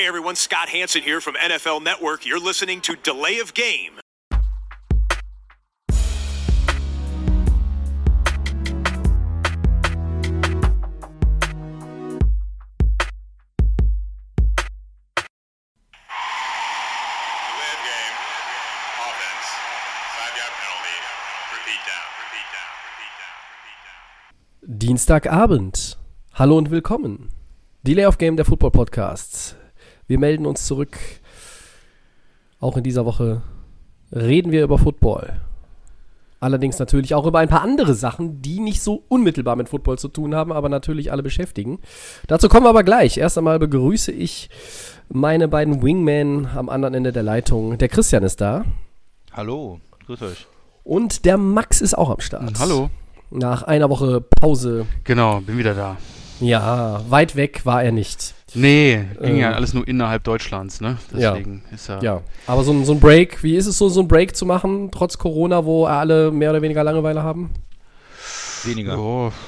Hey everyone, Scott Hanson here from NFL Network. You're listening to Delay of Game. Delay of game. Offense. Five yard penalty. Repeat down. Repeat down. Repeat down. Repeat down. Dienstagabend. Hallo und willkommen. Delay of Game der Football Podcast. Wir melden uns zurück. Auch in dieser Woche reden wir über Football. Allerdings natürlich auch über ein paar andere Sachen, die nicht so unmittelbar mit Football zu tun haben, aber natürlich alle beschäftigen. Dazu kommen wir aber gleich. Erst einmal begrüße ich meine beiden Wingmen am anderen Ende der Leitung. Der Christian ist da Hallo, grüß euch. und der Max ist auch am Start. Hallo. Nach einer Woche Pause. Genau, bin wieder da. Ja, weit weg war er nicht. Nee, ging ja Ähm. alles nur innerhalb Deutschlands, ne? Ja. Deswegen ist ja. Ja, aber so, ein- so ein Break, wie ist es so, so ein Break zu machen, trotz Corona, wo alle mehr oder weniger Langeweile haben? Weniger. Oh.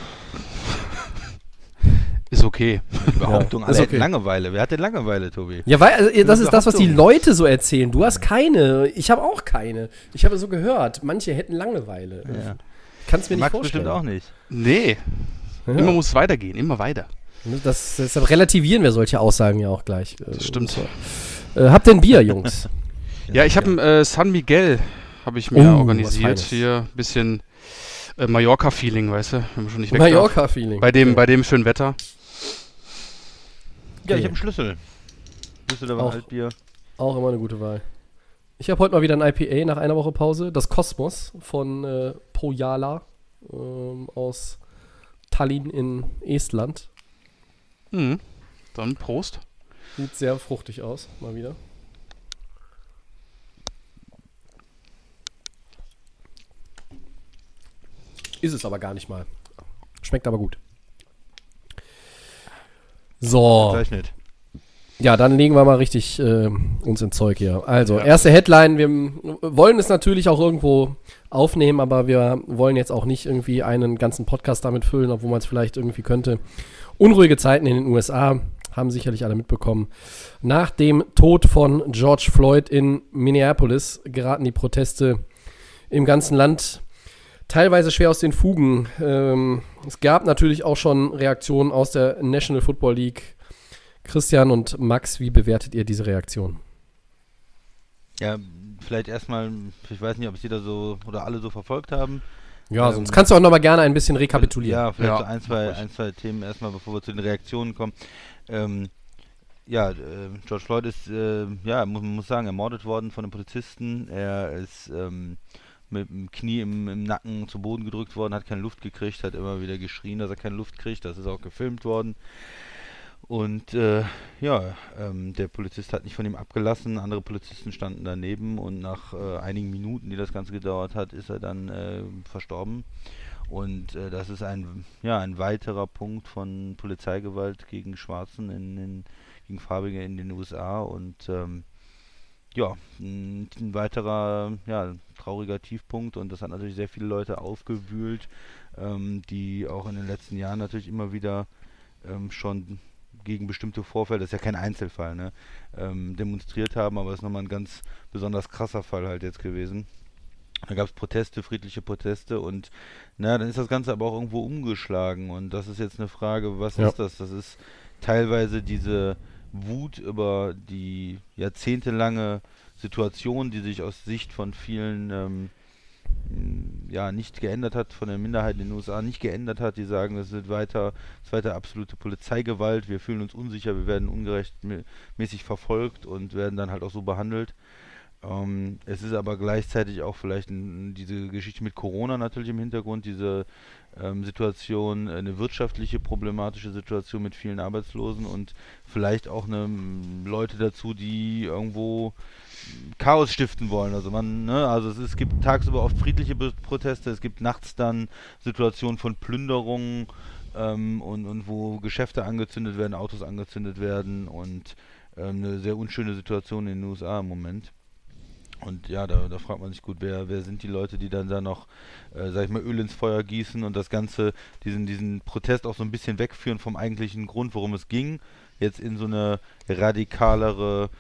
Ist okay. Behauptung, Ja, alle ist okay. Langeweile. Wer hat denn Langeweile, Tobi? Ja, weil also, das ist das, was die. Leute so erzählen. Du hast keine. Ich habe auch keine. Ich habe so gehört, manche hätten Langeweile. Ja. Kannst mir nicht Max vorstellen. bestimmt auch nicht. Nee. Ja. Immer muss es weitergehen, immer weiter. Das, deshalb relativieren wir solche Aussagen ja auch gleich. Das stimmt. Äh, habt ihr ein Bier, Jungs? Ja, ich habe ein äh, San Miguel, habe ich mir Oh, organisiert. Hier ein bisschen äh, Mallorca-Feeling, weißt du? Wenn man schon nicht weg darf. Mallorca-Feeling. Bei dem, bei dem schönen Wetter. Ja, Okay. ich habe einen Schlüssel. Düsseldorfer Auch. Altbier. Auch immer eine gute Wahl. Ich habe heute mal wieder ein IPA nach einer Woche Pause. Das Kosmos von äh, Pojala ähm, aus Tallinn in Estland. Mhm. Dann Prost. Sieht sehr fruchtig aus, mal wieder. Ist es aber gar nicht mal. Schmeckt aber gut. So. Zeichnet. Ja, dann legen wir mal richtig äh, uns ins Zeug hier. Also, Ja. erste Headline. Wir wollen es natürlich auch irgendwo aufnehmen, aber wir wollen jetzt auch nicht irgendwie einen ganzen Podcast damit füllen, obwohl man es vielleicht irgendwie könnte. Unruhige Zeiten in den USA haben sicherlich alle mitbekommen. Nach dem Tod von George Floyd in Minneapolis geraten die Proteste im ganzen Land teilweise schwer aus den Fugen. Ähm, es gab natürlich auch schon Reaktionen aus der National Football League. Christian und Max, wie bewertet ihr diese Reaktion? Ja, vielleicht erstmal, ich weiß nicht, ob es jeder so oder alle so verfolgt haben. Ja, Ähm, sonst kannst du auch noch mal gerne ein bisschen rekapitulieren. Ja, vielleicht Ja, so ein zwei, ein, zwei Themen erstmal, bevor wir zu den Reaktionen kommen. Ähm, ja, äh, George Floyd ist, äh, ja, muss, man muss sagen, ermordet worden von einem Polizisten. Er ist ähm, mit dem Knie im, im Nacken zu Boden gedrückt worden, hat keine Luft gekriegt, hat immer wieder geschrien, dass er keine Luft kriegt. Das ist auch gefilmt worden. Und äh, ja, ähm, der Polizist hat nicht von ihm abgelassen, andere Polizisten standen daneben und nach äh, einigen Minuten, die das Ganze gedauert hat, ist er dann äh, verstorben. Und äh, das ist ein, ja, ein weiterer Punkt von Polizeigewalt gegen Schwarzen, in, in, gegen Farbige in den USA und ähm, ja, ein, ein weiterer ja, trauriger Tiefpunkt. Und das hat natürlich sehr viele Leute aufgewühlt, ähm, die auch in den letzten Jahren natürlich immer wieder ähm, schon gegen bestimmte Vorfälle, das ist ja kein Einzelfall, ne, ähm, demonstriert haben, aber es ist nochmal ein ganz besonders krasser Fall halt jetzt gewesen. Da gab es Proteste, friedliche Proteste und na, dann ist das Ganze aber auch irgendwo umgeschlagen und das ist jetzt eine Frage, was Ja. ist das? Das ist teilweise diese Wut über die jahrzehntelange Situation, die sich aus Sicht von vielen ähm, ja nicht geändert hat, von der Minderheit in den USA nicht geändert hat, die sagen, es wird weiter, es ist weiter absolute Polizeigewalt, wir fühlen uns unsicher, wir werden ungerechtmäßig verfolgt und werden dann halt auch so behandelt. Ähm, es ist aber gleichzeitig auch vielleicht ein, diese Geschichte mit Corona natürlich im Hintergrund, diese ähm, Situation, eine wirtschaftliche problematische Situation mit vielen Arbeitslosen und vielleicht auch eine, Leute dazu, die irgendwo Chaos stiften wollen. Also man, ne, also es, es gibt tagsüber oft friedliche Proteste, es gibt nachts dann Situationen von Plünderungen ähm, und, und wo Geschäfte angezündet werden, Autos angezündet werden und ähm, eine sehr unschöne Situation in den USA im Moment. Und ja, da, da fragt man sich gut, wer, wer sind die Leute, die dann da noch, äh, sag ich mal, Öl ins Feuer gießen und das Ganze, diesen, diesen Protest auch so ein bisschen wegführen vom eigentlichen Grund, worum es ging. jetzt in so eine radikalere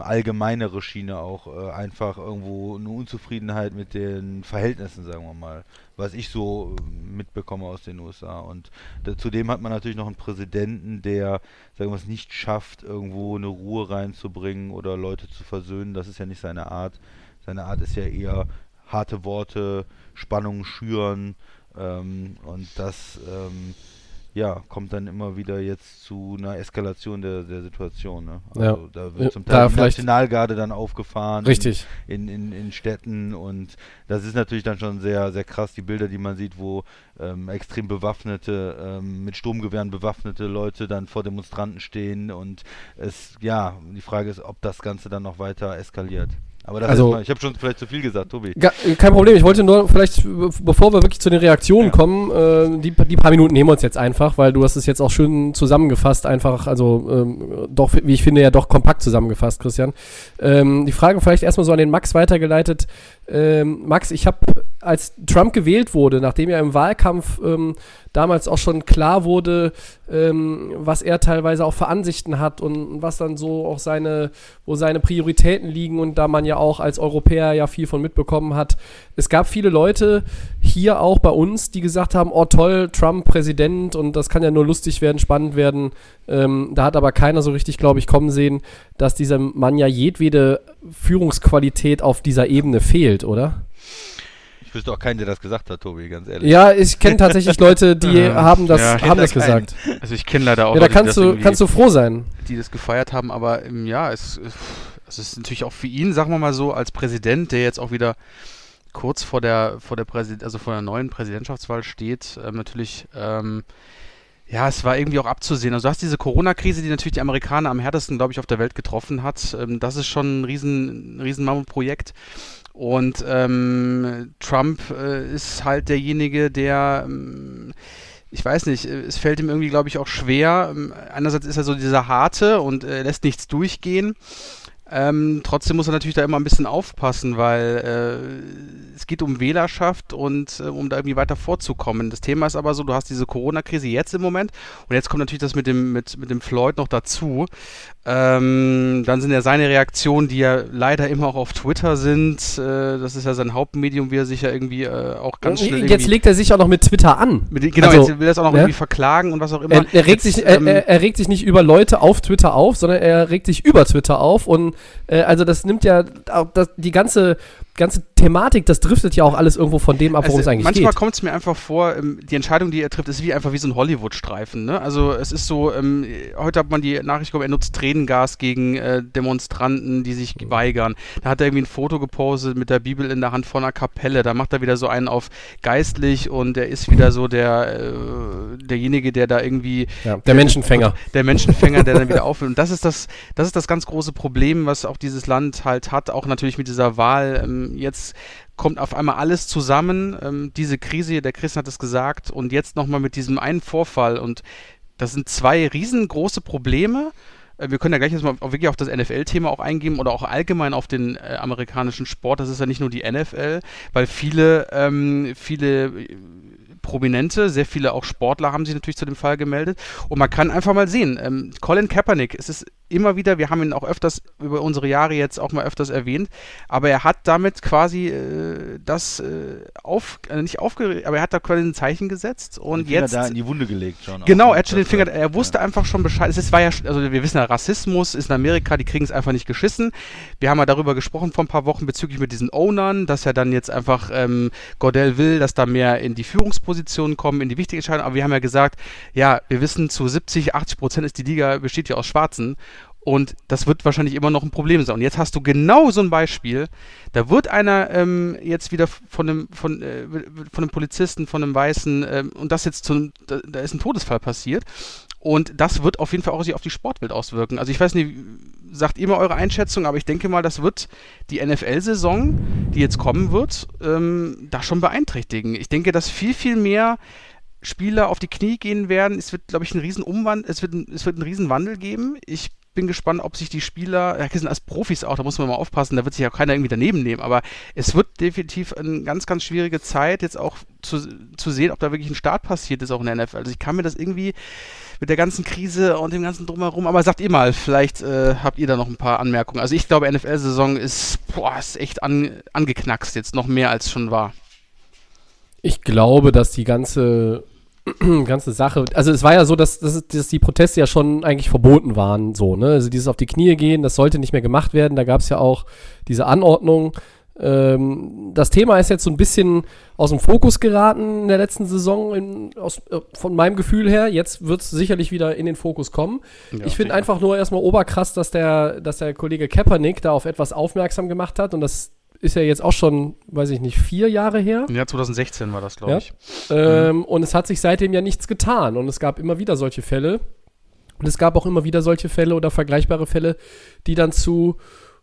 allgemeinere Schiene auch äh, einfach irgendwo eine Unzufriedenheit mit den Verhältnissen, sagen wir mal, was ich so äh, mitbekomme aus den USA. Und da, zudem hat man natürlich noch einen Präsidenten, der, sagen wir es, nicht schafft, irgendwo eine Ruhe reinzubringen oder Leute zu versöhnen. Das ist ja nicht seine Art. Seine Art ist ja eher harte Worte, Spannungen schüren ähm, und das ähm, ja, kommt dann immer wieder jetzt zu einer Eskalation der, der Situation. Ne? Ja. Also da Ja, wird zum da Teil die vielleicht- Nationalgarde dann aufgefahren. Richtig. In, in, in Städten und das ist natürlich dann schon sehr, sehr krass, die Bilder, die man sieht, wo ähm, extrem bewaffnete, ähm, mit Sturmgewehren bewaffnete Leute dann vor Demonstranten stehen und es, ja, die Frage ist, ob das Ganze dann noch weiter eskaliert. Aber Also- mal, ich habe schon vielleicht zu viel gesagt, Tobi. Ga- Kein Problem, ich wollte nur vielleicht, be- bevor wir wirklich zu den Reaktionen Ja. kommen, äh, die, die paar Minuten nehmen wir uns jetzt einfach, weil du hast es jetzt auch schön zusammengefasst, einfach, also ähm, doch, wie ich finde, ja doch kompakt zusammengefasst, Christian. Ähm, die Frage vielleicht erstmal so an den Max weitergeleitet. Ähm, Max, ich habe, als Trump gewählt wurde, nachdem ja im Wahlkampf ähm, damals auch schon klar wurde, ähm, was er teilweise auch für Ansichten hat und was dann so auch seine, wo seine Prioritäten liegen und da man ja auch als Europäer ja viel von mitbekommen hat. Es gab viele Leute hier auch bei uns, die gesagt haben, oh toll, Trump Präsident und das kann ja nur lustig werden, spannend werden. Ähm, da hat aber keiner so richtig, glaube ich, kommen sehen, dass diesem Mann ja jedwede Führungsqualität auf dieser Ebene fehlt, oder? Ich wüsste auch keinen, der das gesagt hat, Tobi, ganz ehrlich. Ja, ich kenne tatsächlich Leute, die haben das, Ja, haben das keinen. gesagt. Also ich kenne leider auch Ja, da Leute, die kannst das du, kannst du froh sein. die das gefeiert haben, aber ähm, ja, es, es ist natürlich auch für ihn, sagen wir mal so, als Präsident, der jetzt auch wieder kurz vor der vor der Präsid also vor der neuen Präsidentschaftswahl steht, ähm, natürlich ähm, ja, es war irgendwie auch abzusehen. Also du hast diese Corona-Krise, die natürlich die Amerikaner am härtesten, glaube ich, auf der Welt getroffen hat. Ähm, das ist schon ein riesen, riesen Mammutprojekt. Und ähm, Trump äh, ist halt derjenige, der ähm, ich weiß nicht, äh, es fällt ihm irgendwie, glaube ich, auch schwer. Ähm, Einerseits ist er so dieser Harte und äh, lässt nichts durchgehen. Ähm, trotzdem muss er natürlich da immer ein bisschen aufpassen, weil äh, es geht um Wählerschaft und äh, um da irgendwie weiter vorzukommen. Das Thema ist aber so, du hast diese Corona-Krise jetzt im Moment und jetzt kommt natürlich das mit dem, mit, mit dem Floyd noch dazu. Ähm, dann sind ja seine Reaktionen, die ja leider immer auch auf Twitter sind. Äh, das ist ja sein Hauptmedium, wie er sich ja irgendwie äh, auch ganz schnell Jetzt legt er sich auch noch mit Twitter an. mit, genau, Also, jetzt will er es auch noch ne? irgendwie verklagen und was auch immer. Er, er, regt Jetzt, sich, ähm, er, er regt sich nicht über Leute auf Twitter auf, sondern er regt sich über Twitter auf. Und äh, also das nimmt ja auch das, die ganze, ganze Thematik, das driftet ja auch alles irgendwo von dem ab, worum Also es eigentlich manchmal geht. kommt es mir einfach vor, ähm, die Entscheidung, die er trifft, ist wie einfach wie so ein Hollywood-Streifen. Ne? Also es ist so, ähm, heute hat man die Nachricht bekommen, er nutzt Tränengas gegen äh, Demonstranten, die sich weigern. Da hat er irgendwie ein Foto gepostet mit der Bibel in der Hand vor einer Kapelle. Da macht er wieder so einen auf geistlich und er ist wieder so der äh, derjenige, der da irgendwie Ja, der Menschenfänger. der Menschenfänger, der dann wieder aufhört. Und das ist das, das ist das ganz große Problem, was auch dieses Land halt hat, auch natürlich mit dieser Wahl. Ähm, jetzt kommt auf einmal alles zusammen, ähm, diese Krise, der Chris hat es gesagt, und jetzt nochmal mit diesem einen Vorfall. Und das sind zwei riesengroße Probleme. Äh, Wir können ja gleich jetzt mal wirklich auf das NFL-Thema auch eingehen oder auch allgemein auf den äh, amerikanischen Sport. Das ist ja nicht nur die NFL, weil viele, ähm, viele äh, Prominente, sehr viele auch Sportler haben sich natürlich zu dem Fall gemeldet. Und man kann einfach mal sehen, ähm, Colin Kaepernick, es ist immer wieder, wir haben ihn auch öfters über unsere Jahre jetzt auch mal öfters erwähnt, aber er hat damit quasi äh, das äh, auf, äh, nicht aufgeregt, aber er hat da quasi ein Zeichen gesetzt und Den Finger jetzt da in die Wunde gelegt schon. Genau, er hat schon den Finger, er wusste einfach schon Bescheid. Es ist, war ja, also wir wissen ja, Rassismus ist in Amerika, die kriegen es einfach nicht geschissen. Wir haben ja darüber gesprochen vor ein paar Wochen bezüglich mit diesen Ownern, dass er dann jetzt einfach ähm, Gordell will, dass da mehr in die Führungspositionen kommen, in die wichtigen Entscheidungen. Aber wir haben ja gesagt, ja, wir wissen, zu 70, 80 Prozent ist die Liga, besteht ja aus Schwarzen. Und das wird wahrscheinlich immer noch ein Problem sein. Und jetzt hast du genau so ein Beispiel. Da wird einer ähm, jetzt wieder von einem, von, äh, von einem Polizisten, von einem Weißen, ähm, und das jetzt zu einem, da, da ist ein Todesfall passiert. Und das wird auf jeden Fall auch sich auf die Sportwelt auswirken. Also ich weiß nicht, sagt mal eure Einschätzung, aber ich denke mal, das wird die NFL-Saison, die jetzt kommen wird, ähm, da schon beeinträchtigen. Ich denke, dass viel, viel mehr Spieler auf die Knie gehen werden. Es wird, glaube ich, ein riesen es wird, es wird einen riesen Wandel geben. Ich bin gespannt, ob sich die Spieler, ja, sind als Profis auch, da muss man mal aufpassen, da wird sich ja keiner irgendwie daneben nehmen, aber es wird definitiv eine ganz, ganz schwierige Zeit, jetzt auch zu, zu sehen, ob da wirklich ein Start passiert ist, auch in der NFL. Also ich kann mir das irgendwie, mit der ganzen Krise und dem ganzen Drumherum. Aber sagt ihr mal, vielleicht äh, habt ihr da noch ein paar Anmerkungen. Also ich glaube, NFL-Saison ist, boah, ist echt an, angeknackst jetzt, noch mehr als schon war. Ich glaube, dass die ganze, ganze Sache, also es war ja so, dass, dass, dass die Proteste ja schon eigentlich verboten waren, so, ne? Also dieses auf die Knie gehen, das sollte nicht mehr gemacht werden. Da gab es ja auch diese Anordnung. Ähm, das Thema ist jetzt so ein bisschen aus dem Fokus geraten in der letzten Saison, in, aus, äh, von meinem Gefühl her. Jetzt wird es sicherlich wieder in den Fokus kommen. Ja, ich finde einfach nur erstmal oberkrass, dass der, dass der Kollege Kaepernick da auf etwas aufmerksam gemacht hat und das ist ja jetzt auch schon, weiß ich nicht, vier Jahre her. Ja, 2016 war das, glaube Ja. ich. Ähm, und es hat sich seitdem ja nichts getan. Und es gab immer wieder solche Fälle. Und es gab auch immer wieder solche Fälle oder vergleichbare Fälle, die dann zu,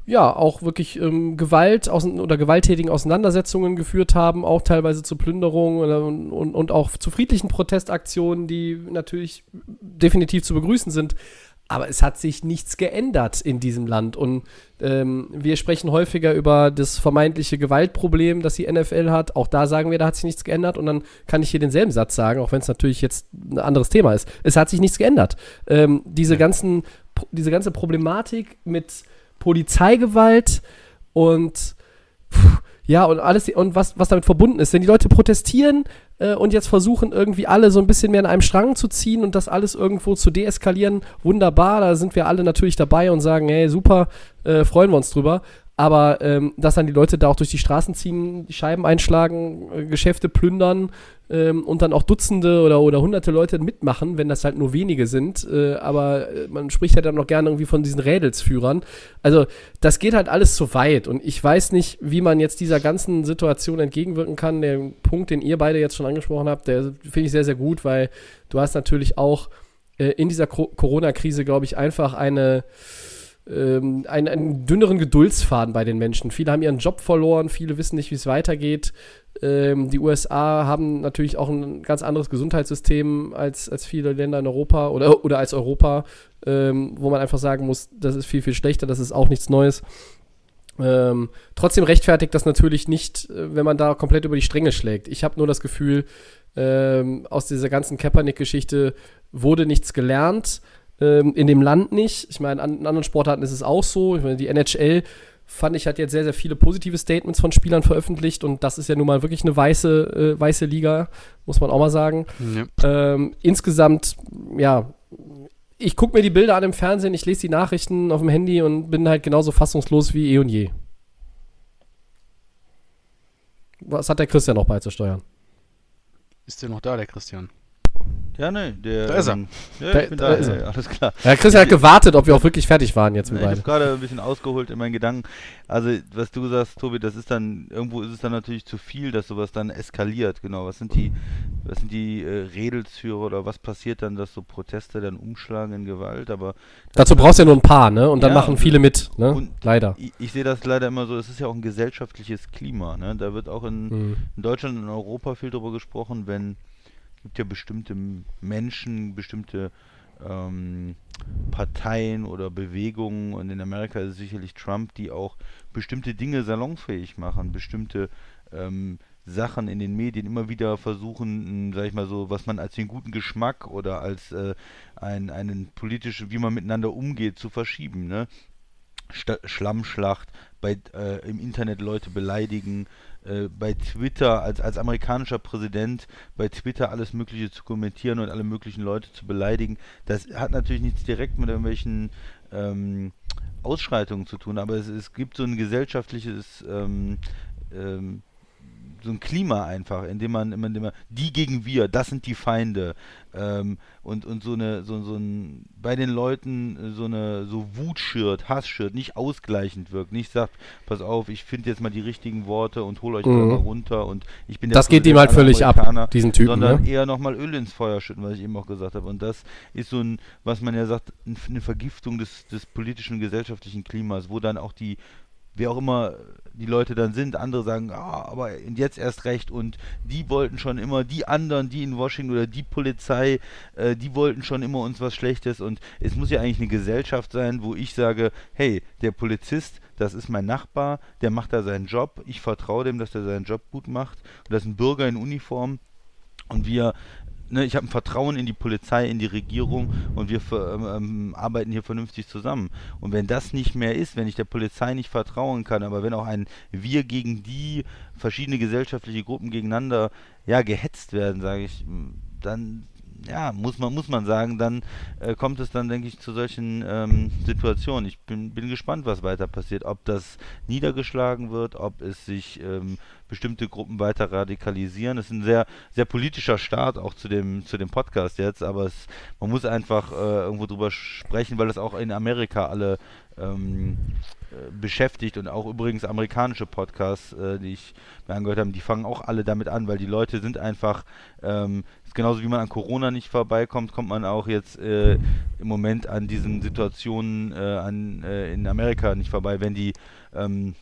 ja, auch wirklich ähm, Gewalt aus, oder gewalttätigen Auseinandersetzungen geführt haben, auch teilweise zu Plünderungen und, und, und auch zu friedlichen Protestaktionen, die natürlich definitiv zu begrüßen sind. Aber es hat sich nichts geändert in diesem Land. Und ähm, wir sprechen häufiger über das vermeintliche Gewaltproblem, das die NFL hat. Auch da sagen wir, da hat sich nichts geändert. Und dann kann ich hier denselben Satz sagen, auch wenn es natürlich jetzt ein anderes Thema ist. Es hat sich nichts geändert. Ähm, diese, ganzen, diese ganze Problematik mit Polizeigewalt und pff, ja, und alles, und was, was damit verbunden ist. Wenn die Leute protestieren äh, und jetzt versuchen, irgendwie alle so ein bisschen mehr in einem Strang zu ziehen und das alles irgendwo zu deeskalieren, wunderbar, da sind wir alle natürlich dabei und sagen, hey, super, äh, freuen wir uns drüber. Aber ähm, dass dann die Leute da auch durch die Straßen ziehen, die Scheiben einschlagen, äh, Geschäfte plündern ähm, und dann auch Dutzende oder, oder hunderte Leute mitmachen, wenn das halt nur wenige sind. Äh, aber äh, man spricht ja dann noch gerne irgendwie von diesen Rädelsführern. Also das geht halt alles zu weit und ich weiß nicht, wie man jetzt dieser ganzen Situation entgegenwirken kann. Der Punkt, den ihr beide jetzt schon angesprochen habt, der finde ich sehr, sehr gut, weil du hast natürlich auch äh, in dieser Co Corona-Krise, glaube ich, einfach eine ähm, einen, einen dünneren Geduldsfaden bei den Menschen. Viele haben ihren Job verloren, viele wissen nicht, wie es weitergeht. Ähm, die USA haben natürlich auch ein ganz anderes Gesundheitssystem als, als viele Länder in Europa oder, oder als Europa, ähm, wo man einfach sagen muss, das ist viel, viel schlechter, das ist auch nichts Neues. Ähm, trotzdem rechtfertigt das natürlich nicht, äh, wenn man da komplett über die Stränge schlägt. Ich habe nur das Gefühl, ähm, aus dieser ganzen Kaepernick-Geschichte wurde nichts gelernt ähm, in dem Land nicht. Ich meine, an, in anderen Sportarten ist es auch so. Ich meine, die NHL fand ich hat jetzt sehr, sehr viele positive Statements von Spielern veröffentlicht und das ist ja nun mal wirklich eine weiße, äh, weiße Liga, muss man auch mal sagen. Ja. Ähm, insgesamt, ja, ich gucke mir die Bilder an im Fernsehen, ich lese die Nachrichten auf dem Handy und bin halt genauso fassungslos wie eh und je. Was hat der Christian noch beizusteuern? Ist der noch da, der Christian? Ja, ne, der. Da ist er. ähm, Ja, Da- ich bin da da, ist er. alles klar. Ja, Christian hat gewartet, ob wir auch wirklich fertig waren jetzt, wir Ich habe gerade ein bisschen ausgeholt in meinen Gedanken. Also, was du sagst, Tobi, das ist dann, irgendwo ist es dann natürlich zu viel, dass sowas dann eskaliert. Genau, was sind die, was sind die äh, Redelsführer oder was passiert dann, dass so Proteste dann umschlagen in Gewalt? Aber Dazu brauchst du ja nur ein paar, ne? Und dann Ja, machen viele mit, ne? Leider. ich, ich sehe das leider immer so, es ist ja auch ein gesellschaftliches Klima. Ne? Da wird auch in, Mhm. in Deutschland und in Europa viel drüber gesprochen, wenn gibt ja bestimmte Menschen, bestimmte ähm, Parteien oder Bewegungen und in Amerika ist es sicherlich Trump, die auch bestimmte Dinge salonfähig machen, bestimmte ähm, Sachen in den Medien immer wieder versuchen, sag ich mal so, was man als den guten Geschmack oder als äh, ein, einen politischen, wie man miteinander umgeht, zu verschieben. Ne? Sta Schlammschlacht, bei, äh, im Internet Leute beleidigen, äh, bei Twitter als, als amerikanischer Präsident bei Twitter alles Mögliche zu kommentieren und alle möglichen Leute zu beleidigen. Das hat natürlich nichts direkt mit irgendwelchen ähm, Ausschreitungen zu tun, aber es, es gibt so ein gesellschaftliches ähm, ähm, so ein Klima einfach, in dem man immer, man die gegen wir, das sind die Feinde ähm, und und so eine so, so ein bei den Leuten äh, so eine so Wut schürt, Hass schürt, nicht ausgleichend wirkt, nicht sagt, pass auf, ich finde jetzt mal die richtigen Worte und hol euch Mhm. mal runter und ich bin der Das geht ihm halt völlig ab, diesen Typen, sondern ne? eher nochmal Öl ins Feuer schütten, was ich eben auch gesagt habe und das ist so ein, was man ja sagt, ein- eine Vergiftung des des politischen gesellschaftlichen Klimas, wo dann auch die wer auch immer die Leute dann sind, andere sagen, ah, aber jetzt erst recht und die wollten schon immer, die anderen, die in Washington oder die Polizei, äh, die wollten schon immer uns was Schlechtes und es muss ja eigentlich eine Gesellschaft sein, wo ich sage, hey, der Polizist, das ist mein Nachbar, der macht da seinen Job, ich vertraue dem, dass er seinen Job gut macht und das ist ein Bürger in Uniform und wir ne, ich habe ein Vertrauen in die Polizei, in die Regierung und wir ähm, ähm, arbeiten hier vernünftig zusammen. Und wenn das nicht mehr ist, wenn ich der Polizei nicht vertrauen kann, aber wenn auch ein Wir gegen die, verschiedene gesellschaftliche Gruppen gegeneinander, ja, gehetzt werden, sage ich, dann ja, muss man, muss man sagen, dann äh, kommt es dann, denke ich, zu solchen ähm, Situationen. Ich bin, bin gespannt, was weiter passiert, ob das niedergeschlagen wird, ob es sich ähm, bestimmte Gruppen weiter radikalisieren. Es ist ein sehr, sehr politischer Start auch zu dem, zu dem Podcast jetzt, aber es, man muss einfach äh, irgendwo drüber sprechen, weil das auch in Amerika alle ähm, äh, beschäftigt und auch übrigens amerikanische Podcasts, äh, die ich mir angehört habe, die fangen auch alle damit an, weil die Leute sind einfach, ähm, genauso wie man an Corona nicht vorbeikommt, kommt man auch jetzt äh, im Moment an diesen Situationen äh, an, äh, in Amerika nicht vorbei, wenn die ähm,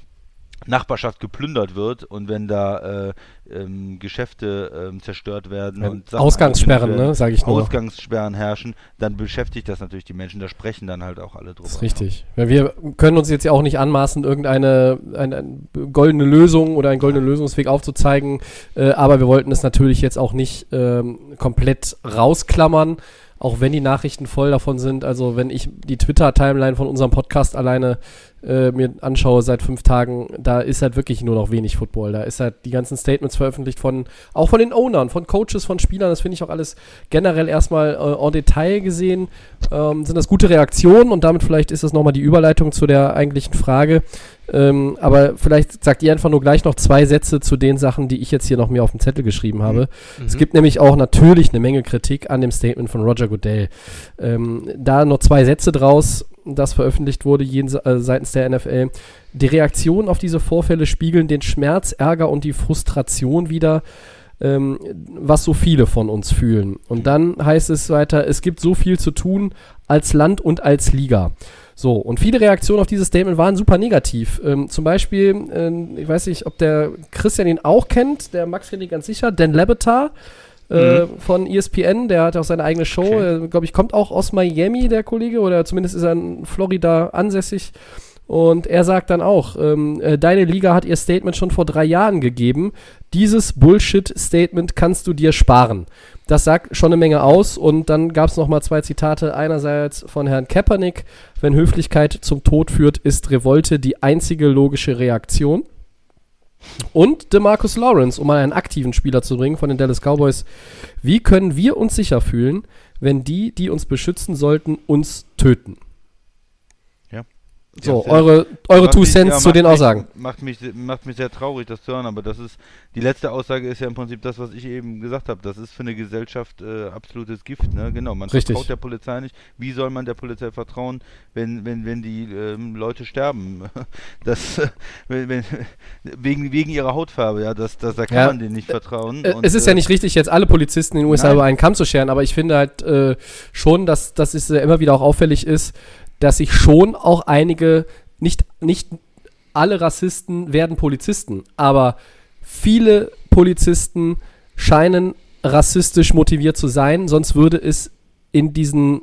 Nachbarschaft geplündert wird und wenn da äh, ähm, Geschäfte ähm, zerstört werden Ja, und Sachen Ausgangssperren, ne, sag ich nur. Ausgangssperren herrschen, dann beschäftigt das natürlich die Menschen, da sprechen dann halt auch alle drüber. Das ist richtig. Weil wir können uns jetzt ja auch nicht anmaßen, irgendeine eine, eine goldene Lösung oder einen goldenen Lösungsweg aufzuzeigen, äh, aber wir wollten es natürlich jetzt auch nicht ähm, komplett rausklammern, auch wenn die Nachrichten voll davon sind. Also wenn ich die Twitter-Timeline von unserem Podcast alleine äh, mir anschaue seit fünf Tagen, da ist halt wirklich nur noch wenig Football. Da ist halt die ganzen Statements veröffentlicht von, auch von den Ownern, von Coaches, von Spielern. Das finde ich auch alles generell erstmal äh, en Detail gesehen. Ähm, sind das gute Reaktionen und damit vielleicht ist das nochmal die Überleitung zu der eigentlichen Frage. Ähm, aber vielleicht sagt ihr einfach nur gleich noch zwei Sätze zu den Sachen, die ich jetzt hier noch mir auf dem Zettel geschrieben habe. Es gibt nämlich auch natürlich eine Menge Kritik an dem Statement von Roger Goodell. Ähm, da noch zwei Sätze draus, das veröffentlicht wurde äh, seitens der NFL. Die Reaktionen auf diese Vorfälle spiegeln den Schmerz, Ärger und die Frustration wider, ähm, was so viele von uns fühlen. Und dann heißt es weiter, es gibt so viel zu tun als Land und als Liga. So, und viele Reaktionen auf dieses Statement waren super negativ. Ähm, zum Beispiel, ähm, ich weiß nicht, ob der Christian ihn auch kennt, der Max kennt ihn ganz sicher, Dan Lebetar äh, von ESPN, der hat auch seine eigene Show, Okay. äh, glaube ich, kommt auch aus Miami, der Kollege, oder zumindest ist er in Florida ansässig. Und er sagt dann auch, ähm, äh, deine Liga hat ihr Statement schon vor drei Jahren gegeben. Dieses Bullshit-Statement kannst du dir sparen. Das sagt schon eine Menge aus. Und dann gab es nochmal zwei Zitate. Einerseits von Herrn Kaepernick. Wenn Höflichkeit zum Tod führt, ist Revolte die einzige logische Reaktion. Und DeMarcus Lawrence, um mal einen aktiven Spieler zu bringen von den Dallas Cowboys. Wie können wir uns sicher fühlen, wenn die, die uns beschützen sollten, uns töten? So, Ja, eure, eure Two mich- Cents ja, zu den mich- Aussagen. Macht mich, macht mich sehr traurig, das zu hören, aber das ist, die letzte Aussage ist ja im Prinzip das, was ich eben gesagt habe. Das ist für eine Gesellschaft äh, absolutes Gift, ne? Genau, man Richtig. vertraut der Polizei nicht. Wie soll man der Polizei vertrauen, wenn, wenn, wenn die ähm, Leute sterben? Das, äh, wenn, wenn, wegen, wegen ihrer Hautfarbe, ja, das, das, da kann Ja, man denen nicht vertrauen. Äh, Und, es ist ja äh, nicht richtig, jetzt alle Polizisten in den USA Nein. über einen Kamm zu scheren, aber ich finde halt äh, schon, dass, dass es immer wieder auch auffällig ist, dass sich schon auch einige, nicht, nicht alle Rassisten werden Polizisten, aber viele Polizisten scheinen rassistisch motiviert zu sein, sonst würde es in diesen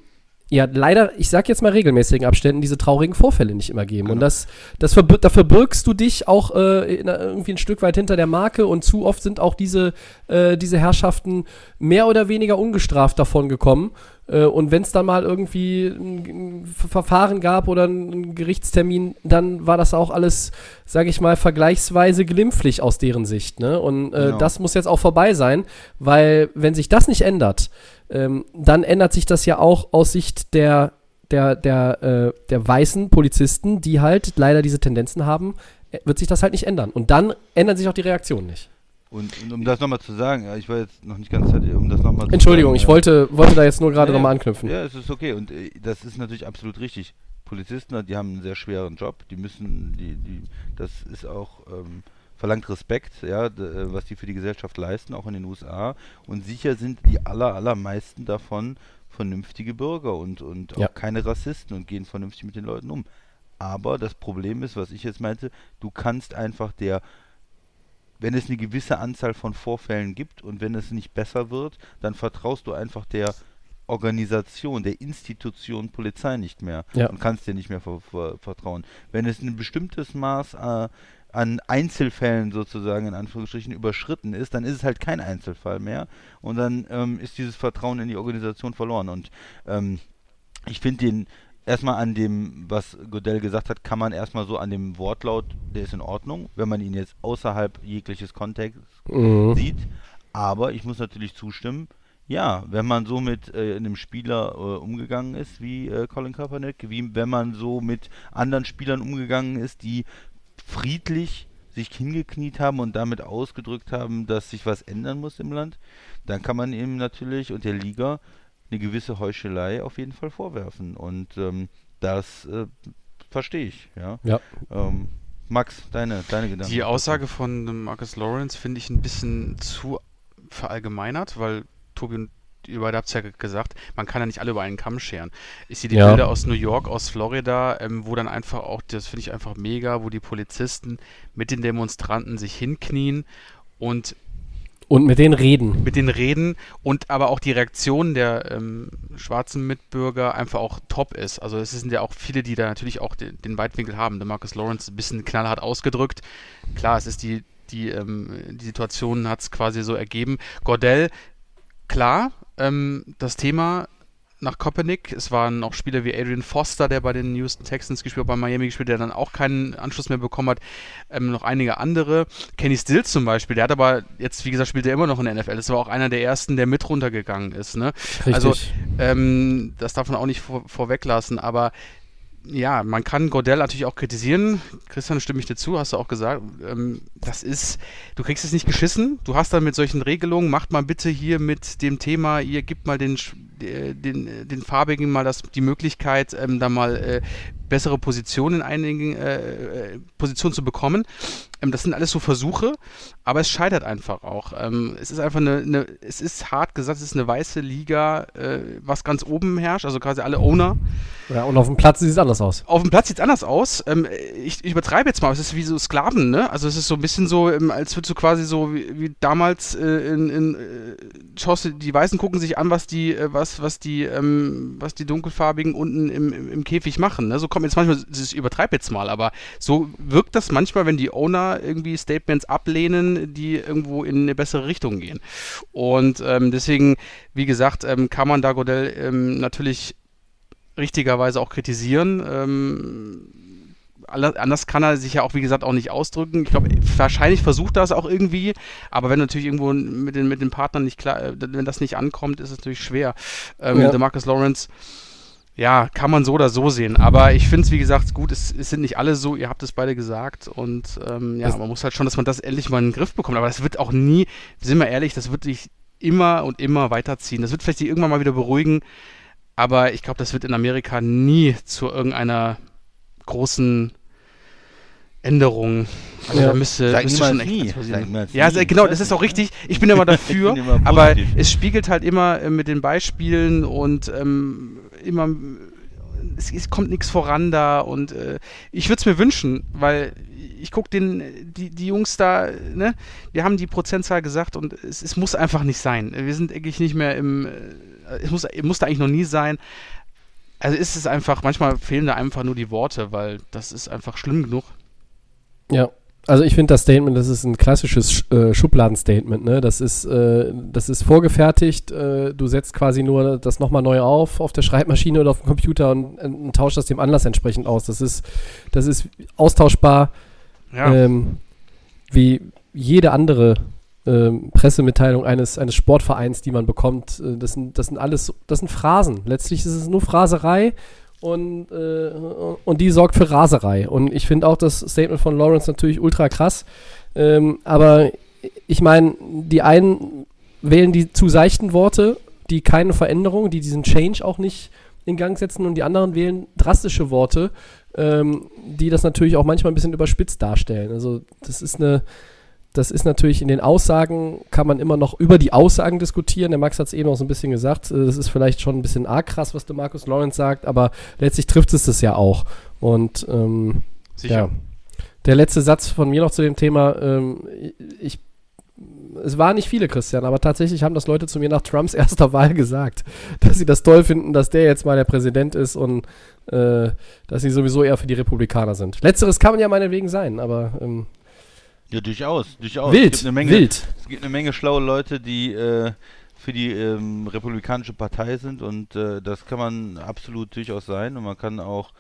ja, leider, ich sag jetzt mal regelmäßigen Abständen, diese traurigen Vorfälle nicht immer geben. Und Genau. das, das verbir da verbirgst du dich auch äh, in, irgendwie ein Stück weit hinter der Marke und zu oft sind auch diese, äh, diese Herrschaften mehr oder weniger ungestraft davon gekommen. Äh, und wenn es dann mal irgendwie ein, ein Ver- Verfahren gab oder einen Gerichtstermin, dann war das auch alles, sage ich mal, vergleichsweise glimpflich aus deren Sicht. Ne? Und äh, Genau. das muss jetzt auch vorbei sein, weil wenn sich das nicht ändert, ähm, dann ändert sich das ja auch aus Sicht der, der, der, äh, der weißen Polizisten, die halt leider diese Tendenzen haben, äh, wird sich das halt nicht ändern. Und dann ändern sich auch die Reaktionen nicht. Und, und um das nochmal zu sagen, ja, ich war jetzt noch nicht ganz fertig, um das nochmal zu Entschuldigung, sagen, ich ja. wollte, wollte da jetzt nur gerade Ja, nochmal anknüpfen. Ja, es ist okay und äh, das ist natürlich absolut richtig. Polizisten, die haben einen sehr schweren Job, die müssen, die, die, das ist auch, ähm, verlangt Respekt, ja, äh, was die für die Gesellschaft leisten, auch in den USA. Und sicher sind die aller, allermeisten davon vernünftige Bürger und, und Ja. auch keine Rassisten und gehen vernünftig mit den Leuten um. Aber das Problem ist, was ich jetzt meinte, du kannst einfach der wenn es eine gewisse Anzahl von Vorfällen gibt und wenn es nicht besser wird, dann vertraust du einfach der Organisation, der Institution Polizei nicht mehr Ja. und kannst dir nicht mehr ver ver vertrauen. Wenn es ein bestimmtes Maß äh, an Einzelfällen sozusagen in Anführungsstrichen überschritten ist, dann ist es halt kein Einzelfall mehr und dann ähm, ist dieses Vertrauen in die Organisation verloren. Und ähm, ich finde den erstmal an dem, was Godell gesagt hat, kann man erstmal so an dem Wortlaut, der ist in Ordnung, wenn man ihn jetzt außerhalb jegliches Kontexts Mhm. sieht. Aber ich muss natürlich zustimmen, ja, wenn man so mit äh, einem Spieler äh, umgegangen ist wie äh, Colin Kaepernick, wie wenn man so mit anderen Spielern umgegangen ist, die friedlich sich hingekniet haben und damit ausgedrückt haben, dass sich was ändern muss im Land, dann kann man ihm natürlich und der Liga eine gewisse Heuchelei auf jeden Fall vorwerfen. Und ähm, das äh, verstehe ich, ja. Ja. Ähm, Max, deine, deine Gedanken. Die Aussage von Marcus Lawrence finde ich ein bisschen zu verallgemeinert, weil Tobi und ihr beide habt es ja ge- gesagt, man kann ja nicht alle über einen Kamm scheren. Ich sehe die Ja. Bilder aus New York, aus Florida, ähm, wo dann einfach auch, das finde ich einfach mega, wo die Polizisten mit den Demonstranten sich hinknien und Und mit denen reden. mit denen reden und aber auch die Reaktion der ähm, schwarzen Mitbürger einfach auch top ist. Also es sind ja auch viele, die da natürlich auch den, den Weitwinkel haben. Der Marcus Lawrence ein bisschen knallhart ausgedrückt. Klar, es ist die, die, ähm, die Situation hat es quasi so ergeben. Gordell, klar, ähm, das Thema nach Kopernik. Es waren auch Spieler wie Adrian Foster, der bei den Houston Texans gespielt hat, bei Miami gespielt, der dann auch keinen Anschluss mehr bekommen hat. Ähm, noch einige andere. Kenny Stills zum Beispiel, der hat aber jetzt, wie gesagt, spielt er immer noch in der NFL. Das war auch einer der ersten, der mit runtergegangen ist. Ne? Richtig. Also, ähm, das darf man auch nicht vor, vorweglassen, aber ja, man kann Gordell natürlich auch kritisieren. Christian, stimme ich dir zu, hast du auch gesagt. Ähm, das ist, du kriegst es nicht geschissen. Du hast dann mit solchen Regelungen, macht mal bitte hier mit dem Thema, ihr gibt mal den, äh, den, äh, den Farbigen mal das, die Möglichkeit, ähm, da mal äh, bessere Positionen in einigen äh, äh, Positionen zu bekommen. Ähm, das sind alles so Versuche, aber es scheitert einfach auch. Ähm, es ist einfach eine, eine, es ist hart gesagt, es ist eine weiße Liga, äh, was ganz oben herrscht, also quasi alle Owner. ja, und auf dem Platz sieht es anders aus. Auf dem Platz sieht es anders aus. Ähm, ich, ich übertreibe jetzt mal, aber es ist wie so Sklaven, ne? Also es ist so ein bisschen so, ähm, als würdest du quasi so wie, wie damals äh, in, in äh, schaust du, die Weißen gucken sich an, was die, äh, was, was die, ähm, was die Dunkelfarbigen unten im, im, im Käfig machen. Ne? So kommt mir jetzt manchmal, ich übertreibe jetzt mal, aber so wirkt das manchmal, wenn die Owner irgendwie Statements ablehnen, die irgendwo in eine bessere Richtung gehen. Und ähm, deswegen, wie gesagt, ähm, kann man da Godell ähm, natürlich richtigerweise auch kritisieren. Ähm, anders kann er sich ja auch, wie gesagt, auch nicht ausdrücken. Ich glaube, wahrscheinlich versucht er es auch irgendwie, aber wenn natürlich irgendwo mit den, mit den Partnern nicht klar, äh, wenn das nicht ankommt, ist es natürlich schwer. Ähm, Ja. Der Marcus Lawrence, ja, kann man so oder so sehen, aber ich finde es, wie gesagt, gut, es, es sind nicht alle so, ihr habt es beide gesagt und ähm, ja, Das- man muss halt schon, dass man das endlich mal in den Griff bekommt, aber das wird auch nie, sind wir ehrlich, das wird sich immer und immer weiterziehen. Das wird vielleicht sich irgendwann mal wieder beruhigen, aber ich glaube, das wird in Amerika nie zu irgendeiner großen Änderung. Also Ja. da müsste, Sag müsste schon echt nie. was passieren. Ja, sehr- genau, das ist auch richtig. Ich bin immer dafür, bin immer aber es spiegelt halt immer äh, mit den Beispielen und ähm, immer es, es kommt nichts voran da und äh, ich würde es mir wünschen, weil ich gucke den, die, die Jungs da, ne, wir haben die Prozentzahl gesagt und es, es muss einfach nicht sein. Wir sind eigentlich nicht mehr im, äh, es muss, es musste eigentlich noch nie sein. Also ist es einfach, manchmal fehlen da einfach nur die Worte, weil das ist einfach schlimm genug. Ja. Also ich finde das Statement, das ist ein klassisches Sch äh, Schubladenstatement, ne? Das ist, äh, das ist vorgefertigt, äh, du setzt quasi nur das nochmal neu auf auf der Schreibmaschine oder auf dem Computer und, und tauscht das dem Anlass entsprechend aus. Das ist, das ist austauschbar Ja, ähm, wie jede andere ähm, Pressemitteilung eines, eines Sportvereins, die man bekommt. Äh, das, sind, das sind alles, das sind Phrasen. Letztlich ist es nur Phraserei und, äh, und die sorgt für Raserei. Und ich finde auch das Statement von Lawrence natürlich ultra krass. Ähm, aber ich meine, die einen wählen die zu seichten Worte, die keine Veränderung, die diesen Change auch nicht in Gang setzen und die anderen wählen drastische Worte, ähm, die das natürlich auch manchmal ein bisschen überspitzt darstellen. Also das ist eine, das ist natürlich in den Aussagen, kann man immer noch über die Aussagen diskutieren. Der Max hat es eben auch so ein bisschen gesagt, äh, das ist vielleicht schon ein bisschen arg krass, was der Markus Lawrence sagt, aber letztlich trifft es das ja auch. Und ähm, sicher. ja. Der letzte Satz von mir noch zu dem Thema, ähm, ich, es waren nicht viele, Christian, aber tatsächlich haben das Leute zu mir nach Trumps erster Wahl gesagt, dass sie das toll finden, dass der jetzt mal der Präsident ist und äh, dass sie sowieso eher für die Republikaner sind. Letzteres kann man ja meinetwegen sein, aber ähm, Ja, durchaus, durchaus. Wild, es gibt eine Menge, wild. Es gibt eine Menge schlaue Leute, die äh, für die ähm, Republikanische Partei sind und äh, das kann man absolut durchaus sein und man kann auch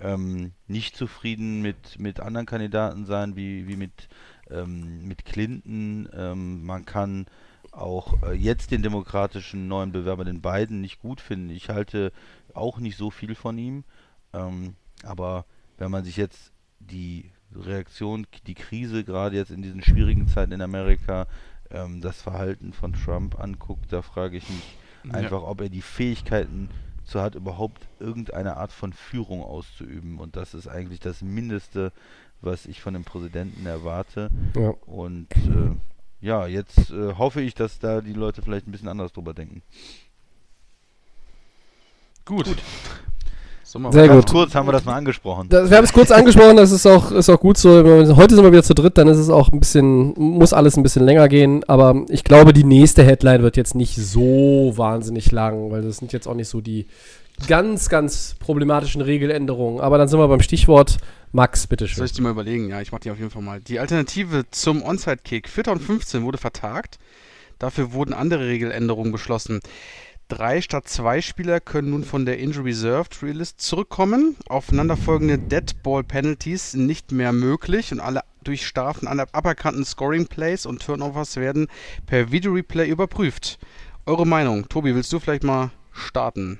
ähm, nicht zufrieden mit, mit anderen Kandidaten sein, wie, wie mit, ähm, mit Clinton. Ähm, man kann auch äh, jetzt den demokratischen neuen Bewerber, den Biden, nicht gut finden. Ich halte auch nicht so viel von ihm. Ähm, aber wenn man sich jetzt die Reaktion, die Krise gerade jetzt in diesen schwierigen Zeiten in Amerika, ähm, das Verhalten von Trump anguckt, da frage ich mich Ja. einfach, ob er die Fähigkeiten zu hat, überhaupt irgendeine Art von Führung auszuüben. Und das ist eigentlich das Mindeste, was ich von dem Präsidenten erwarte. Ja. Und äh, ja, jetzt äh, hoffe ich, dass da die Leute vielleicht ein bisschen anders drüber denken. Gut. So, mal Sehr gut. kurz haben wir das mal angesprochen. Das, wir haben es kurz angesprochen, das ist auch, ist auch gut so. Heute sind wir wieder zu dritt, dann ist es auch ein bisschen, muss alles ein bisschen länger gehen. Aber ich glaube, die nächste Headline wird jetzt nicht so wahnsinnig lang, weil das sind jetzt auch nicht so die ganz, ganz problematischen Regeländerungen. Aber dann sind wir beim Stichwort Max, Soll bitteschön. ich die mal überlegen? Ja, ich mache die auf jeden Fall mal. Die Alternative zum Onside-Kick 2015 wurde vertagt. Dafür wurden andere Regeländerungen beschlossen. Drei statt zwei Spieler können nun von der Injury Reserved Realist zurückkommen. Aufeinanderfolgende Dead Ball Penalties sind nicht mehr möglich und alle durch Strafen an aberkannten Scoring Plays und Turnovers werden per Video Replay überprüft. Eure Meinung? Tobi, willst du vielleicht mal starten?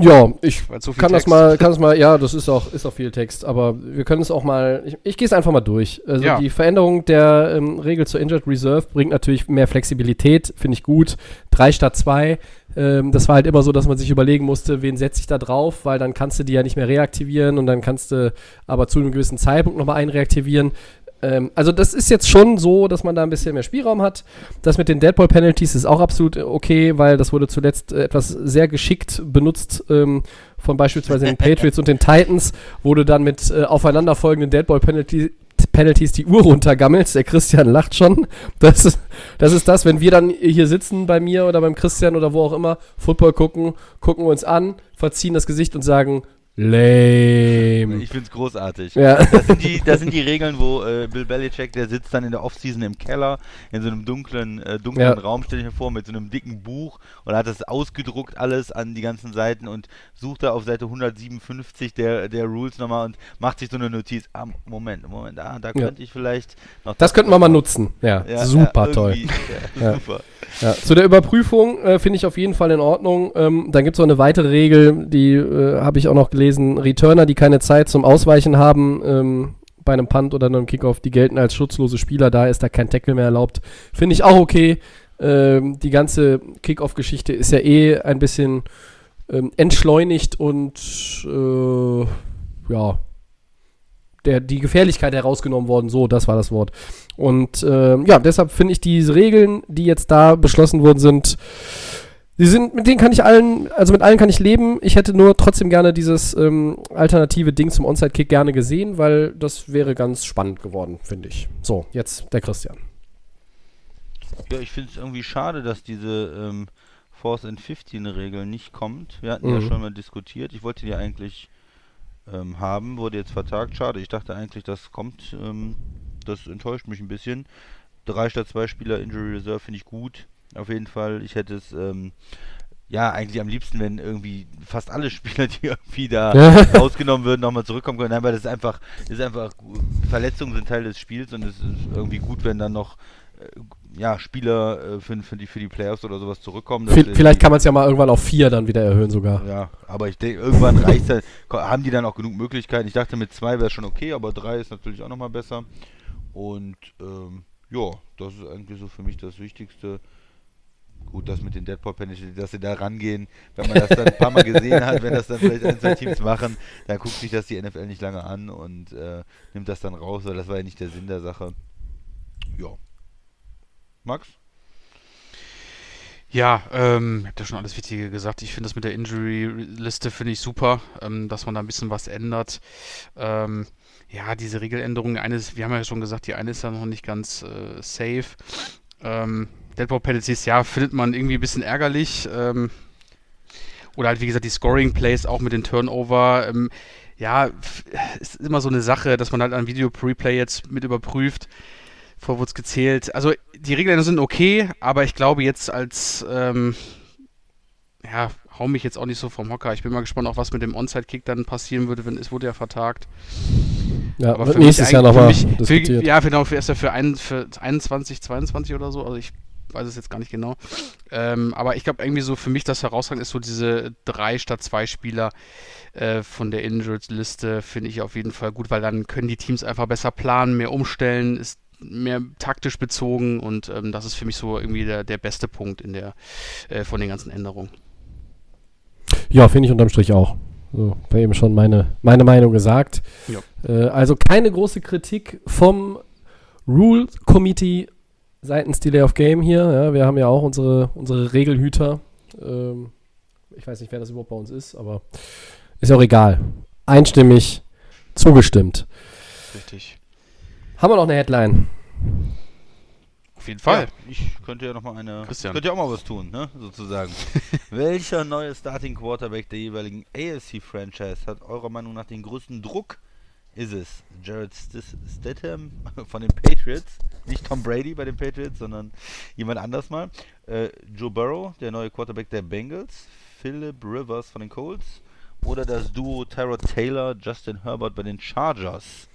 Ja, ich so kann das Text. mal, kann das mal, ja, das ist auch, ist auch viel Text, aber wir können es auch mal, ich, ich gehe es einfach mal durch. Also Ja. die Veränderung der ähm, Regel zur Injured Reserve bringt natürlich mehr Flexibilität, finde ich gut. Drei statt zwei. Ähm, das war halt immer so, dass man sich überlegen musste, wen setze ich da drauf, weil dann kannst du die ja nicht mehr reaktivieren und dann kannst du aber zu einem gewissen Zeitpunkt nochmal einen reaktivieren. Ähm, also das ist jetzt schon so, dass man da ein bisschen mehr Spielraum hat. Das mit den Deadball Penalties ist auch absolut okay, weil das wurde zuletzt äh, etwas sehr geschickt benutzt ähm, von beispielsweise den Patriots und den Titans, wurde dann mit äh, aufeinanderfolgenden Deadball Penalty Penalties die Uhr runtergammelst. Der Christian lacht schon. Das ist, das ist das, wenn wir dann hier sitzen bei mir oder beim Christian oder wo auch immer, Football gucken, gucken wir uns an, verziehen das Gesicht und sagen, lame. Ich finde es großartig. Ja. Das sind die, das sind die Regeln, wo äh, Bill Belichick, der sitzt dann in der Offseason im Keller, in so einem dunklen, äh, dunklen Ja. Raum, stelle ich mir vor, mit so einem dicken Buch und hat das ausgedruckt alles an die ganzen Seiten und sucht da auf Seite 157 der, der Rules nochmal und macht sich so eine Notiz. Ah, Moment, Moment, ah, da Ja. könnte ich vielleicht noch Das könnten wir mal nutzen. Ja, Ja, super ja, toll. Ja, Ja. Super. Ja, zu der Überprüfung äh, finde ich auf jeden Fall in Ordnung. Ähm, dann gibt es noch eine weitere Regel, die äh, habe ich auch noch gelesen. Returner, die keine Zeit zum Ausweichen haben ähm, bei einem Punt oder einem Kickoff, die gelten als schutzlose Spieler. Da ist da kein Tackle mehr erlaubt. Finde ich auch okay. Ähm, die ganze Kickoff-Geschichte ist ja eh ein bisschen ähm, entschleunigt und äh, ja, der, die Gefährlichkeit herausgenommen worden. So, das war das Wort. Und ähm, ja, deshalb finde ich diese Regeln, die jetzt da beschlossen worden sind, die sind, mit denen kann ich allen, also mit allen kann ich leben. Ich hätte nur trotzdem gerne dieses ähm, alternative Ding zum Onside-Kick gerne gesehen, weil das wäre ganz spannend geworden, finde ich. So, jetzt der Christian. Ja, ich finde es irgendwie schade, dass diese ähm, Force and 15 Regel nicht kommt. Wir hatten ja Mhm. schon mal diskutiert. Ich wollte die eigentlich ähm, haben, wurde jetzt vertagt. Schade, ich dachte eigentlich, das kommt. Ähm, das enttäuscht mich ein bisschen. Drei statt zwei Spieler Injury Reserve finde ich gut. Auf jeden Fall. Ich hätte es ähm, ja eigentlich am liebsten, wenn irgendwie fast alle Spieler, die irgendwie da rausgenommen würden, nochmal zurückkommen können. Nein, weil das ist einfach, ist einfach Verletzungen sind Teil des Spiels und es ist irgendwie gut, wenn dann noch äh, ja, Spieler äh, für, für, die, für die Playoffs oder sowas zurückkommen. Vielleicht kann man es ja mal irgendwann auf vier dann wieder erhöhen sogar. Ja, aber ich denke, irgendwann reicht ko- haben die dann auch genug Möglichkeiten. Ich dachte, mit zwei wäre schon okay, aber drei ist natürlich auch nochmal besser. Und ähm, ja, das ist eigentlich so für mich das Wichtigste. Gut, das mit den Deadpool Penalty, dass sie da rangehen, wenn man das dann ein paar Mal gesehen hat, wenn das dann vielleicht ein, zwei Teams machen, dann guckt sich das die NFL nicht lange an und äh, nimmt das dann raus, weil das war ja nicht der Sinn der Sache. Ja. Max? Ja, ähm, ich habe ja schon alles Wichtige gesagt. Ich finde das mit der Injury-Liste finde ich super, ähm, dass man da ein bisschen was ändert. Ähm, ja, diese Regeländerung, eines, wir haben ja schon gesagt, die eine ist ja noch nicht ganz äh, safe. Ähm, Deadball Penalties, ja, findet man irgendwie ein bisschen ärgerlich. Ähm, oder halt, wie gesagt, die Scoring Plays auch mit den Turnover. Ähm, ja, ist immer so eine Sache, dass man halt ein Video-Replay jetzt mit überprüft. Vorwurz gezählt. Also die Regeln sind okay, aber ich glaube jetzt als, ähm, ja, hau mich jetzt auch nicht so vom Hocker. Ich bin mal gespannt, auch was mit dem Onside-Kick dann passieren würde, wenn es wurde ja vertagt. Ja, Aber für nächstes Jahr nochmal diskutiert. Für, ja, genau, für, erst für, ein, für 21, 22 oder so. Also ich weiß es jetzt gar nicht genau. Ähm, aber ich glaube irgendwie so für mich das herausragend ist so diese drei statt zwei Spieler äh, von der Injured-Liste finde ich auf jeden Fall gut, weil dann können die Teams einfach besser planen, mehr umstellen, ist mehr taktisch bezogen und ähm, das ist für mich so irgendwie der, der beste Punkt in der äh, von den ganzen Änderungen. Ja, finde ich unterm Strich auch. So, war eben schon meine, meine Meinung gesagt. Ja. Äh, also keine große Kritik vom Rule Committee seitens Delay of Game hier. Ja, wir haben ja auch unsere, unsere Regelhüter. Ähm, ich weiß nicht, wer das überhaupt bei uns ist, aber ist ja auch egal. Einstimmig zugestimmt. Richtig. Haben wir noch eine Headline? Auf jeden Fall. Ja, ich könnte ja noch mal eine. Christian. Könnte ja auch mal was tun, ne? Sozusagen. Welcher neue Starting Quarterback der jeweiligen AFC-Franchise hat eurer Meinung nach den größten Druck? Ist es Jared Statham von den Patriots? Nicht Tom Brady bei den Patriots, sondern jemand anders mal. Äh, Joe Burrow, der neue Quarterback der Bengals. Philip Rivers von den Colts. Oder das Duo Tyrod Taylor, Justin Herbert bei den Chargers.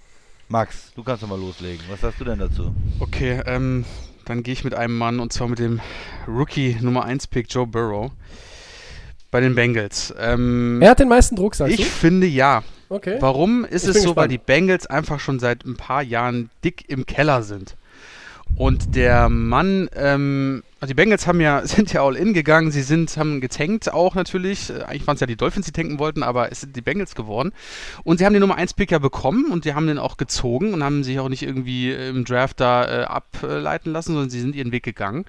Max, du kannst doch mal loslegen. Was hast du denn dazu? Okay, ähm, dann gehe ich mit einem Mann und zwar mit dem Rookie Nummer 1 Pick Joe Burrow bei den Bengals. Ähm, Er hat den meisten Druck, sagst ich finde ja. Okay. Warum ist es so? Weil gespannt. die Bengals einfach schon seit ein paar Jahren dick im Keller sind. Und der Mann, ähm, also die Bengals haben ja, sind ja all in gegangen, sie sind, haben getankt auch natürlich. Äh, Eigentlich waren es ja die Dolphins, die tanken wollten, aber es sind die Bengals geworden. Und sie haben den Nummer 1 Pick ja bekommen und die haben den auch gezogen und haben sich auch nicht irgendwie im Draft da äh, ableiten lassen, sondern sie sind ihren Weg gegangen.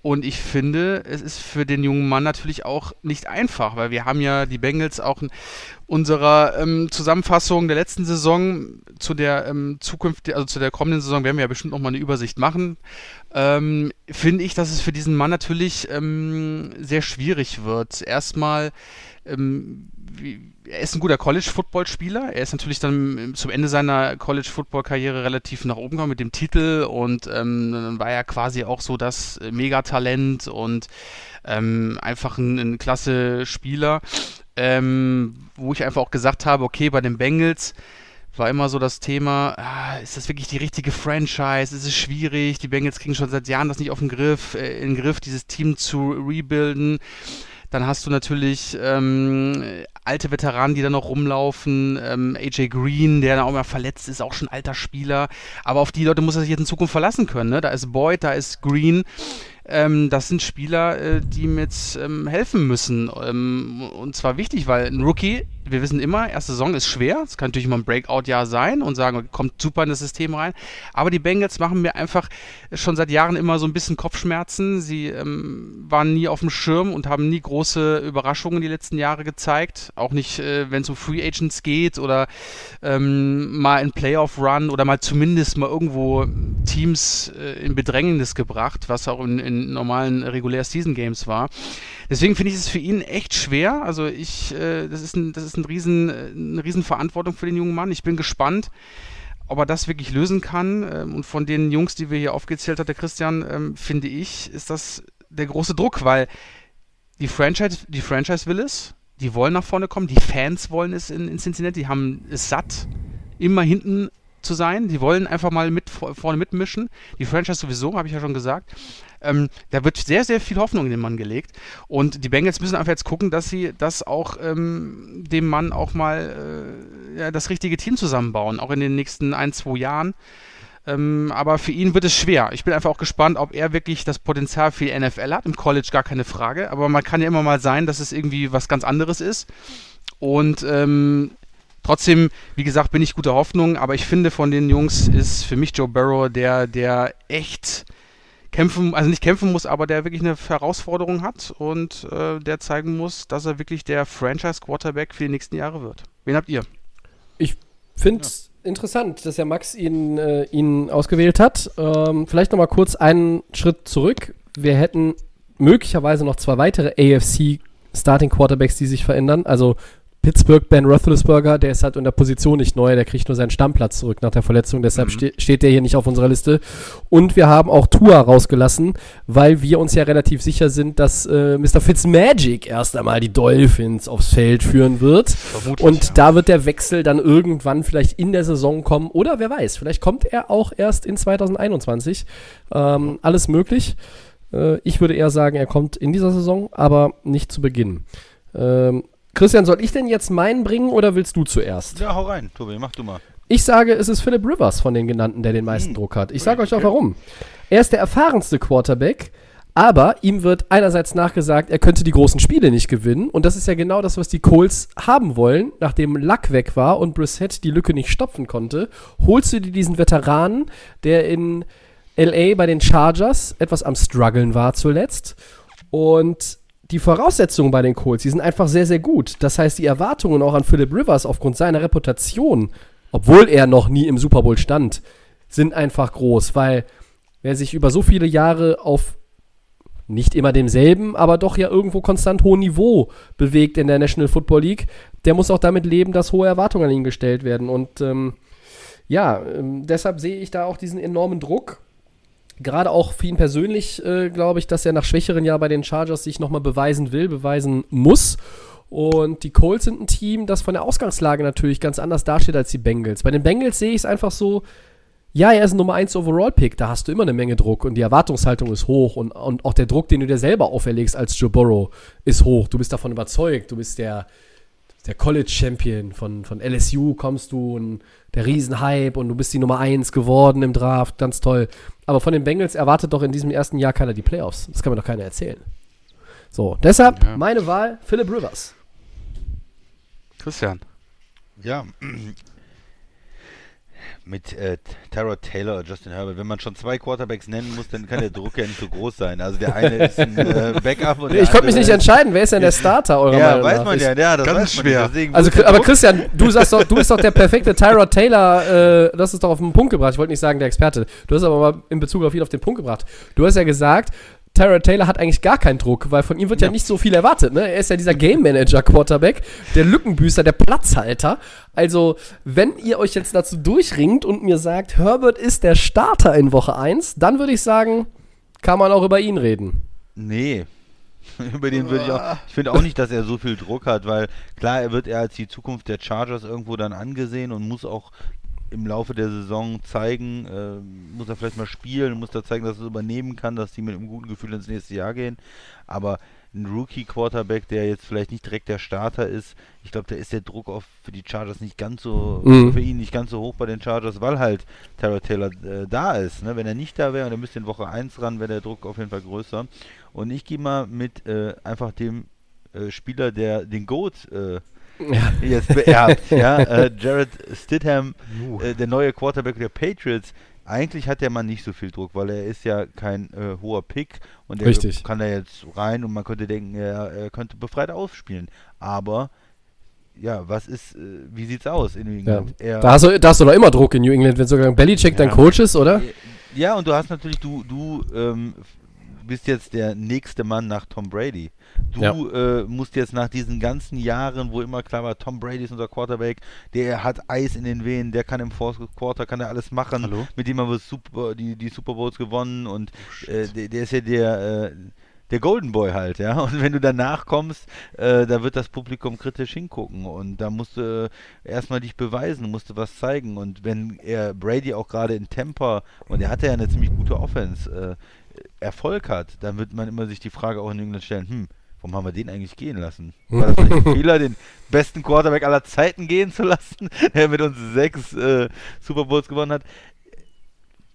Und ich finde, es ist für den jungen Mann natürlich auch nicht einfach, weil wir haben ja die Bengals auch in unserer ähm, Zusammenfassung der letzten Saison zu der ähm, Zukunft, also zu der kommenden Saison, werden wir ja bestimmt nochmal eine Übersicht machen. Ähm, finde ich, dass es für diesen Mann natürlich ähm, sehr schwierig wird. Erstmal, ähm, wie, er ist ein guter College-Football-Spieler. Er ist natürlich dann zum Ende seiner College-Football-Karriere relativ nach oben gekommen mit dem Titel und ähm, dann war er quasi auch so das Megatalent und ähm, einfach ein, ein klasse Spieler, ähm, wo ich einfach auch gesagt habe, okay, bei den Bengals war immer so das Thema, ah, ist das wirklich die richtige Franchise? Ist es schwierig? Die Bengals kriegen schon seit Jahren das nicht auf den Griff, äh, in den Griff, dieses Team zu rebuilden. Dann hast du natürlich ähm, alte Veteranen, die da noch rumlaufen. Ähm, AJ Green, der dann auch mal verletzt ist, auch schon alter Spieler. Aber auf die Leute muss er sich jetzt in Zukunft verlassen können. Ne? Da ist Boyd, da ist Green. Ähm, das sind Spieler, äh, die ihm jetzt ähm, helfen müssen. Ähm, und zwar wichtig, weil ein Rookie, wir wissen immer, erste Saison ist schwer. Es kann natürlich mal ein Breakout-Jahr sein und sagen, kommt super in das System rein. Aber die Bengals machen mir einfach schon seit Jahren immer so ein bisschen Kopfschmerzen. Sie ähm, waren nie auf dem Schirm und haben nie große Überraschungen die letzten Jahre gezeigt. Auch nicht, äh, wenn es um Free Agents geht oder ähm, mal ein Playoff-Run oder mal zumindest mal irgendwo Teams äh, in Bedrängnis gebracht, was auch in, in normalen regulär Season Games war. Deswegen finde ich es für ihn echt schwer. Also ich, äh, das ist ein, das ist ein riesen, äh, eine riesen Verantwortung für den jungen Mann. Ich bin gespannt, ob er das wirklich lösen kann. Ähm, und von den Jungs, die wir hier aufgezählt hat, der Christian, ähm, finde ich, ist das der große Druck, weil die Franchise, die Franchise will es, die wollen nach vorne kommen, die Fans wollen es in, in Cincinnati, die haben es satt, immer hinten zu sein. Die wollen einfach mal mit vor- vorne mitmischen. Die Franchise sowieso, habe ich ja schon gesagt. Ähm, da wird sehr, sehr viel Hoffnung in den Mann gelegt. Und die Bengals müssen einfach jetzt gucken, dass sie das auch ähm, dem Mann auch mal äh, ja, das richtige Team zusammenbauen, auch in den nächsten ein, zwei Jahren. Ähm, aber für ihn wird es schwer. Ich bin einfach auch gespannt, ob er wirklich das Potenzial für die NFL hat. Im College gar keine Frage. Aber man kann ja immer mal sein, dass es irgendwie was ganz anderes ist. Und ähm, trotzdem, wie gesagt, bin ich guter Hoffnung. Aber ich finde, von den Jungs ist für mich Joe Burrow der, der echt kämpfen, also nicht kämpfen muss, aber der wirklich eine Herausforderung hat und äh, der zeigen muss, dass er wirklich der Franchise-Quarterback für die nächsten Jahre wird. Wen habt ihr? finde es interessant, dass der Max ihn, äh, ihn ausgewählt hat. Ähm, vielleicht noch mal kurz einen Schritt zurück. Wir hätten möglicherweise noch zwei weitere AFC Starting Quarterbacks, die sich verändern. Also Pittsburgh, Ben Roethlisberger, der ist halt in der Position nicht neu, der kriegt nur seinen Stammplatz zurück nach der Verletzung, deshalb ste steht der hier nicht auf unserer Liste. Und wir haben auch Tua rausgelassen, weil wir uns ja relativ sicher sind, dass äh, Mr. Fitzmagic erst einmal die Dolphins aufs Feld führen wird. Vermutlich, Und ja. da wird der Wechsel dann irgendwann vielleicht in der Saison kommen oder wer weiß, vielleicht kommt er auch erst in 2021. Ähm, alles möglich. Äh, ich würde eher sagen, er kommt in dieser Saison, aber nicht zu Beginn. Ähm, Christian, soll ich denn jetzt meinen bringen oder willst du zuerst? Ja, hau rein, Tobi, mach du mal. Ich sage, es ist Philip Rivers von den genannten, der den meisten Druck hat. Ich sage euch auch warum. Er ist der erfahrenste Quarterback, aber ihm wird einerseits nachgesagt, er könnte die großen Spiele nicht gewinnen. Und das ist ja genau das, was die Colts haben wollen. Nachdem Luck weg war und Brissett die Lücke nicht stopfen konnte, holst du dir diesen Veteranen, der in LA bei den Chargers etwas am struggeln war zuletzt. Und die Voraussetzungen bei den Colts, die sind einfach sehr, sehr gut. Das heißt, die Erwartungen auch an Philip Rivers aufgrund seiner Reputation, obwohl er noch nie im Super Bowl stand, sind einfach groß, weil wer sich über so viele Jahre auf nicht immer demselben, aber doch ja irgendwo konstant hohem Niveau bewegt in der National Football League, der muss auch damit leben, dass hohe Erwartungen an ihn gestellt werden. Und ähm, ja, ähm, deshalb sehe ich da auch diesen enormen Druck. Gerade auch für ihn persönlich äh, glaube ich, dass er nach schwächeren Jahren bei den Chargers sich nochmal beweisen will, beweisen muss. Und die Colts sind ein Team, das von der Ausgangslage natürlich ganz anders dasteht als die Bengals. Bei den Bengals sehe ich es einfach so, ja, er ist ein Nummer 1 Overall-Pick, da hast du immer eine Menge Druck und die Erwartungshaltung ist hoch und, und auch der Druck, den du dir selber auferlegst als Joe Burrow, ist hoch. Du bist davon überzeugt, du bist der, der College-Champion von, von LSU, kommst du und der Riesenhype und du bist die Nummer 1 geworden im Draft, ganz toll. Aber von den Bengals erwartet doch in diesem ersten Jahr keiner die Playoffs. Das kann mir doch keiner erzählen. So, deshalb Ja. meine Wahl, Philip Rivers. Christian. Ja, mit äh, Tyrod Taylor oder Justin Herbert, wenn man schon zwei Quarterbacks nennen muss, dann kann der Druck ja nicht so groß sein. Also der eine ist ein äh, Backup und der Ich konnte mich nicht entscheiden, wer ist denn der Starter eurer Ja, Meinung weiß nach? man Ich- ja, ja, das Ganz schwer. Nicht. Also, aber? Christian, du sagst doch, du bist doch der perfekte Tyrod Taylor, äh, das ist doch auf den Punkt gebracht. Ich wollte nicht sagen, der Experte. Du hast aber mal in Bezug auf ihn auf den Punkt gebracht. Du hast ja gesagt, Tyrod Taylor hat eigentlich gar keinen Druck, weil von ihm wird ja, nicht so viel erwartet. Ne? Er ist ja dieser Game Manager Quarterback, der Lückenbüßer, der Platzhalter. Also, wenn ihr euch jetzt dazu durchringt und mir sagt, Herbert ist der Starter in Woche 1, dann würde ich sagen, kann man auch über ihn reden. Nee. Über den würde ich auch. Ich finde auch nicht, dass er so viel Druck hat, weil klar, er wird eher als die Zukunft der Chargers irgendwo dann angesehen und muss auch im Laufe der Saison zeigen, äh, muss er vielleicht mal spielen, muss da zeigen, dass er es übernehmen kann, dass die mit einem guten Gefühl ins nächste Jahr gehen. Aber ein Rookie-Quarterback, der jetzt vielleicht nicht direkt der Starter ist, ich glaube, da ist der Druck auf für die Chargers nicht ganz so, Mhm. für ihn nicht ganz so hoch bei den Chargers, weil halt Tyrod Taylor äh, da ist. Ne? Wenn er nicht da wäre und er müsste in Woche 1 ran, wäre der Druck auf jeden Fall größer. Und ich gehe mal mit äh, einfach dem äh, Spieler, der den Goat äh, Ja. jetzt beerbt, ja, äh, Jared Stidham, äh, der neue Quarterback der Patriots. Eigentlich hat der Mann nicht so viel Druck, weil er ist ja kein äh, hoher Pick und der Richtig. kann da jetzt rein und man könnte denken, er, er könnte befreit ausspielen. Aber ja, was ist, äh, wie sieht's aus in New Ja. England? Er- Da, hast du, da hast du doch immer Druck in New England, wenn sogar Belichick dein Ja. Coach ist, oder? Ja, und du hast natürlich, du, du ähm, bist jetzt der nächste Mann nach Tom Brady. Du Ja. äh, musst jetzt nach diesen ganzen Jahren, wo immer klar war, Tom Brady ist unser Quarterback, der hat Eis in den Venen, der kann im Fourth Quarter, kann er alles machen, Hallo? mit dem haben wir Super, die, die Super Bowls gewonnen und äh, der, der ist ja der, äh, der Golden Boy halt, ja. Und wenn du danach kommst, äh, da wird das Publikum kritisch hingucken und da musst du äh, erstmal dich beweisen, musst du was zeigen. Und wenn er Brady auch gerade in Temper, und er hatte ja eine ziemlich gute Offense, äh, Erfolg hat, dann wird man immer sich die Frage auch in England stellen, hm, warum haben wir den eigentlich gehen lassen? War das vielleicht ein Fehler, den besten Quarterback aller Zeiten gehen zu lassen, der mit uns sechs äh, Super Bowls gewonnen hat?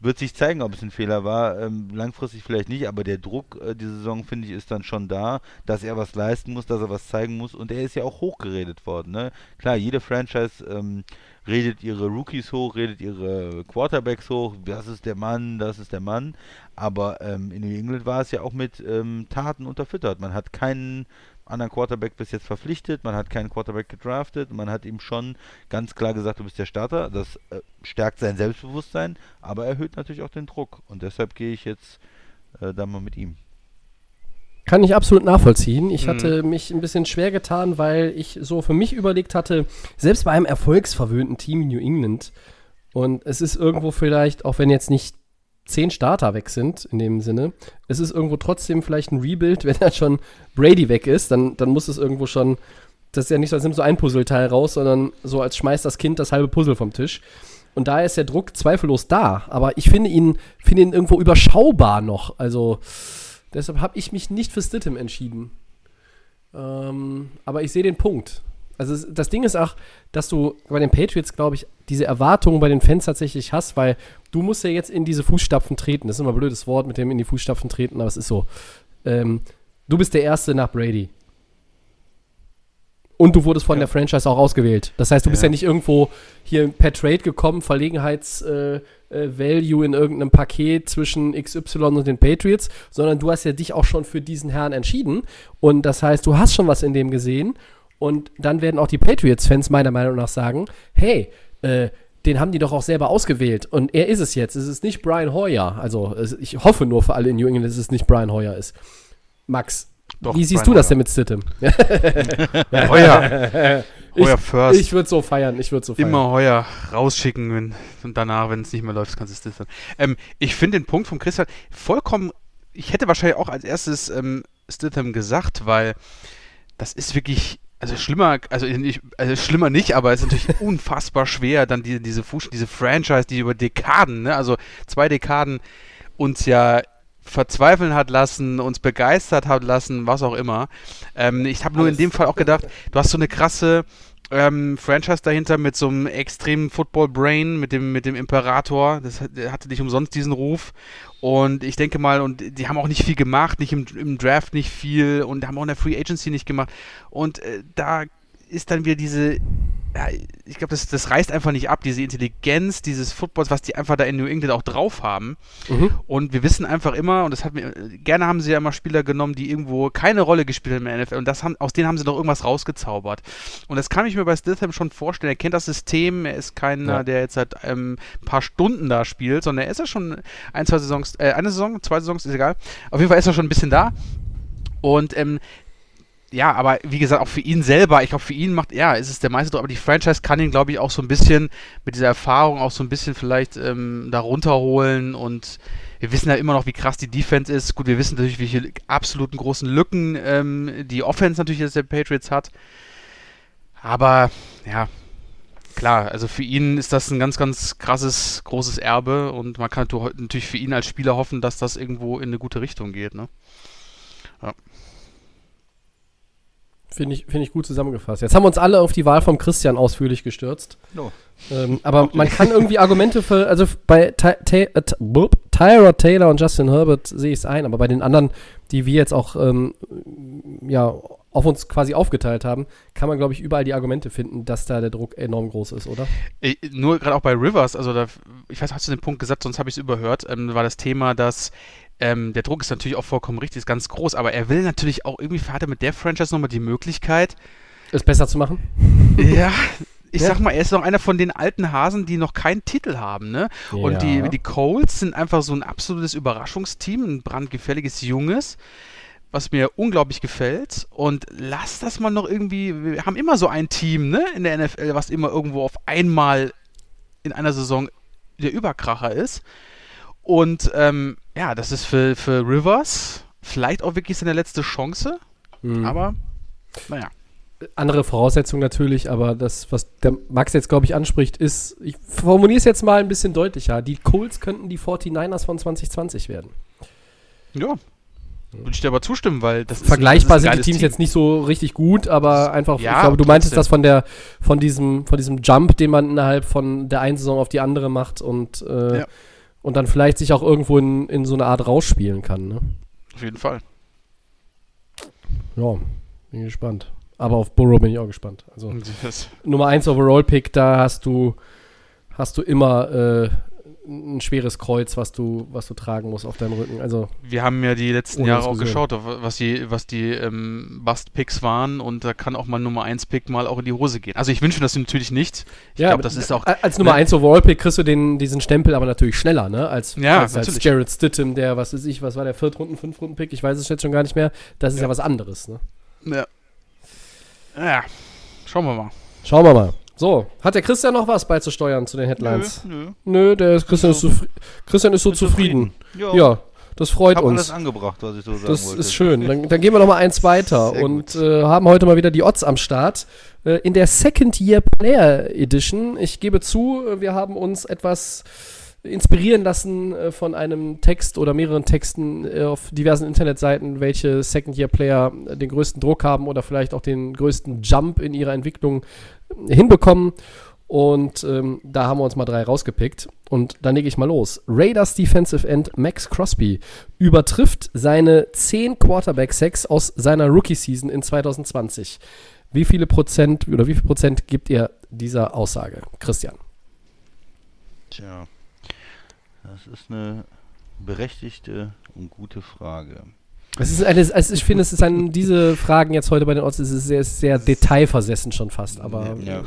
Wird sich zeigen, ob es ein Fehler war. Ähm, langfristig vielleicht nicht, aber der Druck äh, diese Saison, finde ich, ist dann schon da, dass er was leisten muss, dass er was zeigen muss. Und er ist ja auch hochgeredet worden. Ne? Klar, jede Franchise ähm, redet ihre Rookies hoch, redet ihre Quarterbacks hoch. Das ist der Mann, das ist der Mann. Aber ähm, in New England war es ja auch mit ähm, Taten unterfüttert. Man hat keinen anderen Quarterback bis jetzt verpflichtet, man hat keinen Quarterback gedraftet, man hat ihm schon ganz klar gesagt, du bist der Starter. Das äh, stärkt sein Selbstbewusstsein, aber erhöht natürlich auch den Druck. Und deshalb gehe ich jetzt äh, da mal mit ihm. Kann ich absolut nachvollziehen. Ich Mhm. hatte mich ein bisschen schwer getan, weil ich so für mich überlegt hatte, selbst bei einem erfolgsverwöhnten Team in New England, und es ist irgendwo vielleicht, auch wenn jetzt nicht zehn Starter weg sind, in dem Sinne, es ist irgendwo trotzdem vielleicht ein Rebuild, wenn dann schon Brady weg ist, dann, dann muss es irgendwo schon, das ist ja nicht so, als nimmst du ein Puzzleteil raus, sondern so als schmeißt das Kind das halbe Puzzle vom Tisch. Und da ist der Druck zweifellos da, aber ich finde ihn, finde ihn irgendwo überschaubar noch. Also deshalb habe ich mich nicht für Stidham entschieden. Ähm, aber ich sehe den Punkt. Also das Ding ist auch, dass du bei den Patriots, glaube ich, diese Erwartungen bei den Fans tatsächlich hast, weil du musst ja jetzt in diese Fußstapfen treten. Das ist immer ein blödes Wort mit dem in die Fußstapfen treten, aber es ist so. Ähm, du bist der Erste nach Brady. Und du wurdest von der Franchise auch ausgewählt. Das heißt, du bist Ja. ja nicht irgendwo hier per Trade gekommen, Verlegenheits-Value äh, äh, in irgendeinem Paket zwischen XY und den Patriots, sondern du hast ja dich auch schon für diesen Herrn entschieden. Und das heißt, du hast schon was in dem gesehen. Und dann werden auch die Patriots-Fans meiner Meinung nach sagen: Hey, äh, den haben die doch auch selber ausgewählt. Und er ist es jetzt. Es ist nicht Brian Hoyer. Also, es, ich hoffe nur für alle in New England, dass es nicht Brian Hoyer ist. Max, Doch, wie siehst Brian du das Hoyer. denn mit Stidham? Heuer. Ich- Heuer first. Ich würde so feiern, ich würde so feiern. Immer Heuer rausschicken wenn, und danach, wenn es nicht mehr läuft, kannst du es. Ähm, ich finde den Punkt vom Christian vollkommen. Ich hätte wahrscheinlich auch als erstes ähm, Stidham gesagt, weil das ist wirklich. Also schlimmer, also nicht, also schlimmer nicht, aber es ist natürlich unfassbar schwer, dann die, diese diese Franchise, die über Dekaden, ne, also zwei Dekaden uns ja verzweifeln hat lassen, uns begeistert hat lassen, was auch immer. Ähm, ich habe nur in dem Fall auch gedacht, du hast so eine krasse ähm, Franchise dahinter mit so einem extremen Football-Brain, mit dem, mit dem Imperator. Das hatte nicht umsonst diesen Ruf. Und ich denke mal, und die haben auch nicht viel gemacht, nicht im, im Draft nicht viel und haben auch in der Free Agency nicht gemacht. Und äh, da ist dann wieder diese, ja, ich glaube, das, das reißt einfach nicht ab, diese Intelligenz dieses Footballs, was die einfach da in New England auch drauf haben. Mhm. Und wir wissen einfach immer, und das hat mir, gerne haben sie ja immer Spieler genommen, die irgendwo keine Rolle gespielt haben in der NFL. Und das haben, aus denen haben sie doch irgendwas rausgezaubert. Und das kann ich mir bei Stidham schon vorstellen. Er kennt das System, er ist keiner, Ja. der jetzt seit ähm, ein paar Stunden da spielt, sondern er ist ja schon ein, zwei Saisons, äh, eine Saison, zwei Saisons, ist egal. Auf jeden Fall ist er schon ein bisschen da. Und ähm, ja, aber wie gesagt, auch für ihn selber, ich glaube, für ihn macht, ja, ist es der meiste Druck, aber die Franchise kann ihn, glaube ich, auch so ein bisschen mit dieser Erfahrung auch so ein bisschen vielleicht ähm, da runterholen und wir wissen ja immer noch, wie krass die Defense ist. Gut, wir wissen natürlich, welche absoluten großen Lücken ähm, die Offense natürlich jetzt der Patriots hat. Aber, ja, klar, also für ihn ist das ein ganz, ganz krasses, großes Erbe und man kann natürlich für ihn als Spieler hoffen, dass das irgendwo in eine gute Richtung geht, ne? Finde ich, finde ich gut zusammengefasst. Jetzt haben wir uns alle auf die Wahl vom Christian ausführlich gestürzt. No. Ähm, aber man kann irgendwie Argumente für, also bei Ty Ty äh, Tyra Taylor und Justin Herbert sehe ich es ein, aber bei den anderen, die wir jetzt auch ähm, ja, auf uns quasi aufgeteilt haben, kann man, glaube ich, überall die Argumente finden, dass da der Druck enorm groß ist, oder? Ich, nur gerade auch bei Rivers, also da, ich weiß, hast du den Punkt gesagt, sonst habe ich es überhört, ähm, war das Thema, dass ähm, der Druck ist natürlich auch vollkommen richtig, ist ganz groß, aber er will natürlich auch irgendwie, hat er mit der Franchise nochmal die Möglichkeit, Es besser zu machen? ja, ich Ja. sag mal, er ist noch einer von den alten Hasen, die noch keinen Titel haben, ne? Und die, Ja. die Colts sind einfach so ein absolutes Überraschungsteam, ein brandgefälliges Junges, was mir unglaublich gefällt. Und lass das mal noch irgendwie, wir haben immer so ein Team, ne, in der NFL, was immer irgendwo auf einmal in einer Saison der Überkracher ist. Und ähm, ja, das ist für, für Rivers vielleicht auch wirklich seine letzte Chance, Mhm. aber naja. andere Voraussetzung natürlich, aber das, was der Max jetzt, glaube ich, anspricht, ist, ich formuliere es jetzt mal ein bisschen deutlicher. Die Colts könnten die 49ers von 2020 werden. Ja. Würde ich dir aber zustimmen, weil das ist Vergleichbar das ist sind die Teams Team. jetzt nicht so richtig gut, aber einfach, Ja, ich glaube, du meintest das von der, von diesem, von diesem Jump, den man innerhalb von der einen Saison auf die andere macht und, äh, Ja. Und dann vielleicht sich auch irgendwo in, in so eine Art rausspielen kann. Ne? Auf jeden Fall. Ja, bin gespannt. Aber auf Burrow bin ich auch gespannt. Also Das, Nummer 1 Overall-Pick, da hast du, hast du immer äh, ein schweres Kreuz, was du, was du tragen musst auf deinem Rücken. Also Wir haben ja die letzten Jahre auch geschaut, was die, was die ähm, Bust-Picks waren und da kann auch mal Nummer 1-Pick mal auch in die Hose gehen. Also ich wünsche das natürlich nicht. Ich ja, glaube, das ist auch. als Nummer ne? 1 Overall-Pick kriegst du den, diesen Stempel aber natürlich schneller, ne? Als, Ja, als, als. Jared Stittem, der, was weiß ich, was war der Viertrunden, Fünftrunden-Pick? Ich weiß es jetzt schon gar nicht mehr. Das ist ja, Ja. was anderes, ne? Ja. ja. Schauen wir mal. Schauen wir mal. So, hat der Christian noch was beizusteuern zu den Headlines? Nö, nö. Nö, der ist, Christian, ist so- zufri Christian ist so Bin zufrieden. Ja, Ja, das freut alles uns. angebracht, was ich so sagen Das wollte. ist schön. Dann, dann gehen wir noch mal eins weiter Sehr und äh, haben heute mal wieder die Odds am Start. Äh, in der Second Year Player Edition. Ich gebe zu, wir haben uns etwas inspirieren lassen äh, von einem Text oder mehreren Texten äh, auf diversen Internetseiten, welche Second Year Player äh, den größten Druck haben oder vielleicht auch den größten Jump in ihrer Entwicklung hinbekommen. Und ähm, da haben wir uns mal drei rausgepickt. Und dann lege ich mal los. Raiders Defensive End Max Crosby übertrifft seine 10 Quarterback-Sacks aus seiner Rookie-Season in 2020. Wie viele Prozent oder wie viel Prozent gibt ihr dieser Aussage? Christian. Tja, das ist eine berechtigte und gute Frage. Es ist eine, also ich finde, es ist ein, diese Fragen jetzt heute bei den Odds, es ist sehr, sehr detailversessen schon fast, aber Ja.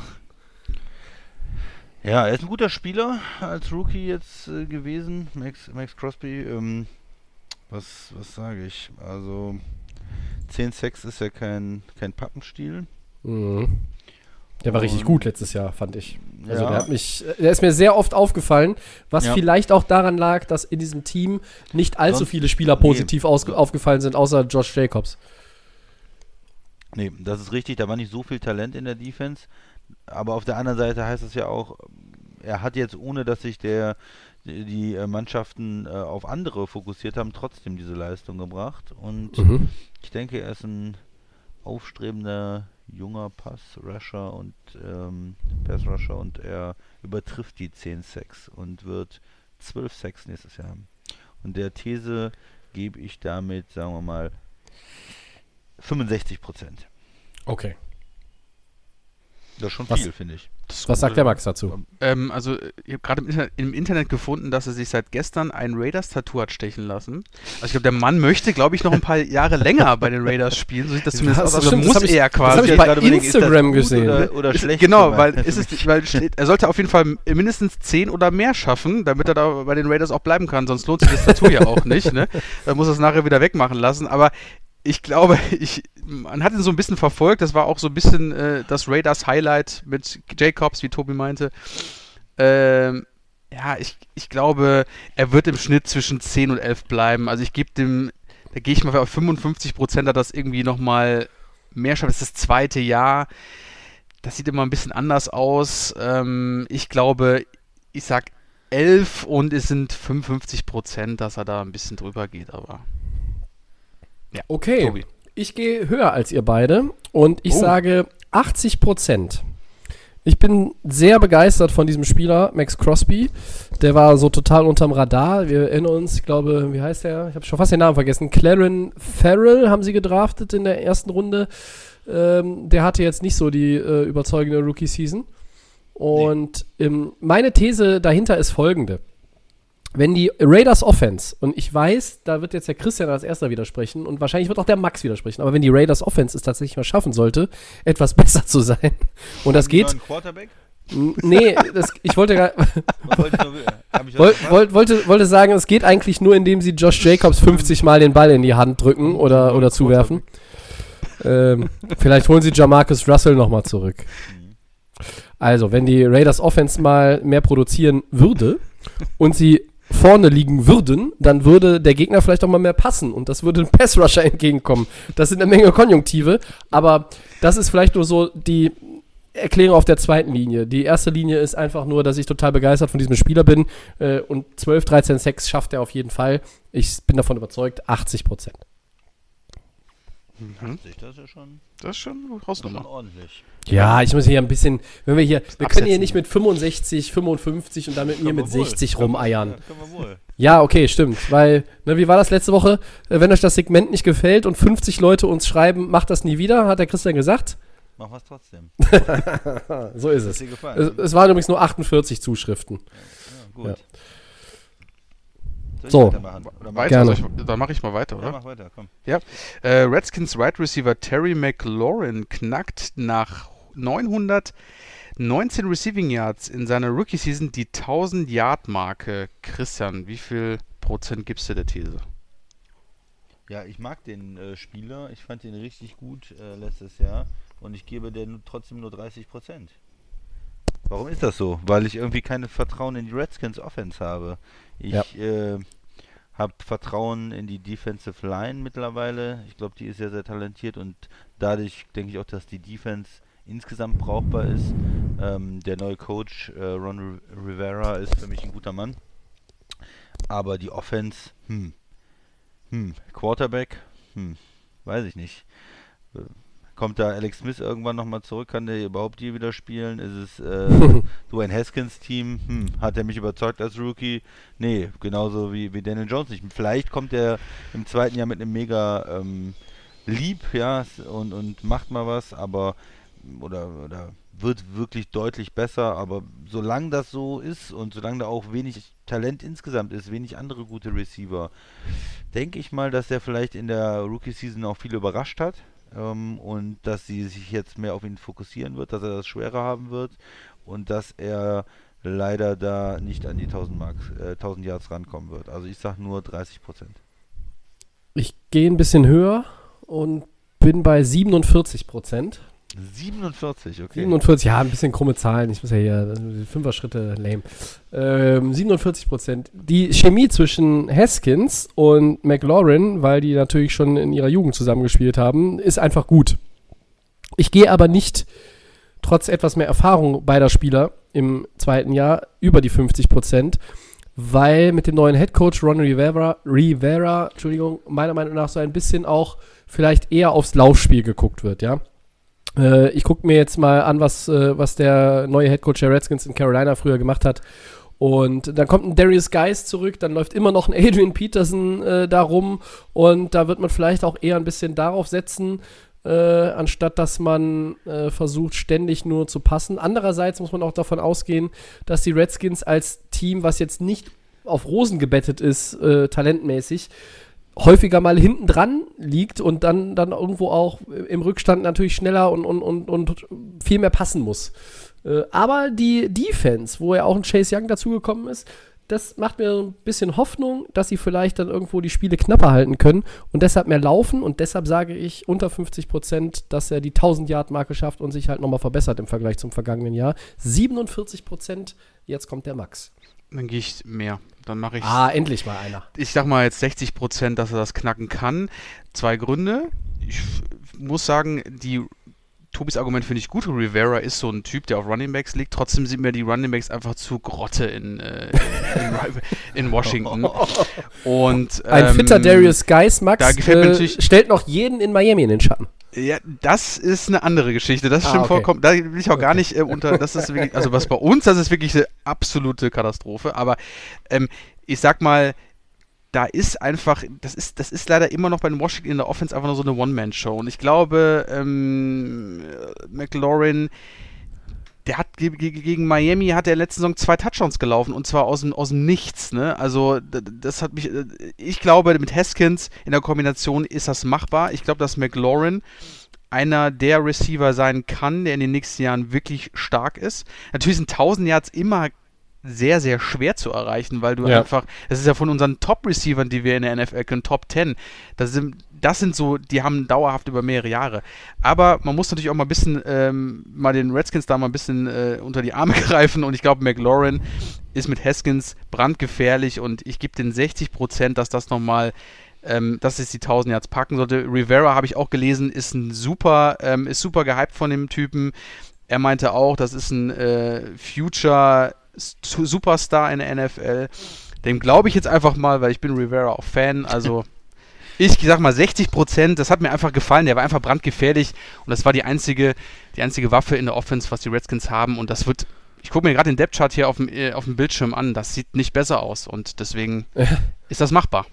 Ja, er ist ein guter Spieler als Rookie jetzt äh, gewesen, Max, Max Crosby. Ähm, was was sage ich? Also 10 Sex ist ja kein, kein Pappenstiel. Mhm. Der war richtig gut letztes Jahr, fand ich. Also Ja. der hat mich, der ist mir sehr oft aufgefallen, was Ja. vielleicht auch daran lag, dass in diesem Team nicht allzu Sonst- viele Spieler nee. positiv ausge, aufgefallen sind, außer Josh Jacobs. Nee, das ist richtig, da war nicht so viel Talent in der Defense. Aber auf der anderen Seite heißt es ja auch, er hat jetzt, ohne dass sich der, die, die äh, Mannschaften äh, auf andere fokussiert haben, trotzdem diese Leistung gebracht. Und Mhm. ich denke, er ist ein aufstrebender junger Pass-Rusher und ähm, Pass-Rusher und er übertrifft die 10 Sacks und wird 12 Sacks nächstes Jahr haben. Und der These gebe ich damit, sagen wir mal, 65 Prozent. Okay. Das ist schon Was- viel, finde ich. Was sagt der Max dazu? Ähm, also, ich habe gerade im Internet, im Internet gefunden, dass er sich seit gestern ein Raiders-Tattoo hat stechen lassen. Also, ich glaube, der Mann möchte, glaube ich, noch ein paar Jahre länger bei den Raiders spielen. So sieht das zumindest das aus. Also, das muss ich- er das hab quasi. ich bei Instagram gesehen. Oder, oder Ist- schlecht. genau, weil, ist es, weil steht, er sollte auf jeden Fall mindestens 10 oder mehr schaffen, damit er da bei den Raiders auch bleiben kann. Sonst lohnt sich das Tattoo ja auch nicht. Ne? Dann muss er es nachher wieder wegmachen lassen. Aber ich glaube, ich, man hat ihn so ein bisschen verfolgt. Das war auch so ein bisschen äh, das Raiders Highlight mit Jacobs, wie Tobi meinte. Ähm, ja, ich, ich glaube, er wird im Schnitt zwischen 10 und 11 bleiben. Also ich gebe dem, da gehe ich mal auf 55 Prozent, das irgendwie nochmal mehr schafft. Das ist das zweite Jahr. Das sieht immer ein bisschen anders aus. Ähm, ich glaube, ich sag 11 und es sind 55 Prozent, dass er da ein bisschen drüber geht, aber. Okay, Tobi. ich gehe höher als ihr beide und ich Oh. sage 80 Prozent. Ich bin sehr begeistert von diesem Spieler, Max Crosby. Der war so total unterm Radar. Wir erinnern uns, ich glaube, wie heißt der? Ich habe schon fast den Namen vergessen. Claren Farrell haben sie gedraftet in der ersten Runde. Ähm, der hatte jetzt nicht so die äh, überzeugende Rookie-Season. Und ähm, meine These dahinter ist folgende. Wenn die Raiders Offense, und ich weiß, da wird jetzt der Christian als erster widersprechen und wahrscheinlich wird auch der Max widersprechen, aber wenn die Raiders Offense es tatsächlich mal schaffen sollte, etwas besser zu sein, und das geht, Quarterback? nee, das, ich wollte, gar- wollte ich noch- hab ich was woll, gefragt? woll, wollte, wollte sagen, es geht eigentlich nur, indem sie Josh Jacobs 50 Mal den Ball in die Hand drücken oder, oder zuwerfen. Ähm, vielleicht holen sie Jamarcus Russell nochmal zurück. Also, wenn die Raiders Offense mal mehr produzieren würde und sie vorne liegen würden, dann würde der Gegner vielleicht auch mal mehr passen und das würde dem Pass-Rusher entgegenkommen. Das sind eine Menge Konjunktive, aber das ist vielleicht nur so die Erklärung auf der zweiten Linie. Die erste Linie ist einfach nur, dass ich total begeistert von diesem Spieler bin äh, und 12, 13 Sex schafft er auf jeden Fall. Ich bin davon überzeugt, 80 Prozent. 80, das ist ja schon, Das ist schon schon Hausnummer. ordentlich. Ja, ich muss hier ein bisschen, wenn wir hier, wir können hier Absetzen. nicht mit 65, 55 und dann mit mir mit wir wohl. 60 Können wir- rumeiern. Ja, können wir wohl. Ja, okay, stimmt. Weil, ne, wie war das letzte Woche? Äh, Wenn euch das Segment nicht gefällt und 50 Leute uns schreiben, macht das nie wieder, hat der Christian gesagt. Machen wir es trotzdem. So ist es. Es, es waren übrigens nur 48 Zuschriften. ja, gut. ja. Soll ich So. Oder Weiter, Gerne. soll ich, dann mache ich mal weiter, Ja, oder? mach weiter, komm. Ja. Äh, Redskins Wide Receiver Terry McLaurin knackt nach 919 Receiving Yards in seiner Rookie Season die 1000 Yard Marke. Christian, wie viel Prozent gibst du der These? Ja, ich mag den äh, Spieler. Ich fand ihn richtig gut äh, letztes Jahr. Und ich gebe den trotzdem nur 30 Prozent. Warum ist das so? Weil ich irgendwie kein Vertrauen in die Redskins Offense habe. Ich Ja. äh, habe Vertrauen in die Defensive Line mittlerweile. Ich glaube, die ist sehr, sehr talentiert und dadurch denke ich auch, dass die Defense insgesamt brauchbar ist. Ähm, der neue Coach äh, Ron Ri- Rivera ist für mich ein guter Mann. Aber die Offense, hm, hm, Quarterback, hm, weiß ich nicht. Kommt da Alex Smith irgendwann nochmal zurück? Kann der überhaupt hier wieder spielen? Ist es äh, Dwayne Haskins Team? Hm, hat er mich überzeugt als Rookie? Nee, genauso wie, wie Daniel Jones nicht. Vielleicht kommt er im zweiten Jahr mit einem mega ähm, Lieb, ja, und, und macht mal was, aber oder, oder wird wirklich deutlich besser, aber solange das so ist und solange da auch wenig Talent insgesamt ist, wenig andere gute Receiver, denke ich mal, dass er vielleicht in der Rookie-Season auch viel überrascht hat ähm, und dass sie sich jetzt mehr auf ihn fokussieren wird, dass er das schwerer haben wird und dass er leider da nicht an die 1000, Mark, äh, 1000 Yards rankommen wird. Also ich sage nur 30 Prozent. Ich gehe ein bisschen höher und bin bei 47 Prozent. 47, okay. 47, ja, ein bisschen krumme Zahlen. Ich muss ja hier äh, Fünfer-Schritte lame. Ähm, 47 Prozent. Die Chemie zwischen Haskins und McLaurin, weil die natürlich schon in ihrer Jugend zusammengespielt haben, ist einfach gut. Ich gehe aber nicht, trotz etwas mehr Erfahrung beider Spieler im zweiten Jahr, über die 50 Prozent, weil mit dem neuen Headcoach Ron Rivera, Rivera, Entschuldigung, meiner Meinung nach so ein bisschen auch vielleicht eher aufs Laufspiel geguckt wird, ja. Äh, ich gucke mir jetzt mal an, was, äh, was der neue Headcoach der Redskins in Carolina früher gemacht hat. Und dann kommt ein Darius Geist zurück, dann läuft immer noch ein Adrian Peterson äh, da rum und da wird man vielleicht auch eher ein bisschen darauf setzen, äh, anstatt dass man äh, versucht, ständig nur zu passen. Andererseits muss man auch davon ausgehen, dass die Redskins als Team, was jetzt nicht auf Rosen gebettet ist, äh, talentmäßig, häufiger mal hinten dran liegt und dann, dann irgendwo auch im Rückstand natürlich schneller und, und, und, und viel mehr passen muss. Äh, aber die Defense, wo ja auch ein Chase Young dazugekommen ist, das macht mir ein bisschen Hoffnung, dass sie vielleicht dann irgendwo die Spiele knapper halten können und deshalb mehr laufen und deshalb sage ich unter 50 Prozent, dass er die 1000 Yard Marke schafft und sich halt nochmal verbessert im Vergleich zum vergangenen Jahr. 47 Prozent, jetzt kommt der Max. Dann gehe ich mehr. Dann mache ich Ah, endlich mal einer. ich sag mal jetzt 60 Prozent, dass er das knacken kann. Zwei Gründe. Ich muss sagen, die Tobis Argument finde ich gut. Rivera ist so ein Typ, der auf Running Backs liegt. Trotzdem sind mir die Running Backs einfach zu Grotte in, äh, in, in Washington. Und, Ein ähm, fitter Darius Geis, Max, äh, stellt noch jeden in Miami in den Schatten. Ja, das ist eine andere Geschichte. Das Ah, stimmt okay. vollkommen. Da will ich auch gar Okay. nicht äh, unter. Das ist wirklich, also was bei uns, das ist wirklich eine absolute Katastrophe. Aber ähm, ich sag mal, da ist einfach, das ist, das ist leider immer noch bei den Washington in der Offense einfach nur so eine One-Man-Show. Und ich glaube, ähm, äh, McLaurin, der hat ge ge gegen Miami hat er letzte Saison zwei Touchdowns gelaufen und zwar aus dem, aus dem Nichts, ne? Also das hat mich, äh, ich glaube, mit Haskins in der Kombination ist das machbar. Ich glaube, dass McLaurin einer der Receiver sein kann, der in den nächsten Jahren wirklich stark ist. Natürlich sind 1000 Yards immer sehr, sehr schwer zu erreichen, weil du Ja. einfach, das ist ja von unseren Top-Receivern, die wir in der NFL können, Top 10. Das sind, das sind so, die haben dauerhaft über mehrere Jahre. Aber man muss natürlich auch mal ein bisschen, ähm, mal den Redskins da mal ein bisschen äh, unter die Arme greifen und ich glaube, McLaurin ist mit Haskins brandgefährlich und ich gebe den 60 Prozent, dass das nochmal ähm, dass es die 1000 Yards packen sollte. Rivera habe ich auch gelesen, ist ein super, ähm, ist super gehypt von dem Typen. Er meinte auch, das ist ein äh, Future Superstar in der NFL. Dem glaube ich jetzt einfach mal, weil ich bin Rivera auch Fan. Also ich sag mal 60 Prozent. Das hat mir einfach gefallen. Der war einfach brandgefährlich und das war die einzige, die einzige Waffe in der Offense, was die Redskins haben. Und das wird. Ich gucke mir gerade den Depth Chart hier auf dem, äh, auf dem Bildschirm an. Das sieht nicht besser aus und deswegen ist das machbar.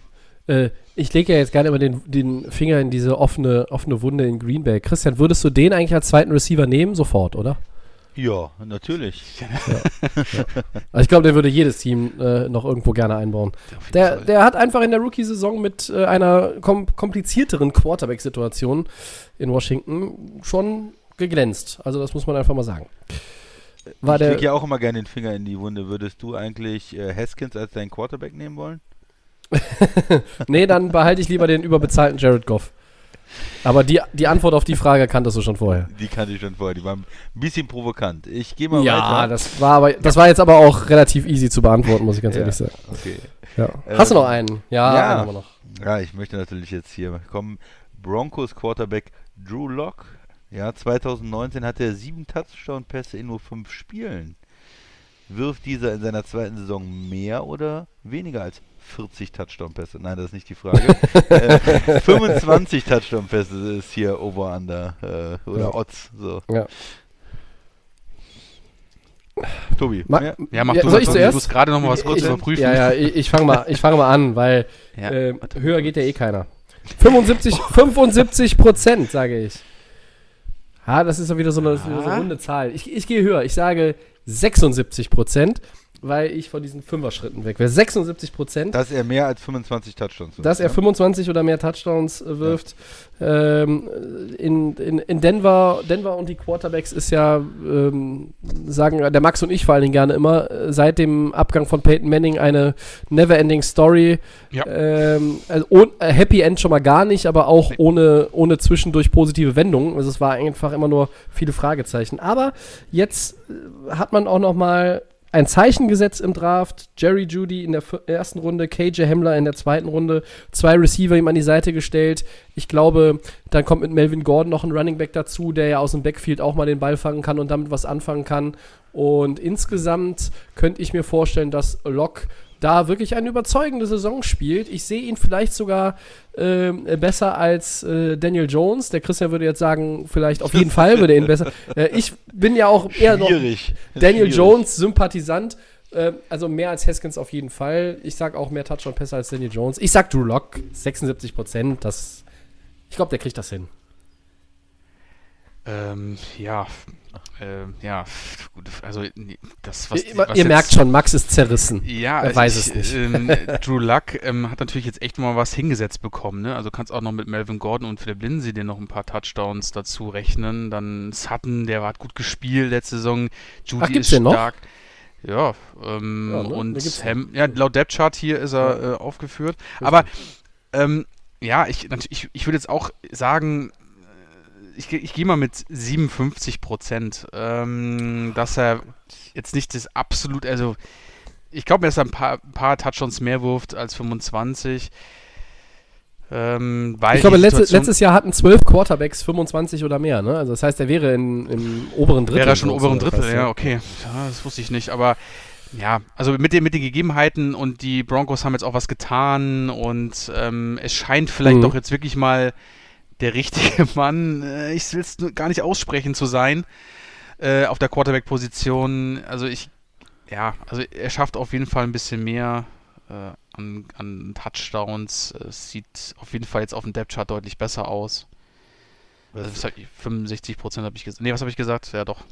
Äh, ich lege ja jetzt gerne immer den, den Finger in diese offene, offene Wunde in Green Bay. Christian, würdest du den eigentlich als zweiten Receiver nehmen? Sofort, oder? Ja, natürlich. Also ich glaube, der würde jedes Team äh, noch irgendwo gerne einbauen. Der, der hat einfach in der Rookie-Saison mit äh, einer kom komplizierteren Quarterback-Situation in Washington schon geglänzt. Also das muss man einfach mal sagen. War ich der, leg ja auch immer gerne den Finger in die Wunde. Würdest du eigentlich äh, Haskins als deinen Quarterback nehmen wollen? nee, dann behalte ich lieber den überbezahlten Jared Goff. Aber die, die Antwort auf die Frage kanntest du schon vorher. Die kannte ich schon vorher. Die waren ein bisschen provokant. Ich gehe mal Ja, weiter. das war aber das war jetzt aber auch relativ easy zu beantworten, muss ich ganz Ja, ehrlich sagen. Okay. Ja. Ähm, Hast du noch einen? Ja, ja. einen noch. Ja, ich möchte natürlich jetzt hier kommen. Broncos Quarterback Drew Lock. Ja, 2019 hatte er sieben Touchdown-Pässe in nur fünf Spielen. Wirft dieser in seiner zweiten Saison mehr oder weniger als 40 Touchdown-Pässe? Nein, das ist nicht die Frage. äh, 25 Touchdown-Pässe ist hier Over-Under äh, oder Ja. Odds. So. Ja. Tobi, Ma-? Ja, mach Ja, du soll mal, ich zuerst? Du musst gerade noch mal was kurz ich, überprüfen. Ja, ja, ich, ich fange mal, ich fang mal an, weil Ja, äh, höher geht ja eh keiner. 75, 75 Prozent, sage ich. Ja, das ist doch wieder so eine, so eine Ja. runde Zahl. Ich, ich gehe höher. Ich sage 76 Prozent, weil ich von diesen Fünfer-Schritten weg wäre. 76 Prozent. Dass er mehr als 25 Touchdowns wirft, dass er ja? 25 oder mehr Touchdowns äh, wirft. Ähm, in, in, in Denver, Denver und die Quarterbacks ist ja, ähm, sagen der Max und ich vor allen Dingen gerne immer, äh, seit dem Abgang von Peyton Manning eine never-ending Story. Ja. Ähm, also äh, Happy End schon mal gar nicht, aber auch Nee. ohne, ohne zwischendurch positive Wendungen. Also es war einfach immer nur viele Fragezeichen. Aber jetzt hat man auch noch mal ein Zeichen gesetzt im Draft. Jerry Judy in der ersten Runde, KJ Hamler in der zweiten Runde, zwei Receiver ihm an die Seite gestellt. Ich glaube, dann kommt mit Melvin Gordon noch ein Running Back dazu, der ja aus dem Backfield auch mal den Ball fangen kann und damit was anfangen kann. Und insgesamt könnte ich mir vorstellen, dass Locke da wirklich eine überzeugende Saison spielt. Ich sehe ihn vielleicht sogar ähm, besser als äh, Daniel Jones. Der Christian würde jetzt sagen, vielleicht auf jeden Fall würde er ihn besser. Äh, ich bin ja auch eher noch. Daniel Schwierig. Jones Sympathisant. Äh, also mehr als Haskins auf jeden Fall. Ich sag auch mehr Touchdown-Pässe als Daniel Jones. Ich sag Drew Lock 76 Prozent. Das, ich glaube, der kriegt das hin. Ähm, ja, ähm, ja, gut, also das, was, ihr was ihr jetzt- merkt schon, Max ist zerrissen. Ja, Er also weiß ich, es nicht. Ähm, Drew Luck ähm, hat natürlich jetzt echt mal was hingesetzt bekommen. Ne? Also kannst auch noch mit Melvin Gordon und Philip Lindsay dir noch ein paar Touchdowns dazu rechnen. Dann Sutton, der hat gut gespielt letzte Saison. Judy Ach, gibt's ist den noch? stark. Ja, ähm, Ja, ne? Und Ham, ja, laut Depth Chart hier ist er äh, aufgeführt. Aber ähm, ja, ich, ich, ich würde jetzt auch sagen, äh, ich, ich gehe mal mit 57 Prozent, ähm, dass er jetzt nicht das absolut, also ich glaube, dass er ein paar, ein paar Touchdowns mehr wirft als 25. Ähm, Ich glaube, letzte, letztes Jahr hatten zwölf Quarterbacks 25 oder mehr. Ne? Also das heißt, er wäre in, im oberen Drittel. Wäre er schon so, oberen Drittel, ja, okay. Ja, das wusste ich nicht, aber ja, also mit den, mit den Gegebenheiten und die Broncos haben jetzt auch was getan und ähm, es scheint vielleicht Mhm. doch jetzt wirklich mal der richtige Mann, äh, ich will es gar nicht aussprechen zu sein, äh, auf der Quarterback-Position. Also ich, ja, also er schafft auf jeden Fall ein bisschen mehr äh, an, an Touchdowns. Es sieht auf jeden Fall jetzt auf dem Depth-Chart deutlich besser aus. Also, Was, das hab ich- 65 Prozent habe ich gesagt. Nee, was habe ich gesagt? Ja, doch.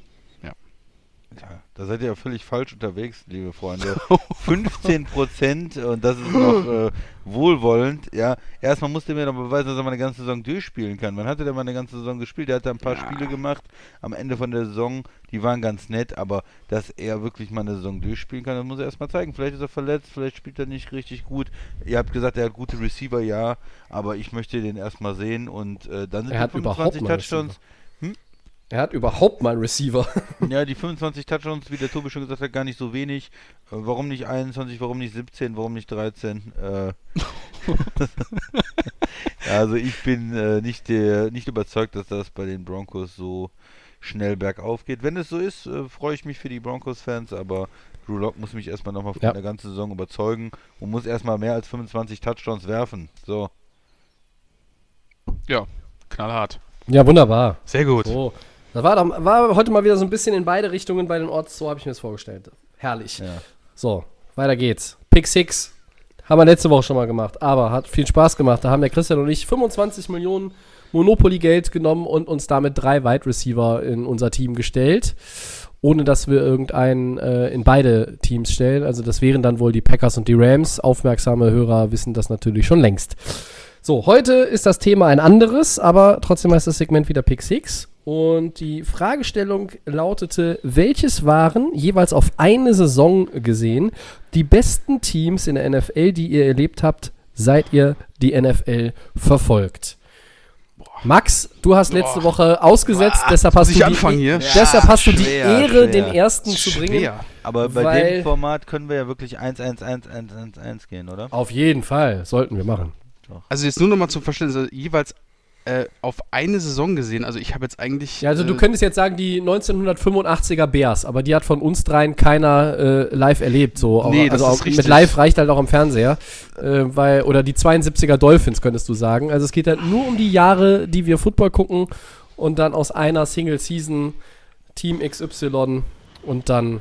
Ja, da seid ihr ja völlig falsch unterwegs, liebe Freunde. 15 Prozent und das ist noch äh, wohlwollend. Ja, erstmal musste mir noch beweisen, dass er mal eine ganze Saison durchspielen kann. Wann hatte der mal eine ganze Saison gespielt? Der hat da ein paar Ja. Spiele gemacht am Ende von der Saison. Die waren ganz nett, aber dass er wirklich mal eine Saison durchspielen kann, das muss er erstmal zeigen. Vielleicht ist er verletzt, vielleicht spielt er nicht richtig gut. Ihr habt gesagt, er hat gute Receiver, ja, aber ich möchte den erstmal sehen und äh, dann sind Er die hat überhaupt 25 mal Touchdowns. Er hat überhaupt mal einen Receiver. Ja, die 25 Touchdowns, wie der Tobi schon gesagt hat, gar nicht so wenig. Äh, warum nicht 21, warum nicht 17, warum nicht 13? Äh, also ich bin äh, nicht, der, nicht überzeugt, dass das bei den Broncos so schnell bergauf geht. Wenn es so ist, äh, freue ich mich für die Broncos-Fans, aber Drew Lock muss mich erstmal nochmal für Ja. eine ganze Saison überzeugen und muss erstmal mehr als 25 Touchdowns werfen. So. Ja, knallhart. Ja, wunderbar. Sehr gut. So. Das war, doch, war heute mal wieder so ein bisschen in beide Richtungen bei den Orts. So habe ich mir das vorgestellt. Herrlich. Ja. So, weiter geht's. Pick 6. Haben wir letzte Woche schon mal gemacht, aber hat viel Spaß gemacht. Da haben der Christian und ich 25 Millionen Monopoly-Geld genommen und uns damit drei Wide Receiver in unser Team gestellt, ohne dass wir irgendeinen äh, in beide Teams stellen. Also das wären dann wohl die Packers und die Rams. Aufmerksame Hörer wissen das natürlich schon längst. So, heute ist das Thema ein anderes, aber trotzdem heißt das Segment wieder Pick 6. Und die Fragestellung lautete, welches waren jeweils auf eine Saison gesehen die besten Teams in der NFL, die ihr erlebt habt, seit ihr die NFL verfolgt? Max, du hast letzte Woche ausgesetzt, deshalb hast, muss du die, hier? deshalb hast du die schwer, Ehre, schwer. den ersten zu bringen. Schwer. Aber bei dem Format können wir ja wirklich 1-1-1-1-1-1 gehen, oder? Auf jeden Fall, sollten wir machen. Also jetzt nur nochmal zum Verständnis, also jeweils äh, auf eine Saison gesehen. Also ich habe jetzt eigentlich. Ja, also du äh, könntest jetzt sagen, die 1985er Bears, aber die hat von uns dreien keiner äh, live erlebt. So. Nee, also das ist auch richtig. mit live reicht halt auch am Fernseher. Äh, weil, oder die 72er Dolphins, könntest du sagen. Also es geht halt nur um die Jahre, die wir Football gucken und dann aus einer Single Season Team XY und dann.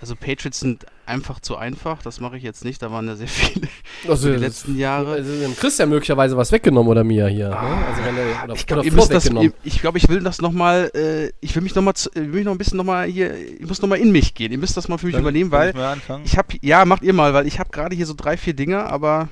Also Patriots sind einfach zu einfach. Das mache ich jetzt nicht. Da waren ja sehr viele Also, die letzten Jahre. also dem Chris ja möglicherweise was weggenommen oder mir hier. Ne? Also der, oder, Ich glaube, das. ich glaube, ich will das nochmal. Äh, ich will mich nochmal. Ich will mich noch ein bisschen nochmal hier. Ich muss nochmal in mich gehen. Ihr müsst das mal für mich Soll- übernehmen, weil ich ich habe. Ja, macht ihr mal, weil ich habe gerade hier so drei, vier Dinge, aber.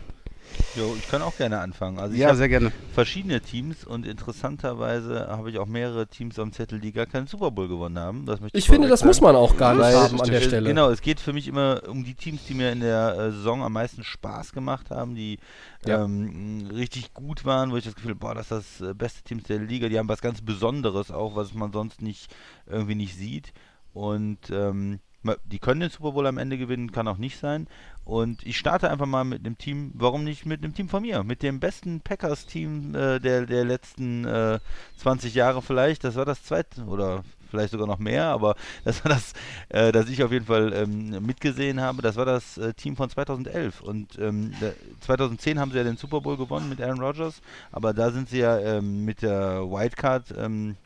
Jo, ich kann auch gerne anfangen. Also ich ja, habe sehr gerne. verschiedene Teams und interessanterweise habe ich auch mehrere Teams am Zettel, die gar keinen Super Bowl gewonnen haben. Das möchte Ich finde, das vorweg muss sagen. man auch gar nicht haben an der Stelle. Genau, es geht für mich immer um die Teams, die mir in der äh, Saison am meisten Spaß gemacht haben, die Ja. ähm, richtig gut waren, wo ich das Gefühl boah, das ist das äh, beste Teams der Liga, die haben was ganz Besonderes auch, was man sonst nicht irgendwie nicht sieht. Und ähm, die können den Super Bowl am Ende gewinnen, kann auch nicht sein. Und ich starte einfach mal mit einem Team, warum nicht mit einem Team von mir? Mit dem besten Packers-Team äh, der, der letzten äh, 20 Jahre vielleicht. Das war das zweite oder vielleicht sogar noch mehr, aber das war das, äh, das ich auf jeden Fall ähm, mitgesehen habe. Das war das äh, Team von 2011. Und ähm, da, 2010 haben sie ja den Super Bowl gewonnen mit Aaron Rodgers, aber da sind sie ja ähm, mit der Wildcard ähm,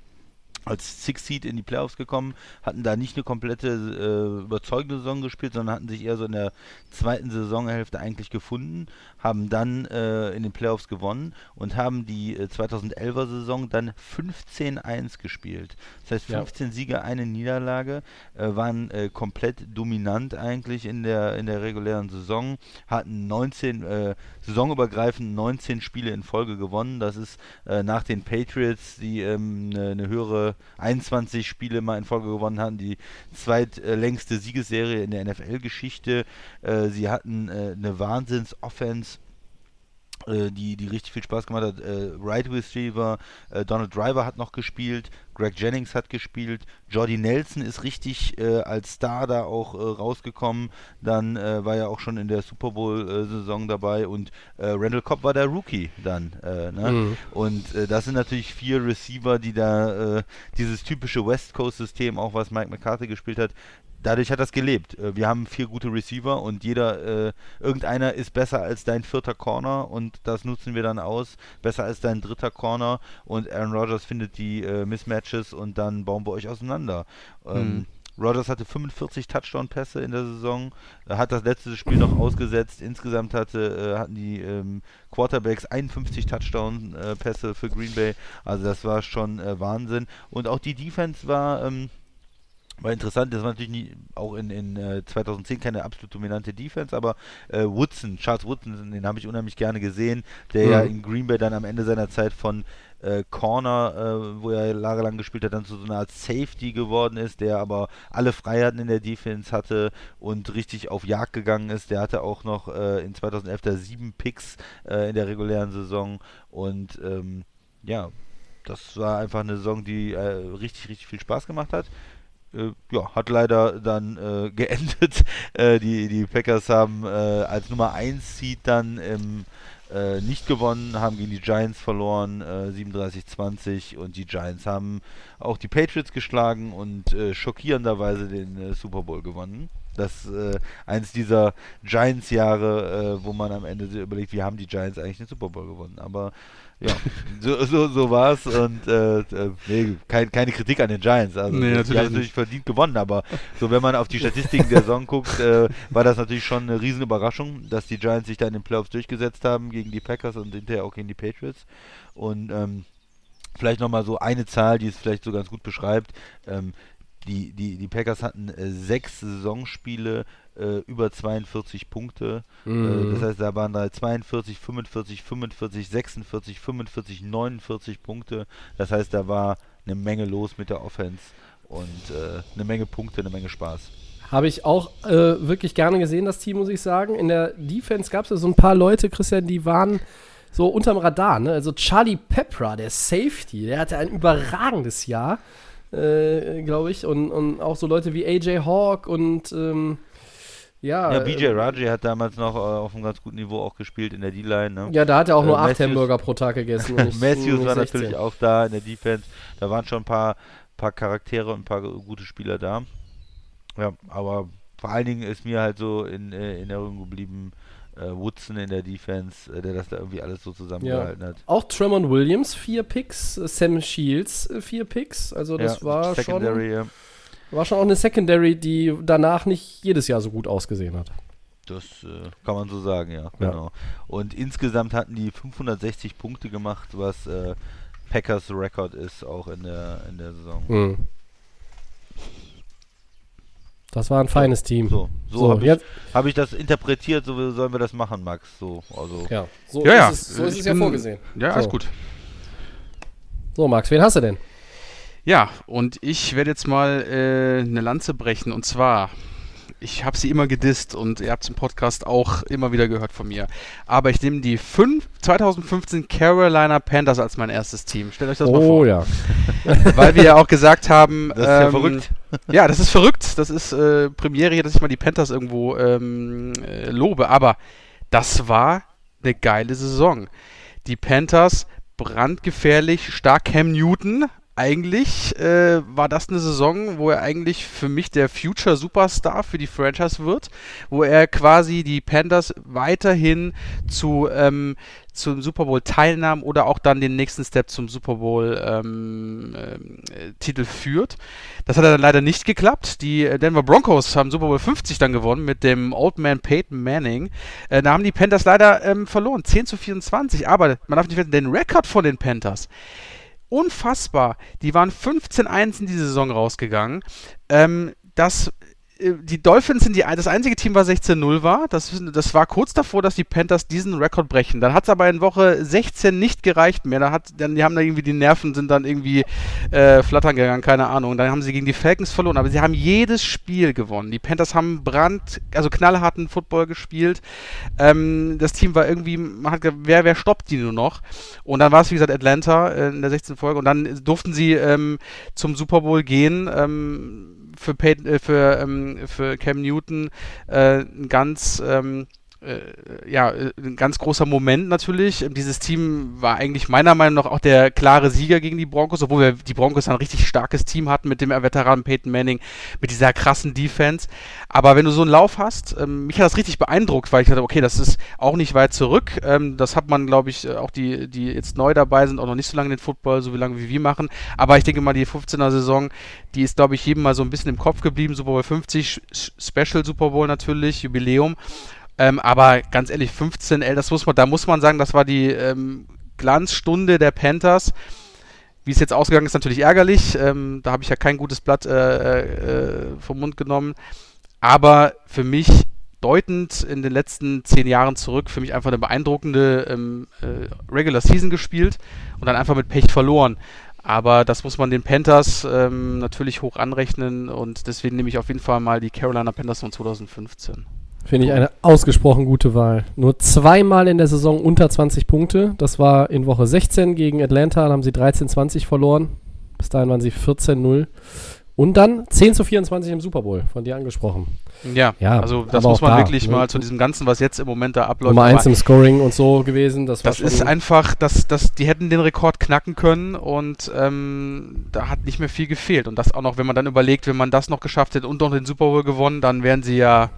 als Six Seed in die Playoffs gekommen, hatten da nicht eine komplette äh, überzeugende Saison gespielt, sondern hatten sich eher so in der zweiten Saisonhälfte eigentlich gefunden, haben dann äh, in den Playoffs gewonnen und haben die äh, 2011er Saison dann 15-1 gespielt. Das heißt Ja. 15 Siege, eine Niederlage, äh, waren äh, komplett dominant eigentlich in der in der regulären Saison, hatten 19 äh, saisonübergreifend 19 Spiele in Folge gewonnen. Das ist nach den Patriots, die ähm, eine, eine höhere 21 Spiele mal in Folge gewonnen haben, die zweitlängste Siegesserie in der NFL-Geschichte. Äh, sie hatten äh, eine Wahnsinns-Offense äh, die, die richtig viel Spaß gemacht hat. Äh, Right Receiver, äh, Donald Driver hat noch gespielt, Greg Jennings hat gespielt, Jordy Nelson ist richtig äh, als Star da auch äh, rausgekommen. Dann äh, war er auch schon in der Super Bowl-Saison dabei und äh, Randall Cobb war der Rookie dann. Äh, ne? Mhm. Und äh, das sind natürlich vier Receiver, die da äh, dieses typische West Coast-System, auch was Mike McCarthy gespielt hat, dadurch hat das gelebt. Äh, Wir haben vier gute Receiver und jeder, äh, irgendeiner ist besser als dein vierter Corner und das nutzen wir dann aus. Besser als dein dritter Corner und Aaron Rodgers findet die äh, Mismatches und dann bauen wir euch auseinander. Ähm, Rodgers hatte 45 Touchdown-Pässe in der Saison, er hat das letzte Spiel noch ausgesetzt. Insgesamt hatte, äh, hatten die ähm, Quarterbacks 51 Touchdown-Pässe für Green Bay. Also das war schon äh, Wahnsinn. Und auch die Defense war, ähm, war interessant. Das war natürlich nie, auch in, in äh, 2010 keine absolut dominante Defense, aber äh, Woodson, Charles Woodson, den habe ich unheimlich gerne gesehen, der ja Mhm. in Green Bay dann am Ende seiner Zeit von äh, Corner, äh, wo er jahrelang gespielt hat, dann zu so einer Art Safety geworden ist, der aber alle Freiheiten in der Defense hatte und richtig auf Jagd gegangen ist. Der hatte auch noch äh, in 2011 da sieben Picks äh, in der regulären Saison und ähm, ja, das war einfach eine Saison, die äh, richtig, richtig viel Spaß gemacht hat. Äh, ja, hat leider dann äh, geendet. Äh, die, die Packers haben äh, als Nummer 1 Seed dann im, äh, nicht gewonnen, haben gegen die Giants verloren, äh, 37-20 und die Giants haben auch die Patriots geschlagen und äh, schockierenderweise den äh, Super Bowl gewonnen. Das äh, eins dieser Giants-Jahre, äh, wo man am Ende überlegt, wie haben die Giants eigentlich den Super Bowl gewonnen. Aber ja, so, so, so war es und äh, äh, nee, kein, keine Kritik an den Giants. Also, Nee, die natürlich haben natürlich verdient gewonnen, aber so wenn man auf die Statistiken der Saison guckt, äh, war das natürlich schon eine riesen Überraschung, dass die Giants sich da in den Playoffs durchgesetzt haben gegen die Packers und hinterher auch gegen die Patriots. Und ähm, Vielleicht nochmal so eine Zahl, die es vielleicht so ganz gut beschreibt. Ähm, die, die, die Packers hatten äh, sechs Saisonspiele äh, über 42 Punkte. Mhm. Äh, das heißt, da waren da 42, 45, 45, 46, 45, 49 Punkte. Das heißt, da war eine Menge los mit der Offense und äh, eine Menge Punkte, eine Menge Spaß. Habe ich auch äh, wirklich gerne gesehen, das Team, muss ich sagen. In der Defense gab es ja so ein paar Leute, Christian, die waren so unterm Radar. Ne? Also Charlie Pepra, der Safety, der hatte ein überragendes Jahr, äh, glaube ich. Und, und auch so Leute wie AJ Hawk und ähm, ja. Ja, BJ äh, Raji hat damals noch äh, auf einem ganz guten Niveau auch gespielt in der D-Line. Ne? Ja, da hat er auch Äh, nur acht Hamburger pro Tag gegessen. nicht- Matthews war 16. natürlich auch da in der Defense. Da waren schon ein paar, paar Charaktere und ein paar gute Spieler da. Ja, aber vor allen Dingen ist mir halt so in, äh, in Erinnerung geblieben, äh, Woodson in der Defense, äh, der das da irgendwie alles so zusammengehalten hat. Auch Tremont Williams, vier Picks, Sam Shields, vier Picks. Also das ja, war, schon, Secondary, ja. War schon auch eine Secondary, die danach nicht jedes Jahr so gut ausgesehen hat. Das äh, kann man so sagen, ja, genau. Und insgesamt hatten die 560 Punkte gemacht, was äh, Packers Rekord ist, auch in der, in der Saison. Hm. Das war ein feines Team. So, so, So, habe ich, hab ich das interpretiert, so sollen wir das machen, Max. So, also. Ja, so Ja, ja. ist es, so ist es ja vorgesehen. Ja, alles gut. So, Max, wen hast du denn? Ja, und ich werde jetzt mal äh, eine Lanze brechen. Und zwar, ich habe sie immer gedisst und ihr habt es im Podcast auch immer wieder gehört von mir. Aber ich nehme die fünf, 2015 Carolina Panthers als mein erstes Team. Stellt euch das mal vor. Oh ja. Weil wir ja auch gesagt haben, Das ist ja ähm, verrückt. Ja, das ist verrückt. Das ist äh, Premiere hier, dass ich mal die Panthers irgendwo ähm, äh, lobe. Aber das war eine geile Saison. Die Panthers brandgefährlich, stark Cam Newton. Eigentlich äh, war das eine Saison, wo er eigentlich für mich der Future Superstar für die Franchise wird, wo er quasi die Panthers weiterhin zu ähm, zum Super Bowl teilnahm oder auch dann den nächsten Step zum Super Bowl ähm, äh, Titel führt. Das hat dann leider nicht geklappt. Die äh, Denver Broncos haben Super Bowl 50 dann gewonnen mit dem Old Man Peyton Manning. Äh, da haben die Panthers leider ähm, verloren, 10 zu 24. Aber man darf nicht vergessen, den Rekord von den Panthers unfassbar. Die waren 15-1 in die Saison rausgegangen. Ähm, das, die Dolphins sind die, das einzige Team, was 16-0 war. Das, das war kurz davor, dass die Panthers diesen Rekord brechen. Dann hat es aber in Woche 16 nicht gereicht mehr. Da hat, dann, die haben da irgendwie die Nerven sind dann irgendwie äh, flattern gegangen, keine Ahnung. Dann haben sie gegen die Falcons verloren, aber sie haben jedes Spiel gewonnen. Die Panthers haben brand, also knallharten Football gespielt. Ähm, das Team war irgendwie, man hat gesagt, wer, wer stoppt die nur noch? Und dann war es, wie gesagt, Atlanta äh, in der 16. Folge. Und dann durften sie ähm, zum Super Bowl gehen. Ähm, für, Peyton, äh, für, ähm, für Cam Newton äh, ein ganz ähm, äh, ja, äh, ein ganz großer Moment natürlich. Ähm, Dieses Team war eigentlich meiner Meinung nach auch der klare Sieger gegen die Broncos, obwohl wir die Broncos ein richtig starkes Team hatten mit dem Veteran Peyton Manning, mit dieser krassen Defense. Aber wenn du so einen Lauf hast, ähm, mich hat das richtig beeindruckt, weil ich dachte, okay, das ist auch nicht weit zurück. Ähm, das hat man, glaube ich, äh, auch die, die jetzt neu dabei sind, auch noch nicht so lange den Football, so wie lange wie wir machen. Aber ich denke mal, die 15er Saison, die ist, glaube ich, jedem mal so ein bisschen im Kopf geblieben. Super Bowl 50, S- Special Super Bowl natürlich, Jubiläum. Ähm, aber ganz ehrlich, 15, ey, das muss man, da muss man sagen, das war die ähm, Glanzstunde der Panthers. Wie es jetzt ausgegangen ist, natürlich ärgerlich. Ähm, da habe ich ja kein gutes Blatt äh, äh, vom Mund genommen. Aber für mich deutend in den letzten zehn Jahren zurück, für mich einfach eine beeindruckende ähm, äh, Regular Season gespielt und dann einfach mit Pech verloren. Aber das muss man den Panthers ähm, natürlich hoch anrechnen und deswegen nehme ich auf jeden Fall mal die Carolina Panthers von 2015. Finde ich eine ausgesprochen gute Wahl. Nur zweimal in der Saison unter 20 Punkte. Das war in Woche 16 gegen Atlanta, da haben sie 13-20 verloren. Bis dahin waren sie 14-0. Und dann 10 zu 24 im Super Bowl, von dir angesprochen. Ja, Ja, also das muss man da, wirklich ne? mal zu diesem Ganzen, was jetzt im Moment da abläuft. Nummer aber 1 im Scoring und so gewesen. Das, das ist einfach, dass das, die hätten den Rekord knacken können und ähm, da hat nicht mehr viel gefehlt. Und das auch noch, wenn man dann überlegt, wenn man das noch geschafft hätte und noch den Super Bowl gewonnen, dann wären sie ja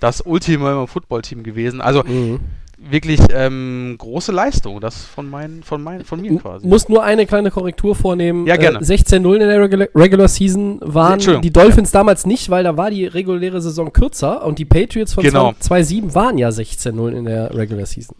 das Ultimate Football-Team gewesen. Also Mhm. wirklich ähm, große Leistung, das von, mein, von, mein, von mir quasi. Muss nur eine kleine Korrektur vornehmen. Ja, gerne. Äh, 16-0 in der Regular, Regular Season waren die Dolphins damals nicht, weil da war die reguläre Saison kürzer und die Patriots von Genau. 2-7 waren ja 16-0 in der Regular Season.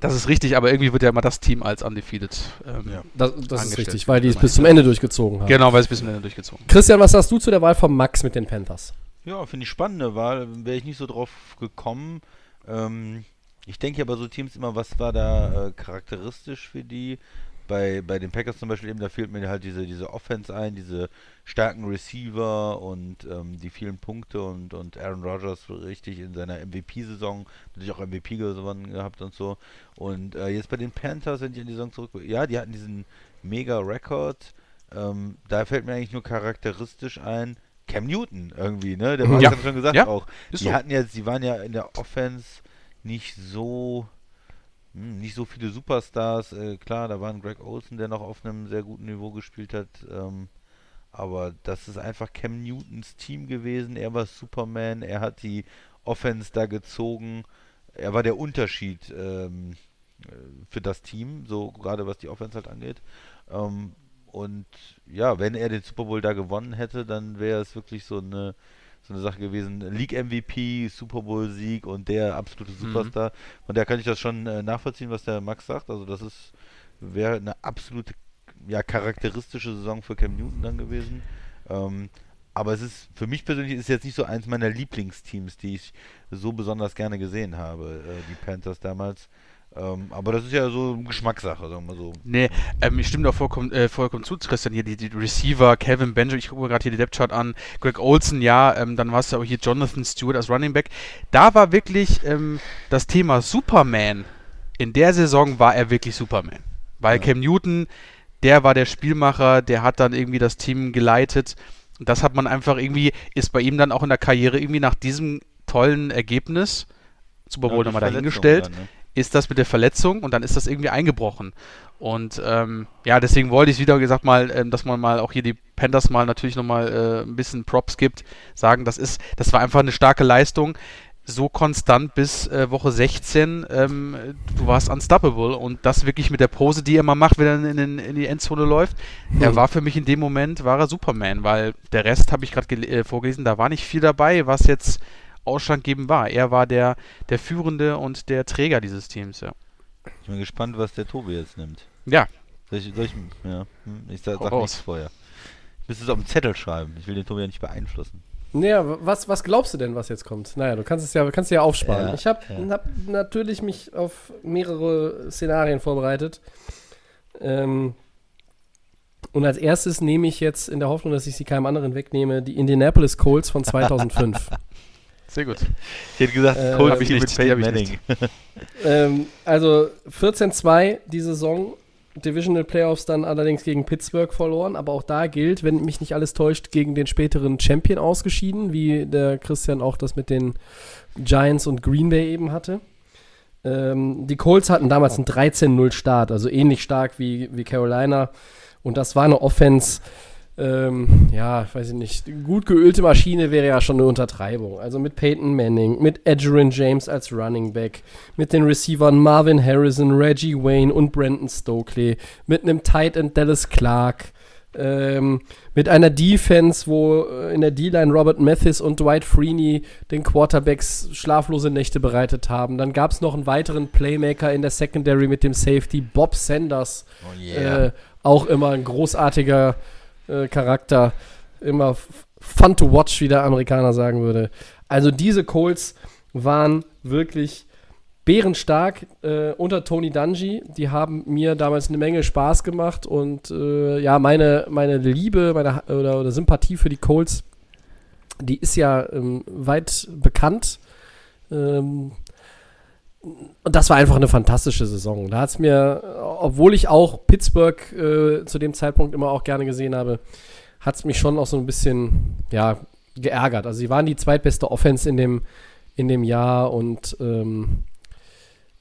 Das ist richtig, aber irgendwie wird ja immer das Team als undefeated. Ähm, Ja. Das, das ist richtig, weil die es bis zum Ende durchgezogen haben. Genau, weil es bis zum Ende durchgezogen. Christian, was sagst du zu der Wahl von Max mit den Panthers? Ja, finde ich spannende Wahl. Wäre ich nicht so drauf gekommen. Ähm, ich denke aber so Teams immer, was war da äh, charakteristisch für die? Bei, bei den Packers zum Beispiel eben, da fehlt mir halt diese, diese Offense ein, diese starken Receiver und ähm, die vielen Punkte und, und Aaron Rodgers richtig in seiner MVP-Saison natürlich auch MVP gewonnen gehabt und so. Und äh, jetzt bei den Panthers, wenn ich an die Saison zurück, ja, die hatten diesen Mega-Rekord. Ähm, da fällt mir eigentlich nur charakteristisch ein, Cam Newton irgendwie, ne? Der war Ja. ja schon gesagt Ja, auch. ist Die so. hatten jetzt, die waren ja in der Offense nicht so hm, nicht so viele Superstars. Äh, klar, da war ein Greg Olsen, der noch auf einem sehr guten Niveau gespielt hat. Ähm, aber das ist einfach Cam Newtons Team gewesen. Er war Superman, er hat die Offense da gezogen. Er war der Unterschied ähm, äh, für das Team, so gerade was die Offense halt angeht. Ähm, und ja, wenn er den Super Bowl da gewonnen hätte, dann wäre es wirklich so eine so eine Sache gewesen. League MVP, Super Bowl Sieg und der absolute Superstar. Von daher kann ich das schon äh, nachvollziehen, was der Max sagt. Also das ist wäre eine absolute ja, charakteristische Saison für Cam Newton dann gewesen. Ähm, aber es ist für mich persönlich ist jetzt nicht so eins meiner Lieblingsteams, die ich so besonders gerne gesehen habe, äh, die Panthers damals. Ähm, aber das ist ja so Geschmackssache, sagen wir mal so. Nee, ähm, ich stimme da vollkommen, äh, vollkommen zu, Christian. Hier die, die Receiver, Kevin Benjamin, ich gucke mir gerade hier die Depth-Chart an, Greg Olson, ja, ähm, dann war es ja auch hier Jonathan Stewart als Running Back. Da war wirklich ähm, das Thema Superman. In der Saison war er wirklich Superman. Weil Cam Newton, der war der Spielmacher, der hat dann irgendwie das Team geleitet. Und das hat man einfach irgendwie, ist bei ihm dann auch in der Karriere irgendwie nach diesem tollen Ergebnis, Super Bowl Ja, nochmal dahingestellt, dann, ne? Ist das mit der Verletzung und dann ist das irgendwie eingebrochen. Und ähm, ja, deswegen wollte ich wieder gesagt mal, ähm, dass man mal auch hier die Panthers mal natürlich nochmal äh, ein bisschen Props gibt, sagen, das ist, das war einfach eine starke Leistung. So konstant bis äh, Woche 16, ähm, du warst unstoppable und das wirklich mit der Pose, die er immer macht, wenn er in, den, in die Endzone läuft. Er war für mich in dem Moment, war er Superman, weil der Rest habe ich gerade äh, vorgelesen, da war nicht viel dabei, was jetzt ausschlaggebend war. Er war der, der Führende und der Träger dieses Teams, ja. Ich bin gespannt, was der Tobi jetzt nimmt. Ja, Soll ich, soll ich, ja, hm, ich sag, sag nichts vorher. Ich müsste es auf dem Zettel schreiben. Ich will den Tobi ja nicht beeinflussen. Naja, was, was glaubst du denn, was jetzt kommt? Naja, du kannst es ja, kannst es ja aufsparen. Ja, ich habe ja. hab natürlich mich auf mehrere Szenarien vorbereitet. Ähm, und als erstes nehme ich jetzt in der Hoffnung, dass ich sie keinem anderen wegnehme, die Indianapolis Colts von 2005. sehr gut. Ich hätte gesagt, Äh, hab ich nicht, mit die Peyton Manning. ähm, also 14-2 die Saison. Divisional Playoffs dann allerdings gegen Pittsburgh verloren, aber auch da gilt, wenn mich nicht alles täuscht, gegen den späteren Champion ausgeschieden, wie der Christian auch das mit den Giants und Green Bay eben hatte. Ähm, die Colts hatten damals einen 13-0 Start, also ähnlich stark wie, wie Carolina. Und das war eine Offense, ähm, ja, weiß ich nicht, gut geölte Maschine wäre ja schon eine Untertreibung. Also mit Peyton Manning, mit Edgerrin James als Running Back, mit den Receivern Marvin Harrison, Reggie Wayne und Brandon Stokely, mit einem Tight End Dallas Clark, ähm, mit einer Defense, wo äh, in der D-Line Robert Mathis und Dwight Freeney den Quarterbacks schlaflose Nächte bereitet haben. Dann gab es noch einen weiteren Playmaker in der Secondary mit dem Safety Bob Sanders. Oh Äh, auch immer ein großartiger äh, Charakter. Immer fun to watch, wie der Amerikaner sagen würde. Also diese Colts waren wirklich bärenstark äh, unter Tony Dungy. Die haben mir damals eine Menge Spaß gemacht und äh, ja, meine, meine Liebe meine, oder, oder Sympathie für die Colts, die ist ja ähm, weit bekannt. Ähm, und das war einfach eine fantastische Saison. Da hat es mir, obwohl ich auch Pittsburgh äh, zu dem Zeitpunkt immer auch gerne gesehen habe, hat es mich schon auch so ein bisschen, ja, geärgert. Also sie waren die zweitbeste Offense in dem, in dem Jahr und ähm,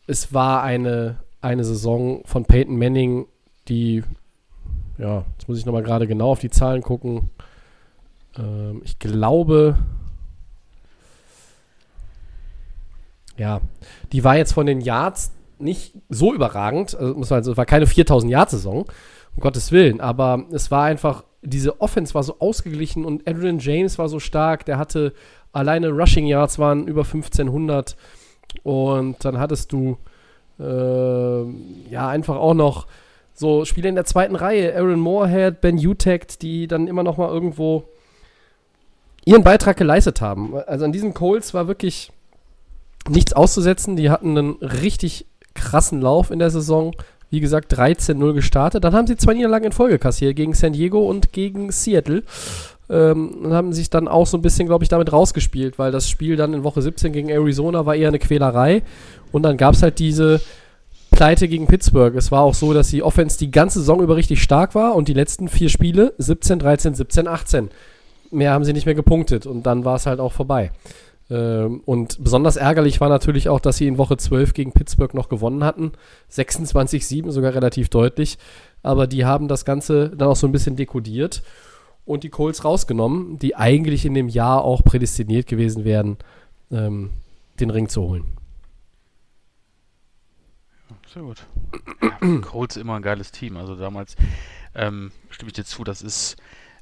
es war eine, eine Saison von Peyton Manning, die, ja, jetzt muss ich nochmal gerade genau auf die Zahlen gucken. Ähm, ich glaube, ja, die war jetzt von den Yards nicht so überragend. Also, muss man, also, es war keine 4000 Yard Saison, um Gottes Willen, aber es war einfach, diese Offense war so ausgeglichen und Adrian James war so stark, der hatte alleine Rushing Yards waren über 1500 und dann hattest du Äh, ja, einfach auch noch so Spiele in der zweiten Reihe. Aaron Moorhead, Ben Utect, die dann immer noch mal irgendwo ihren Beitrag geleistet haben. Also an diesen Colts war wirklich nichts auszusetzen. Die hatten einen richtig krassen Lauf in der Saison. Wie gesagt, 13-0 gestartet. Dann haben sie zwei Niederlagen in Folge kassiert gegen San Diego und gegen Seattle. Ähm, und haben sich dann auch so ein bisschen, glaube ich, damit rausgespielt, weil das Spiel dann in Woche 17 gegen Arizona war eher eine Quälerei. Und dann gab es halt diese Pleite gegen Pittsburgh. Es war auch so, dass die Offense die ganze Saison über richtig stark war und die letzten vier Spiele 17, 13, 17, 18. Mehr haben sie nicht mehr gepunktet und dann war es halt auch vorbei. Ähm, und besonders ärgerlich war natürlich auch, dass sie in Woche 12 gegen Pittsburgh noch gewonnen hatten. 26-7, sogar relativ deutlich. Aber die haben das Ganze dann auch so ein bisschen dekodiert und die Colts rausgenommen, die eigentlich in dem Jahr auch prädestiniert gewesen wären, ähm, den Ring zu holen. Sehr gut. Colts immer ein geiles Team. Also damals ähm, stimme ich dir zu, das ist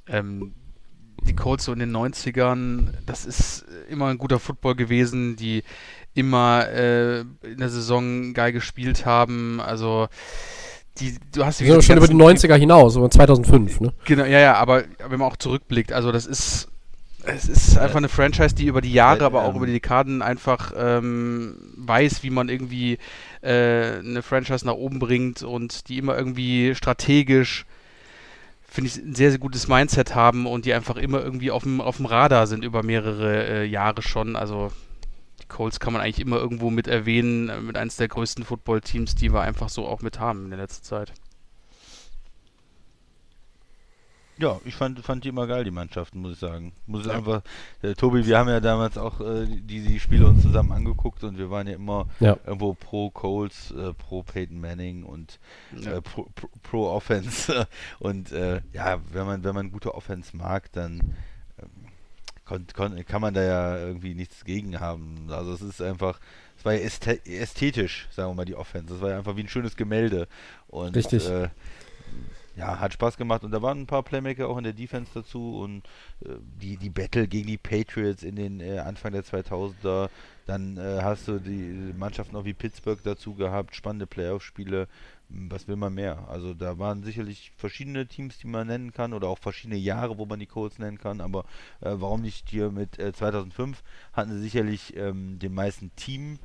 ähm, die Colts so in den 90ern, das ist immer ein guter Football gewesen, die immer äh, in der Saison geil gespielt haben. Also die, du hast Wir sind schon über die 90er hinaus, über 2005, ne? Genau, ja, ja, aber wenn man auch zurückblickt, also das ist, es ist einfach eine Franchise, die über die Jahre, aber auch über die Dekaden einfach ähm, weiß, wie man irgendwie äh, eine Franchise nach oben bringt und die immer irgendwie strategisch, finde ich, ein sehr, sehr gutes Mindset haben und die einfach immer irgendwie auf dem, auf dem Radar sind über mehrere äh, Jahre schon. Also die Colts kann man eigentlich immer irgendwo mit erwähnen, äh, mit eines der größten Football-Teams, die wir einfach so auch mit haben in der letzten Zeit. Ja, ich fand, fand die immer geil, die Mannschaften, muss ich sagen. Muss ich Ja. einfach, äh, Tobi, wir haben ja damals auch äh, die, die Spiele uns zusammen angeguckt und wir waren ja immer Ja. irgendwo pro Colts, äh, pro Peyton Manning und Ja. äh, pro, pro, pro Offense. und äh, ja, wenn man, wenn man gute Offense mag, dann ähm, kon, kon, kann man da ja irgendwie nichts gegen haben. Also es ist einfach, es war ja ästhe ästhetisch, sagen wir mal, die Offense. Es war ja einfach wie ein schönes Gemälde. Und Richtig. Äh, ja, hat Spaß gemacht. Und da waren ein paar Playmaker auch in der Defense dazu und äh, die, die Battle gegen die Patriots in den äh, Anfang der 2000er, dann äh, hast du die Mannschaften auch wie Pittsburgh dazu gehabt, spannende Playoff-Spiele, M, was will man mehr? Also da waren sicherlich verschiedene Teams, die man nennen kann oder auch verschiedene Jahre, wo man die Colts nennen kann, aber äh, warum nicht hier mit äh, 2005 hatten sie sicherlich ähm, den meisten Team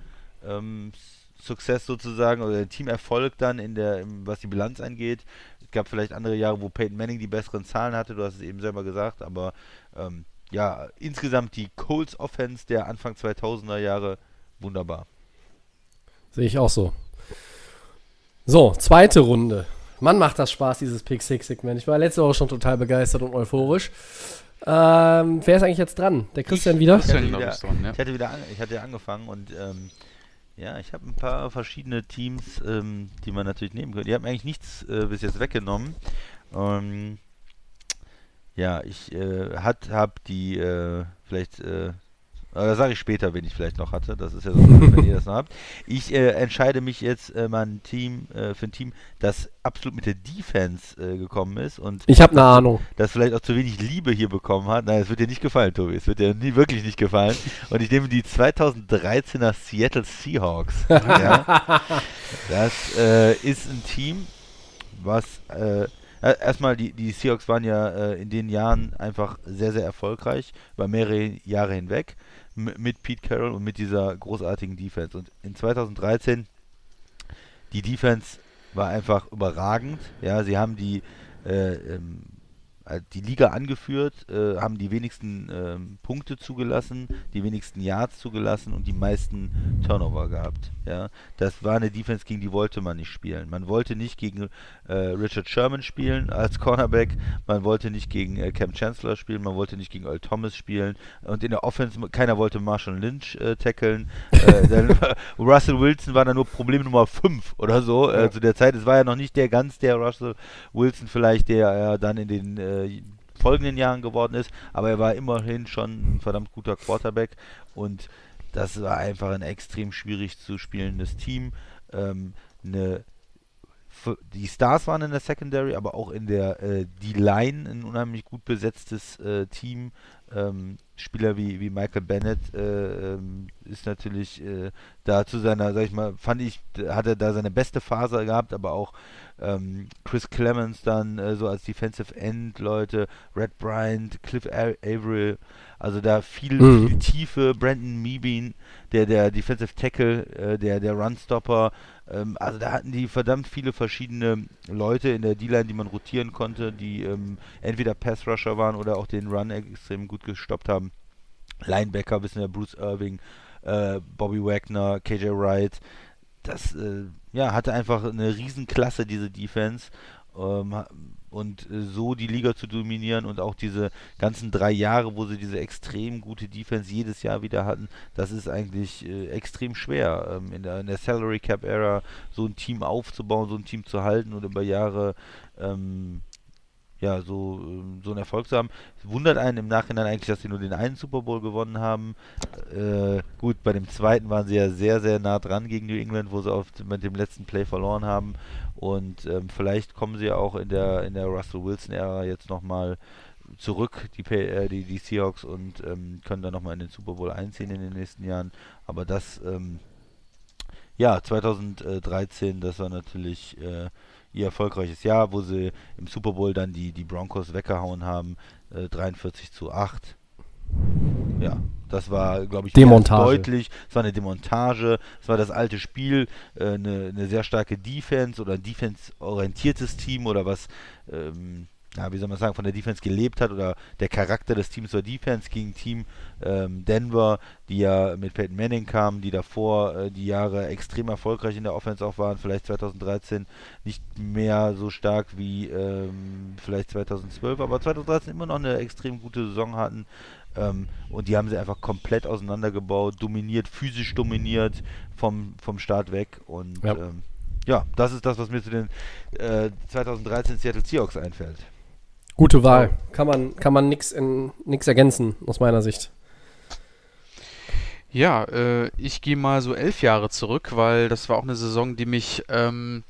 ähm, Success sozusagen oder Teamerfolg dann in der, was die Bilanz angeht. Es gab vielleicht andere Jahre, wo Peyton Manning die besseren Zahlen hatte, du hast es eben selber gesagt, aber ähm, ja, insgesamt die Colts Offense der Anfang 2000er Jahre wunderbar. Sehe ich auch so. So, zweite Runde. Mann, macht das Spaß, dieses Pick Six Segment. Ich war letzte Woche schon total begeistert und euphorisch. Ähm, wer ist eigentlich jetzt dran? Der Christian wieder? Ich hatte, Christian, wieder, ich, dran, ja. ich hatte wieder an, ich hatte ja angefangen und ähm, ja, ich habe ein paar verschiedene Teams, ähm, die man natürlich nehmen könnte. Die haben eigentlich nichts äh, bis jetzt weggenommen. Ähm, ja, ich äh, hat, hab die äh, vielleicht, äh, aber das sage ich später, wenn ich vielleicht noch hatte. Das ist ja so, wenn ihr das noch habt. Ich äh, entscheide mich jetzt äh, mal ein Team äh, für ein Team, das absolut mit der Defense äh, gekommen ist und Ich habe eine Ahnung. das vielleicht auch zu wenig Liebe hier bekommen hat. Nein, es wird dir nicht gefallen, Tobi. Es wird dir nie, wirklich nicht gefallen. Und ich nehme die 2013er Seattle Seahawks. ja. Das äh, ist ein Team, was äh, äh, erstmal die, die Seahawks waren ja äh, in den Jahren einfach sehr, sehr erfolgreich, über mehrere Jahre hinweg, mit Pete Carroll und mit dieser großartigen Defense. Und in 2013 die Defense war einfach überragend. Ja, sie haben die, äh, ähm, äh, die Liga angeführt, äh, haben die wenigsten ähm, Punkte zugelassen, die wenigsten Yards zugelassen und die meisten Turnover gehabt. Ja, das war eine Defense, gegen die wollte man nicht spielen. Man wollte nicht gegen äh, Richard Sherman spielen als Cornerback, man wollte nicht gegen äh, Cam Chancellor spielen, man wollte nicht gegen Earl Thomas spielen und in der Offense, keiner wollte Marshall Lynch äh, tackeln. äh, Russell Wilson war dann nur Problem Nummer 5 oder so äh, zu der Zeit. Es war ja noch nicht der ganz der Russell Wilson vielleicht, der er dann in den äh, folgenden Jahren geworden ist, aber er war immerhin schon ein verdammt guter Quarterback und das war einfach ein extrem schwierig zu spielendes Team. Ähm, eine die Stars waren in der Secondary, aber auch in der äh, D-Line ein unheimlich gut besetztes äh, Team. Ähm, Spieler wie, wie Michael Bennett äh, ähm, ist natürlich äh, da zu seiner, sag ich mal, fand ich, hat er da seine beste Phase gehabt, aber auch ähm, Chris Clemens dann äh, so als Defensive End Leute, Red Bryant, Cliff Averill, also da viel, Mhm. viel Tiefe, Brandon Meebeen, der der Defensive Tackle, äh, der der Runstopper, ähm, also da hatten die verdammt viele verschiedene Leute in der D-Line, die man rotieren konnte, die ähm, entweder Pass Rusher waren oder auch den Run extrem gut gestoppt haben. Linebacker wissen wir Bruce Irving, äh, Bobby Wagner, KJ Wright. Das äh, ja, hatte einfach eine Riesenklasse, diese Defense. Ähm, und äh, so die Liga zu dominieren und auch diese ganzen drei Jahre, wo sie diese extrem gute Defense jedes Jahr wieder hatten, das ist eigentlich äh, extrem schwer. Ähm, in, der, in der Salary Cap Era so ein Team aufzubauen, so ein Team zu halten und über Jahre ähm, ja, so, ähm, so einen Erfolg zu haben. Wundert einen im Nachhinein eigentlich, dass sie nur den einen Super Bowl gewonnen haben. Äh, gut, bei dem zweiten waren sie ja sehr, sehr nah dran gegen New England, wo sie auf, mit dem letzten Play verloren haben. Und ähm, vielleicht kommen sie auch in der, in der Russell Wilson-Ära jetzt nochmal zurück, die, äh, die, die Seahawks, und ähm, können dann nochmal in den Super Bowl einziehen in den nächsten Jahren. Aber das, ähm, ja, 2013, das war natürlich äh, ihr erfolgreiches Jahr, wo sie im Super Bowl dann die, die Broncos weggehauen haben, äh, 43 zu 8. Ja, das war, glaube ich, deutlich. Es war eine Demontage. Es war das alte Spiel, äh, eine, eine sehr starke Defense oder ein defense-orientiertes Team oder was, ähm, ja, wie soll man sagen, von der Defense gelebt hat oder der Charakter des Teams war Defense gegen Team ähm, Denver, die ja mit Peyton Manning kamen, die davor äh, die Jahre extrem erfolgreich in der Offense auch waren, vielleicht 2013 nicht mehr so stark wie ähm, vielleicht 2012, aber 2013 immer noch eine extrem gute Saison hatten. Ähm, und die haben sie einfach komplett auseinandergebaut, dominiert, physisch dominiert vom, vom Start weg. Und Ja. ähm, ja, das ist das, was mir zu den äh, 2013 Seattle Seahawks einfällt. Gute Wahl. Kann man, kann man nix ergänzen, aus meiner Sicht. Ja, äh, ich gehe mal so elf Jahre zurück, weil das war auch eine Saison, die mich ähm,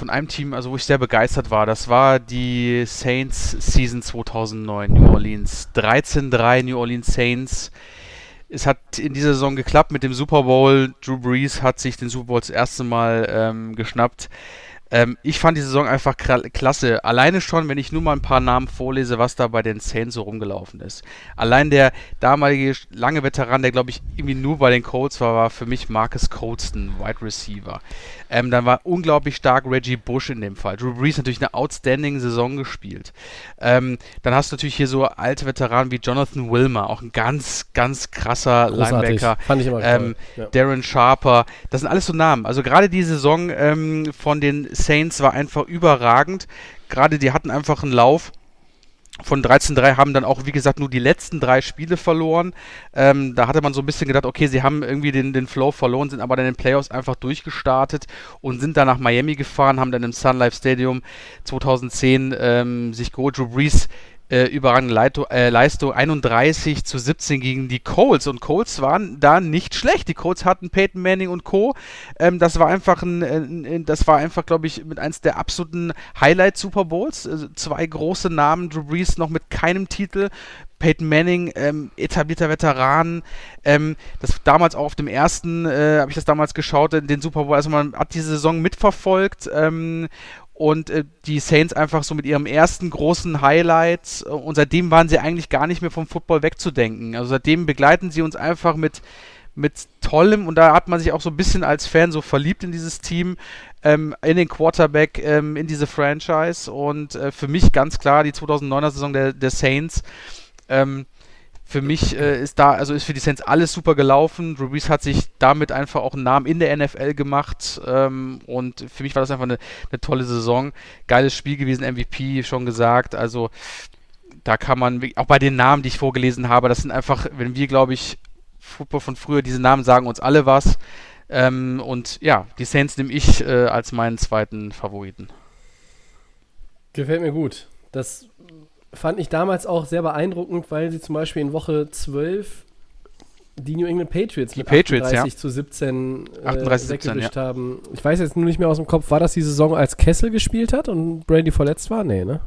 von einem Team, also wo ich sehr begeistert war, das war die Saints Season 2009, New Orleans. 13-3 New Orleans Saints. Es hat in dieser Saison geklappt mit dem Super Bowl. Drew Brees hat sich den Super Bowl das erste Mal ähm, geschnappt. Ähm, ich fand die Saison einfach klasse. Alleine schon, wenn ich nur mal ein paar Namen vorlese, was da bei den Saints so rumgelaufen ist. Allein der damalige lange Veteran, der glaube ich irgendwie nur bei den Colts war, war für mich Marcus Colston, Wide Receiver. Ähm, dann war unglaublich stark Reggie Bush in dem Fall. Drew Brees natürlich eine outstanding Saison gespielt. Ähm, dann hast du natürlich hier so alte Veteranen wie Jonathan Wilmer, auch ein ganz, ganz krasser Großartig. Linebacker. Fand ich immer Ähm. Ja. Darren Sharper, das sind alles so Namen. Also gerade die Saison ähm, von den Saints war einfach überragend. Gerade die hatten einfach einen Lauf. Von 13-3 haben dann auch, wie gesagt, nur die letzten drei Spiele verloren. Ähm, da hatte man so ein bisschen gedacht, okay, sie haben irgendwie den, den Flow verloren, sind aber dann in den Playoffs einfach durchgestartet und sind dann nach Miami gefahren, haben dann im Sun Life Stadium 2010 ähm, sich geholt. Drew Brees äh, überragende Leito, äh, Leistung 31 zu 17 gegen die Colts und Colts waren da nicht schlecht. Die Colts hatten Peyton Manning und Co. Ähm, das war einfach ein, ein, ein das war einfach, glaube ich, mit eins der absoluten Highlight Super Bowls. Also zwei große Namen, Drew Brees noch mit keinem Titel. Peyton Manning, ähm, etablierter Veteran, ähm, das damals auch auf dem ersten, äh, habe ich das damals geschaut, äh, den Super Bowl, also man hat diese Saison mitverfolgt ähm, und äh, die Saints einfach so mit ihrem ersten großen Highlight äh, und seitdem waren sie eigentlich gar nicht mehr vom Football wegzudenken. Also seitdem begleiten sie uns einfach mit mit tollem und da hat man sich auch so ein bisschen als Fan so verliebt in dieses Team, ähm, in den Quarterback, ähm, in diese Franchise und äh, für mich ganz klar die 2009er Saison der, der Saints. Ähm, für mich äh, ist da, also ist für die Saints alles super gelaufen. Drew hat sich damit einfach auch einen Namen in der NFL gemacht ähm, und für mich war das einfach eine, eine tolle Saison. Geiles Spiel gewesen, MVP schon gesagt. Also da kann man, auch bei den Namen, die ich vorgelesen habe, das sind einfach, wenn wir, glaube ich, Football von früher, diese Namen sagen uns alle was. Ähm, und ja, die Saints nehme ich äh, als meinen zweiten Favoriten. Gefällt mir gut. Das fand ich damals auch sehr beeindruckend, weil sie zum Beispiel in Woche 12 die New England Patriots Die mit Patriots, 38 zu 17 äh, 38 17, weggewischt haben. Ich weiß jetzt nur nicht mehr aus dem Kopf, war das die Saison, als Kessel gespielt hat und Brady verletzt war? Nee, ne?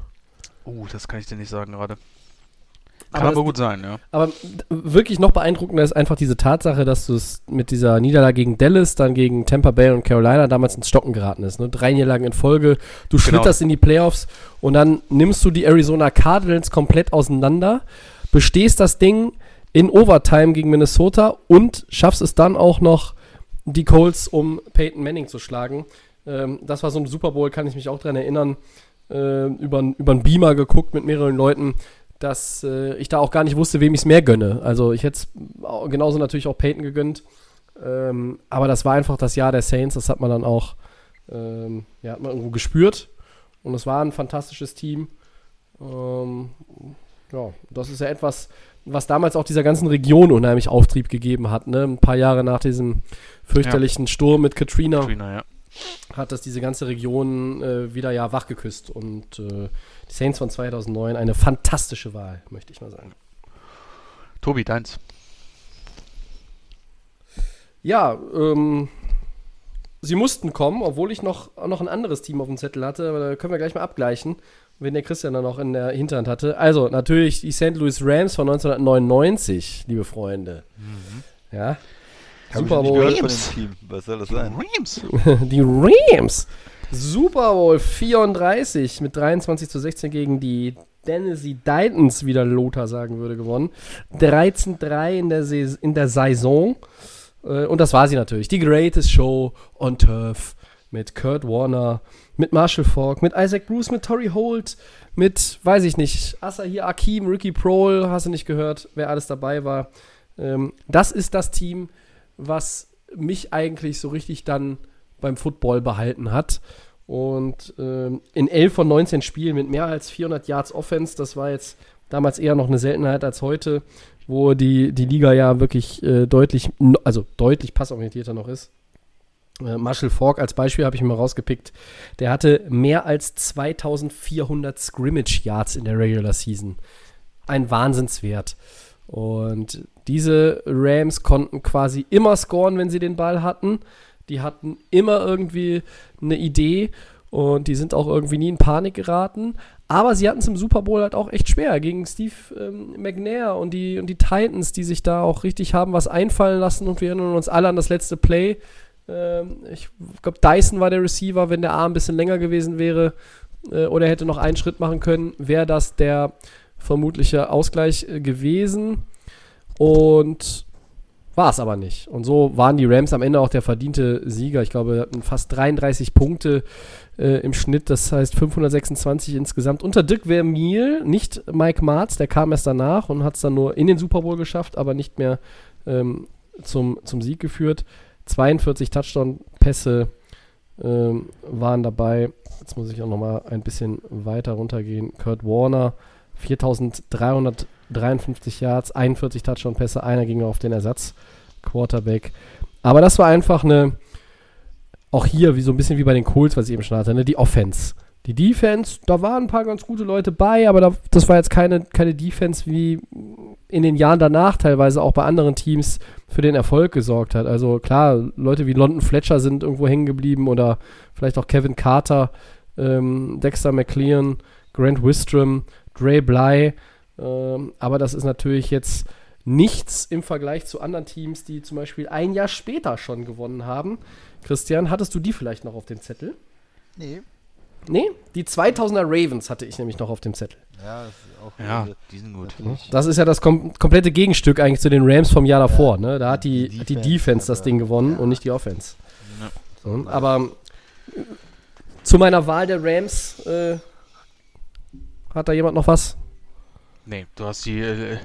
Uh, das kann ich dir nicht sagen gerade. Kann Aber aber, gut sein, ja. Aber wirklich noch beeindruckender ist einfach diese Tatsache, dass du es mit dieser Niederlage gegen Dallas, dann gegen Tampa Bay und Carolina damals ins Stocken geraten ist. Ne? Drei Niederlagen in Folge, du Genau. schlitterst in die Playoffs und dann nimmst du die Arizona Cardinals komplett auseinander, bestehst das Ding in Overtime gegen Minnesota und schaffst es dann auch noch, die Colts um Peyton Manning zu schlagen. Ähm, das war so ein Super Bowl, kann ich mich auch dran erinnern. Äh, über, über einen Beamer geguckt mit mehreren Leuten dass äh, ich da auch gar nicht wusste, wem ich es mehr gönne. Also ich hätte es genauso natürlich auch Peyton gegönnt. Ähm, aber das war einfach das Jahr der Saints, das hat man dann auch ähm, ja, hat man irgendwo gespürt. Und es war ein fantastisches Team. Ähm, ja, das ist ja etwas, was damals auch dieser ganzen Region unheimlich Auftrieb gegeben hat. Ne? Ein paar Jahre nach diesem fürchterlichen Sturm mit Katrina Katrina, ja. hat das diese ganze Region äh, wieder ja wachgeküsst. Und äh, Saints von 2009, eine fantastische Wahl, möchte ich mal sagen. Tobi, deins. Ja, ähm, sie mussten kommen, obwohl ich noch, noch ein anderes Team auf dem Zettel hatte, aber da können wir gleich mal abgleichen, wenn der Christian dann noch in der Hinterhand hatte. Also, natürlich die St. Louis Rams von 1999, liebe Freunde. Ja. Hab Super Bowl. Rams. Was soll das sein? Rams. Die Rams. Super Bowl 34 mit 23 zu 16 gegen die Tennessee Titans, wie der Lothar sagen würde, gewonnen. 13-3 in, der in der Saison. Äh, Und das war sie natürlich. Die greatest Show on Turf mit Kurt Warner, mit Marshall Falk, mit Isaac Bruce, mit Torrey Holt, mit, weiß ich nicht, Asahir Akim, Ricky Prohl, hast du nicht gehört, wer alles dabei war. Ähm, das ist das Team, was mich eigentlich so richtig dann beim Football behalten hat. Und ähm, in 11 von 19 Spielen mit mehr als 400 Yards Offense, das war jetzt damals eher noch eine Seltenheit als heute, wo die, die Liga ja wirklich äh, deutlich, also deutlich passorientierter noch ist. Äh, Marshall Falk als Beispiel habe ich mal rausgepickt. Der hatte mehr als 2400 Scrimmage Yards in der Regular Season. Ein Wahnsinnswert. Und diese Rams konnten quasi immer scoren, wenn sie den Ball hatten. Die hatten immer irgendwie eine Idee und die sind auch irgendwie nie in Panik geraten. Aber sie hatten es im Super Bowl halt auch echt schwer gegen Steve ähm, McNair und die, und die Titans, die sich da auch richtig haben was einfallen lassen. Und wir erinnern uns alle an das letzte Play. Ähm, ich glaube, Dyson war der Receiver. Wenn der Arm ein bisschen länger gewesen wäre äh, oder hätte noch einen Schritt machen können, wäre das der vermutliche Ausgleich äh, gewesen. Und war es aber nicht. Und so waren die Rams am Ende auch der verdiente Sieger. Ich glaube, fast 33 Punkte äh, im Schnitt, das heißt 526 insgesamt. Unter Dirk Vermeil, nicht Mike Martz, der kam erst danach und hat es dann nur in den Super Bowl geschafft, aber nicht mehr ähm, zum, zum Sieg geführt. 42 Touchdown-Pässe ähm, waren dabei. Jetzt muss ich auch noch mal ein bisschen weiter runtergehen. Kurt Warner, 4353 Yards, 41 Touchdown-Pässe, einer ging auf den Ersatz-Quarterback. Aber das war einfach eine, auch hier, wie so ein bisschen wie bei den Colts, was ich eben schon hatte, ne, die Offense. Die Defense, da waren ein paar ganz gute Leute bei, aber da, das war jetzt keine, keine Defense, wie in den Jahren danach teilweise auch bei anderen Teams für den Erfolg gesorgt hat. Also klar, Leute wie London Fletcher sind irgendwo hängen geblieben oder vielleicht auch Kevin Carter, ähm, Dexter McLean, Grant Wistrom, Dre Bly. Ähm, aber das ist natürlich jetzt nichts im Vergleich zu anderen Teams, die zum Beispiel ein Jahr später schon gewonnen haben. Christian, hattest du die vielleicht noch auf dem Zettel? Nee. Nee, die 2000er Ravens hatte ich nämlich noch auf dem Zettel. Ja, das ist auch Ja, die sind gut. natürlich. Das ist ja das kom komplette Gegenstück eigentlich zu den Rams vom Jahr davor. Ne? Da hat die, Die hat die Defense Defense das Ding gewonnen ja. und nicht die Offense. Ja. So, aber äh, zu meiner Wahl der Rams äh, hat da jemand noch was? Nee, du hast die äh,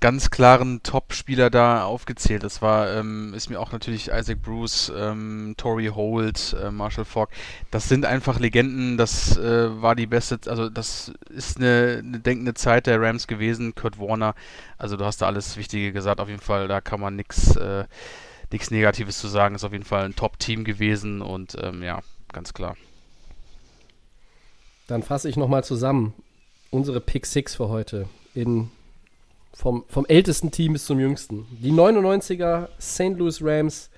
ganz klaren Top-Spieler da aufgezählt. Das war, ähm, ist mir auch natürlich Isaac Bruce, ähm, Torrey Holt, äh, Marshall Falk. Das sind einfach Legenden. Das äh, war die beste, also das ist eine, eine denkende Zeit der Rams gewesen. Kurt Warner, also du hast da alles Wichtige gesagt. Auf jeden Fall, da kann man nichts äh, nichts Negatives zu sagen. Ist auf jeden Fall ein Top-Team gewesen und ähm, ja, ganz klar. Dann fasse ich nochmal zusammen. Unsere Pick 6 für heute. In, vom, vom ältesten Team bis zum jüngsten. Die 99er St. Louis Rams,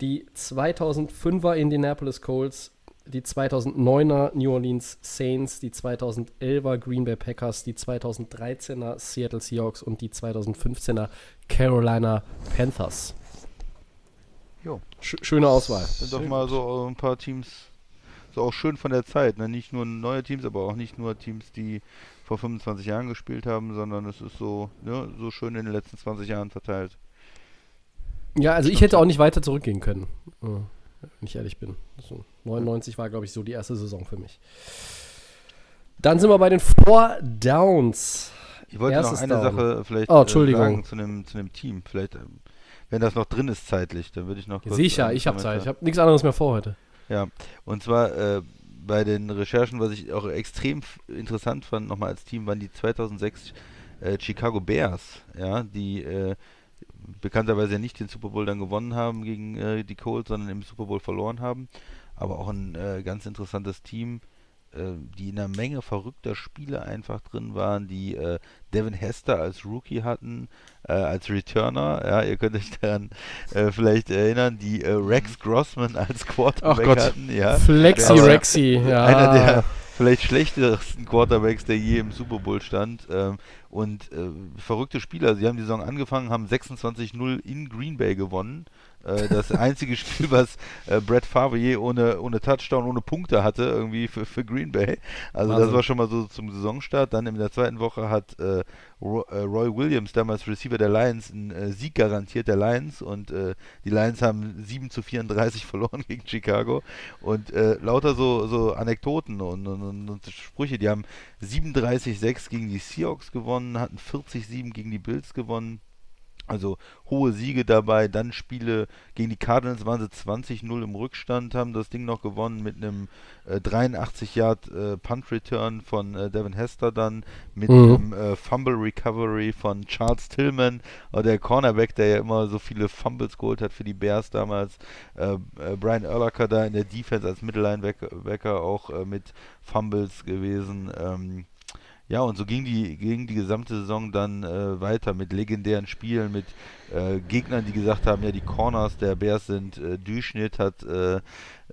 die 2005er Indianapolis Colts, die 2009er New Orleans Saints, die 2011er Green Bay Packers, die 2013er Seattle Seahawks und die 2015er Carolina Panthers. Jo. Sch schöne Auswahl. Sind doch mal so ein paar Teams, so auch schön von der Zeit. Ne? Nicht nur neue Teams, aber auch nicht nur Teams, die vor 25 Jahren gespielt haben, sondern es ist so, ne, so schön in den letzten 20 Jahren verteilt. Ja, also ich hätte auch nicht weiter zurückgehen können, äh, wenn ich ehrlich bin. Also 99 war, glaube ich, so die erste Saison für mich. Dann sind wir bei den Four Downs. Ich wollte Erstes noch eine Down. Sache vielleicht Oh, äh, sagen zu einem, zu einem Team. Vielleicht, ähm, wenn das noch drin ist zeitlich, dann würde ich noch. Sicher, ich habe Zeit. Ich habe nichts anderes mehr vor heute. Ja, und zwar äh, bei den Recherchen, was ich auch extrem interessant fand, nochmal als Team, waren die 2006 äh, Chicago Bears, ja, die äh, bekannterweise nicht den Super Bowl dann gewonnen haben gegen äh, die Colts, sondern im Super Bowl verloren haben, aber auch ein äh, ganz interessantes Team, äh, die in einer Menge verrückter Spiele einfach drin waren, die äh, Devin Hester als Rookie hatten, äh, als Returner, ja, ihr könnt euch daran äh, vielleicht erinnern, die äh, Rex Grossman als Quarterback Gott. hatten, ja. Flexi Der- Rexi, ja. Einer der vielleicht schlechtesten Quarterbacks, der je im Super Bowl stand. Ähm, und äh, verrückte Spieler. Sie haben die Saison angefangen, haben 26-0 in Green Bay gewonnen. Äh, das einzige Spiel, was äh, Brett Favre je ohne, ohne Touchdown, ohne Punkte hatte, irgendwie für, für Green Bay. Also das Wahnsinn. war schon mal so zum Saisonstart. Dann in der zweiten Woche hat äh, äh, Roy Williams, damals Receiver der Lions, einen äh, Sieg garantiert der Lions. Und äh, die Lions haben 7 zu 34 verloren gegen Chicago. Und lauter so, so Anekdoten und, und, und, und Sprüche. Die haben 37-6 gegen die Seahawks gewonnen, hatten 40-7 gegen die Bills gewonnen. Also hohe Siege dabei, dann Spiele gegen die Cardinals waren sie 20-0 im Rückstand, haben das Ding noch gewonnen mit einem äh, 83 Yard äh, Punt Return von äh, Devin Hester dann, mit Mhm. einem äh, Fumble Recovery von Charles Tillman, der Cornerback, der ja immer so viele Fumbles geholt hat für die Bears damals. Äh, äh, Brian Urlacher da in der Defense als Mittellinebacker auch mit Fumbles gewesen. Ähm, ja, und so ging die, ging die gesamte Saison dann äh, weiter mit legendären Spielen, mit äh, Gegnern, die gesagt haben, ja, die Corners der Bears sind äh, Durchschnitt, hat, äh,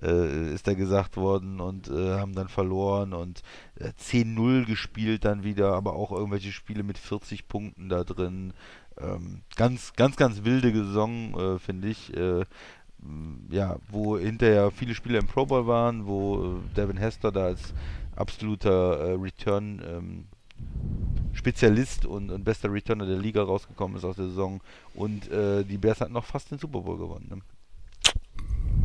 äh, ist da gesagt worden und äh, haben dann verloren und äh, 10-0 gespielt dann wieder, aber auch irgendwelche Spiele mit 40 Punkten da drin. Ähm, ganz, ganz, ganz wilde Saison, finde ich. Ja, wo hinterher viele Spiele im Pro Bowl waren, wo Devin Hester da als absoluter äh, Return ähm, Spezialist und, und bester Returner der Liga rausgekommen ist aus der Saison und äh, die Bears hatten noch fast den Super Bowl gewonnen. Ne?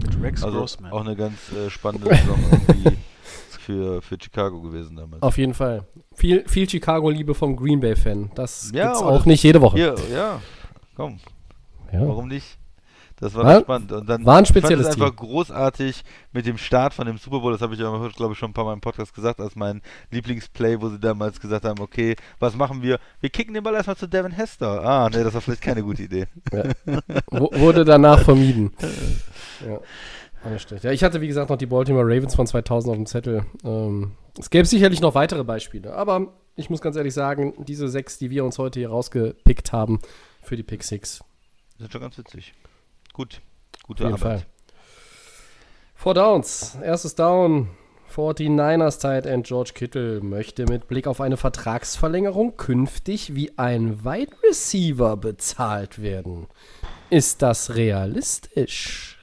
Mit Rex Also Grossman. auch eine ganz äh, spannende Saison irgendwie für, für Chicago gewesen damals. Auf jeden Fall. Viel, viel Chicago-Liebe vom Green Bay-Fan. Das Ja, gibt's auch nicht jede Woche. Hier, ja, komm, Ja. warum nicht? Das war War- spannend. Und dann war ein ich fand spezielles es einfach Team. großartig mit dem Start von dem Super Bowl. Das habe ich ja, glaube ich, schon ein paar Mal im Podcast gesagt, als mein Lieblingsplay, wo sie damals gesagt haben, okay, was machen wir? Wir kicken den Ball erstmal zu Devin Hester. Ah, nee, das war vielleicht keine gute Idee. W wurde danach vermieden. ja. Ja, ich hatte, wie gesagt, noch die Baltimore Ravens von 2000 auf dem Zettel. Ähm, es gäbe sicherlich noch weitere Beispiele, aber ich muss ganz ehrlich sagen, diese sechs, die wir uns heute hier rausgepickt haben für die Pick Six, Das ist schon ganz witzig. Gut, auf gute jeden Arbeit. Fall. Four Downs. Erstes Down. 49ers Tight End George Kittle möchte mit Blick auf eine Vertragsverlängerung künftig wie ein Wide Receiver bezahlt werden. Ist das realistisch?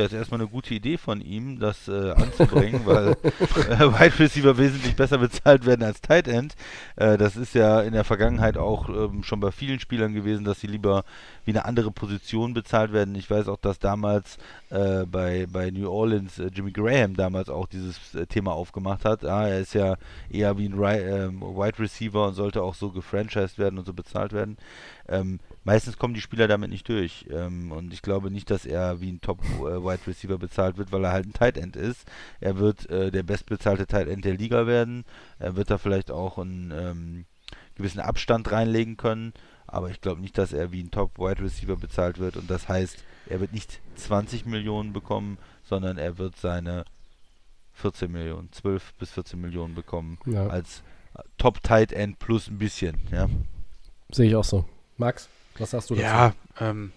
Ja, ist erstmal eine gute Idee von ihm, das äh, anzubringen, weil äh, Wide Receiver wesentlich besser bezahlt werden als Tight End. Äh, das ist ja in der Vergangenheit auch ähm, schon bei vielen Spielern gewesen, dass sie lieber wie eine andere Position bezahlt werden. Ich weiß auch, dass damals äh, bei, bei New Orleans äh, Jimmy Graham damals auch dieses äh, Thema aufgemacht hat. Ah, er ist ja eher wie ein Ri ähm, Wide Receiver und sollte auch so gefranchised werden und so bezahlt werden. Ähm, meistens kommen die Spieler damit nicht durch. Ähm, und ich glaube nicht, dass er wie ein Top-Wide Receiver bezahlt wird, weil er halt ein Tight End ist. Er wird äh, der bestbezahlte Tight End der Liga werden. Er wird da vielleicht auch einen ähm, gewissen Abstand reinlegen können. Aber ich glaube nicht, dass er wie ein Top-Wide Receiver bezahlt wird. Und das heißt, er wird nicht 20 Millionen bekommen, sondern er wird seine 14 Millionen, 12 bis 14 Millionen bekommen Ja, als äh, Top-Tight End plus ein bisschen. Ja. sehe ich auch so. Max, was sagst du dazu? Ja, ähm,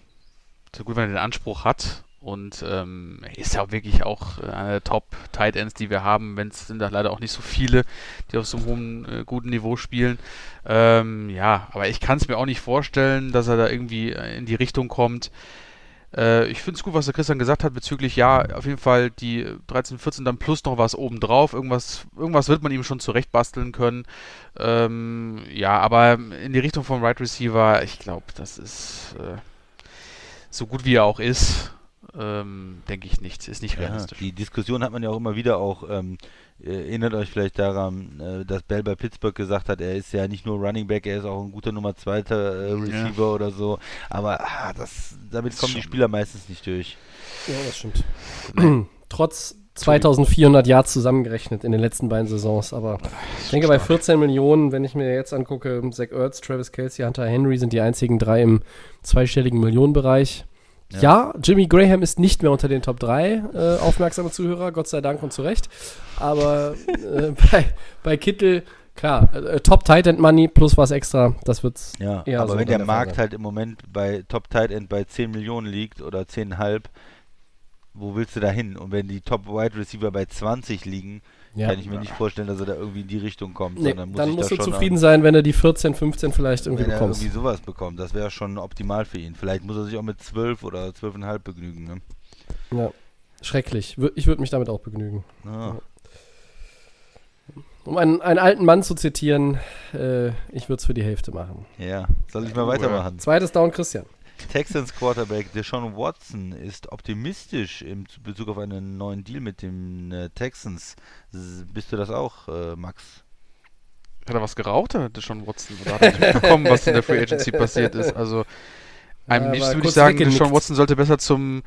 so gut, wenn er den Anspruch hat und ähm, ist ja wirklich auch äh, eine der Top-Tight Ends, die wir haben, wenn es sind da leider auch nicht so viele, die auf so einem hohen, äh, guten Niveau spielen. Ähm, ja, aber ich kann es mir auch nicht vorstellen, dass er da irgendwie äh, in die Richtung kommt. Äh, ich finde es gut, was der Christian gesagt hat bezüglich, ja, auf jeden Fall die 13, 14 dann plus noch was obendrauf. Irgendwas, irgendwas wird man ihm schon zurecht basteln können. Ähm, ja, aber in die Richtung vom Right Receiver, ich glaube, das ist äh, so gut wie er auch ist ähm, denke ich nicht. Ist nicht realistisch. Ja, die Diskussion hat man ja auch immer wieder auch. Ähm, erinnert euch vielleicht daran, äh, dass Bell bei Pittsburgh gesagt hat, er ist ja nicht nur Running Back, er ist auch ein guter Nummer zweiter äh, Receiver ja. oder so. Aber ah, das, damit das kommen die Spieler meistens nicht durch. Ja, das stimmt. Trotz 2400 Yards zusammengerechnet in den letzten beiden Saisons. Aber ich denke, stark. bei 14 Millionen, wenn ich mir jetzt angucke, Zach Ertz, Travis Kelsey, Hunter Henry sind die einzigen drei im zweistelligen Millionenbereich. Ja. ja. Jimmy Graham ist nicht mehr unter den Top 3 äh, aufmerksame Zuhörer, Gott sei Dank und zu Recht. Aber äh, bei, bei Kittel, klar, äh, Top Tight End Money plus was extra, das wird's. Ja, eher aber so wenn der, der Markt halt im Moment bei Top Tight End bei 10 Millionen liegt oder 10,5, wo willst du da hin? Und wenn die Top Wide Receiver bei 20 liegen, ja. Kann ich mir nicht vorstellen, dass er da irgendwie in die Richtung kommt. Nee, muss dann musst du zufrieden sein, wenn er die 14, 15 vielleicht irgendwie wenn bekommst. Wenn er irgendwie sowas bekommt, das wäre schon optimal für ihn. Vielleicht muss er sich auch mit 12 oder 12,5 begnügen. Ne? Ja, schrecklich. Ich würde mich damit auch begnügen. Ah. Um einen, einen, alten Mann zu zitieren, äh, ich würde es für die Hälfte machen. Ja, soll ich mal weitermachen? Zweites Down, Christian. Texans Quarterback Deshaun Watson ist optimistisch in Bezug auf einen neuen Deal mit den äh, Texans. Bist du das auch, äh, Max? Hat er was geraucht, der Deshaun Watson? Oder hat er nicht mitbekommen, was in der Free Agency passiert ist? Also, am liebsten würde ich sagen, Deshaun Watson sollte besser zum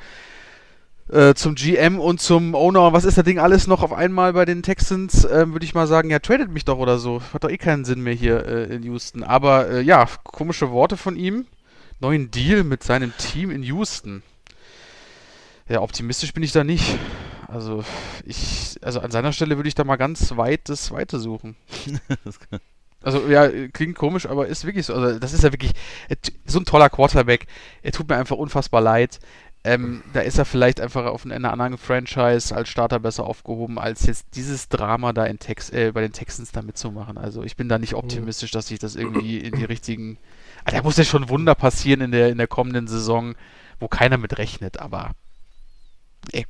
äh, zum GM und zum Owner, was ist das Ding alles noch auf einmal bei den Texans, äh, würde ich mal sagen, ja, tradet mich doch oder so. Hat doch eh keinen Sinn mehr hier äh, in Houston. Aber äh, ja, komische Worte von ihm neuen Deal mit seinem Team in Houston. Ja, optimistisch bin ich da nicht. Also, ich, also an seiner Stelle würde ich da mal ganz weit das Weite suchen. also, ja, klingt komisch, aber ist wirklich so. Also, das ist ja wirklich so ein toller Quarterback. Er tut mir einfach unfassbar leid. Ähm, da ist er vielleicht einfach auf einer anderen Franchise als Starter besser aufgehoben, als jetzt dieses Drama da in Tex äh, bei den Texans da mitzumachen. Also ich bin da nicht optimistisch, dass sich das irgendwie in die richtigen da muss ja schon Wunder passieren in der, in der kommenden Saison, wo keiner mit rechnet, aber ey,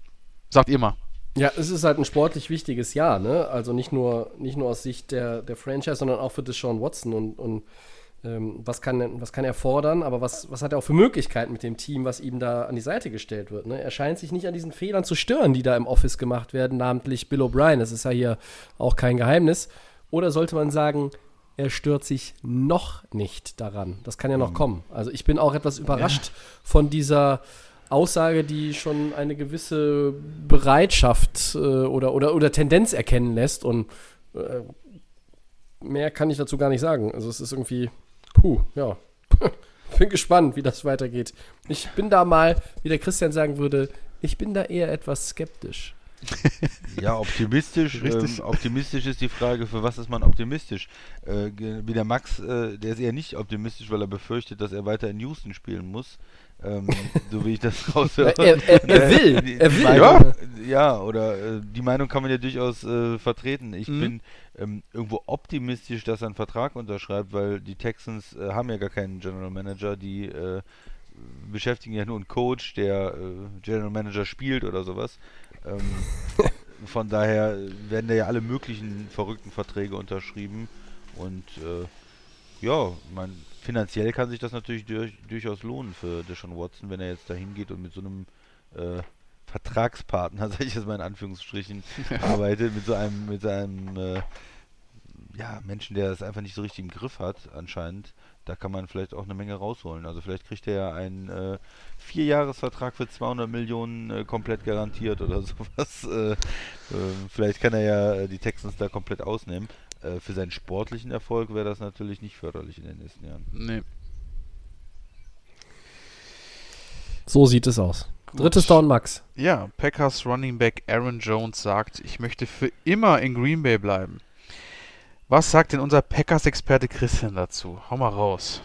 sagt ihr mal. Ja, es ist halt ein sportlich wichtiges Jahr, ne? Also nicht nur, nicht nur aus Sicht der, der Franchise, sondern auch für Deshaun Watson und, und ähm, was, kann, was kann er fordern, aber was, was hat er auch für Möglichkeiten mit dem Team, was ihm da an die Seite gestellt wird. Ne? Er scheint sich nicht an diesen Fehlern zu stören, die da im Office gemacht werden, namentlich Bill O'Brien. Das ist ja hier auch kein Geheimnis. Oder sollte man sagen, er stört sich noch nicht daran. Das kann ja noch mhm. kommen. Also ich bin auch etwas überrascht ja. von dieser Aussage, die schon eine gewisse Bereitschaft äh, oder, oder, oder Tendenz erkennen lässt. Und äh, mehr kann ich dazu gar nicht sagen. Also es ist irgendwie, puh, ja. bin gespannt, wie das weitergeht. Ich bin da mal, wie der Christian sagen würde, ich bin da eher etwas skeptisch. ja, optimistisch. Ähm, optimistisch ist die Frage, für was ist man optimistisch? Äh, wie der Max, äh, der ist eher nicht optimistisch, weil er befürchtet, dass er weiter in Houston spielen muss. Ähm, so wie ich das raushöre. er, er, er, will, die, er will. Meinung, ja. ja, oder äh, die Meinung kann man ja durchaus äh, vertreten. Ich mhm. bin ähm, irgendwo optimistisch, dass er einen Vertrag unterschreibt, weil die Texans äh, haben ja gar keinen General Manager, die äh, beschäftigen ja nur einen Coach, der General Manager spielt oder sowas. Ähm, von daher werden da ja alle möglichen verrückten Verträge unterschrieben. Und äh, ja, man, finanziell kann sich das natürlich durch, durchaus lohnen für Deshaun Watson, wenn er jetzt da hingeht und mit so einem äh, Vertragspartner, sage ich jetzt mal in Anführungsstrichen, arbeitet, mit so einem, mit einem äh, ja, Menschen, der es einfach nicht so richtig im Griff hat, anscheinend da kann man vielleicht auch eine Menge rausholen. Also vielleicht kriegt er ja einen äh, Vierjahresvertrag für 200 Millionen äh, komplett garantiert oder sowas. Äh, äh, vielleicht kann er ja äh, die Texans da komplett ausnehmen. Äh, für seinen sportlichen Erfolg wäre das natürlich nicht förderlich in den nächsten Jahren. Nee. So sieht es aus. Gut. Drittes Down, Max. Ja, Packers Running Back Aaron Jones sagt, ich möchte für immer in Green Bay bleiben. Was sagt denn unser Packers-Experte Christian dazu? Hau mal raus.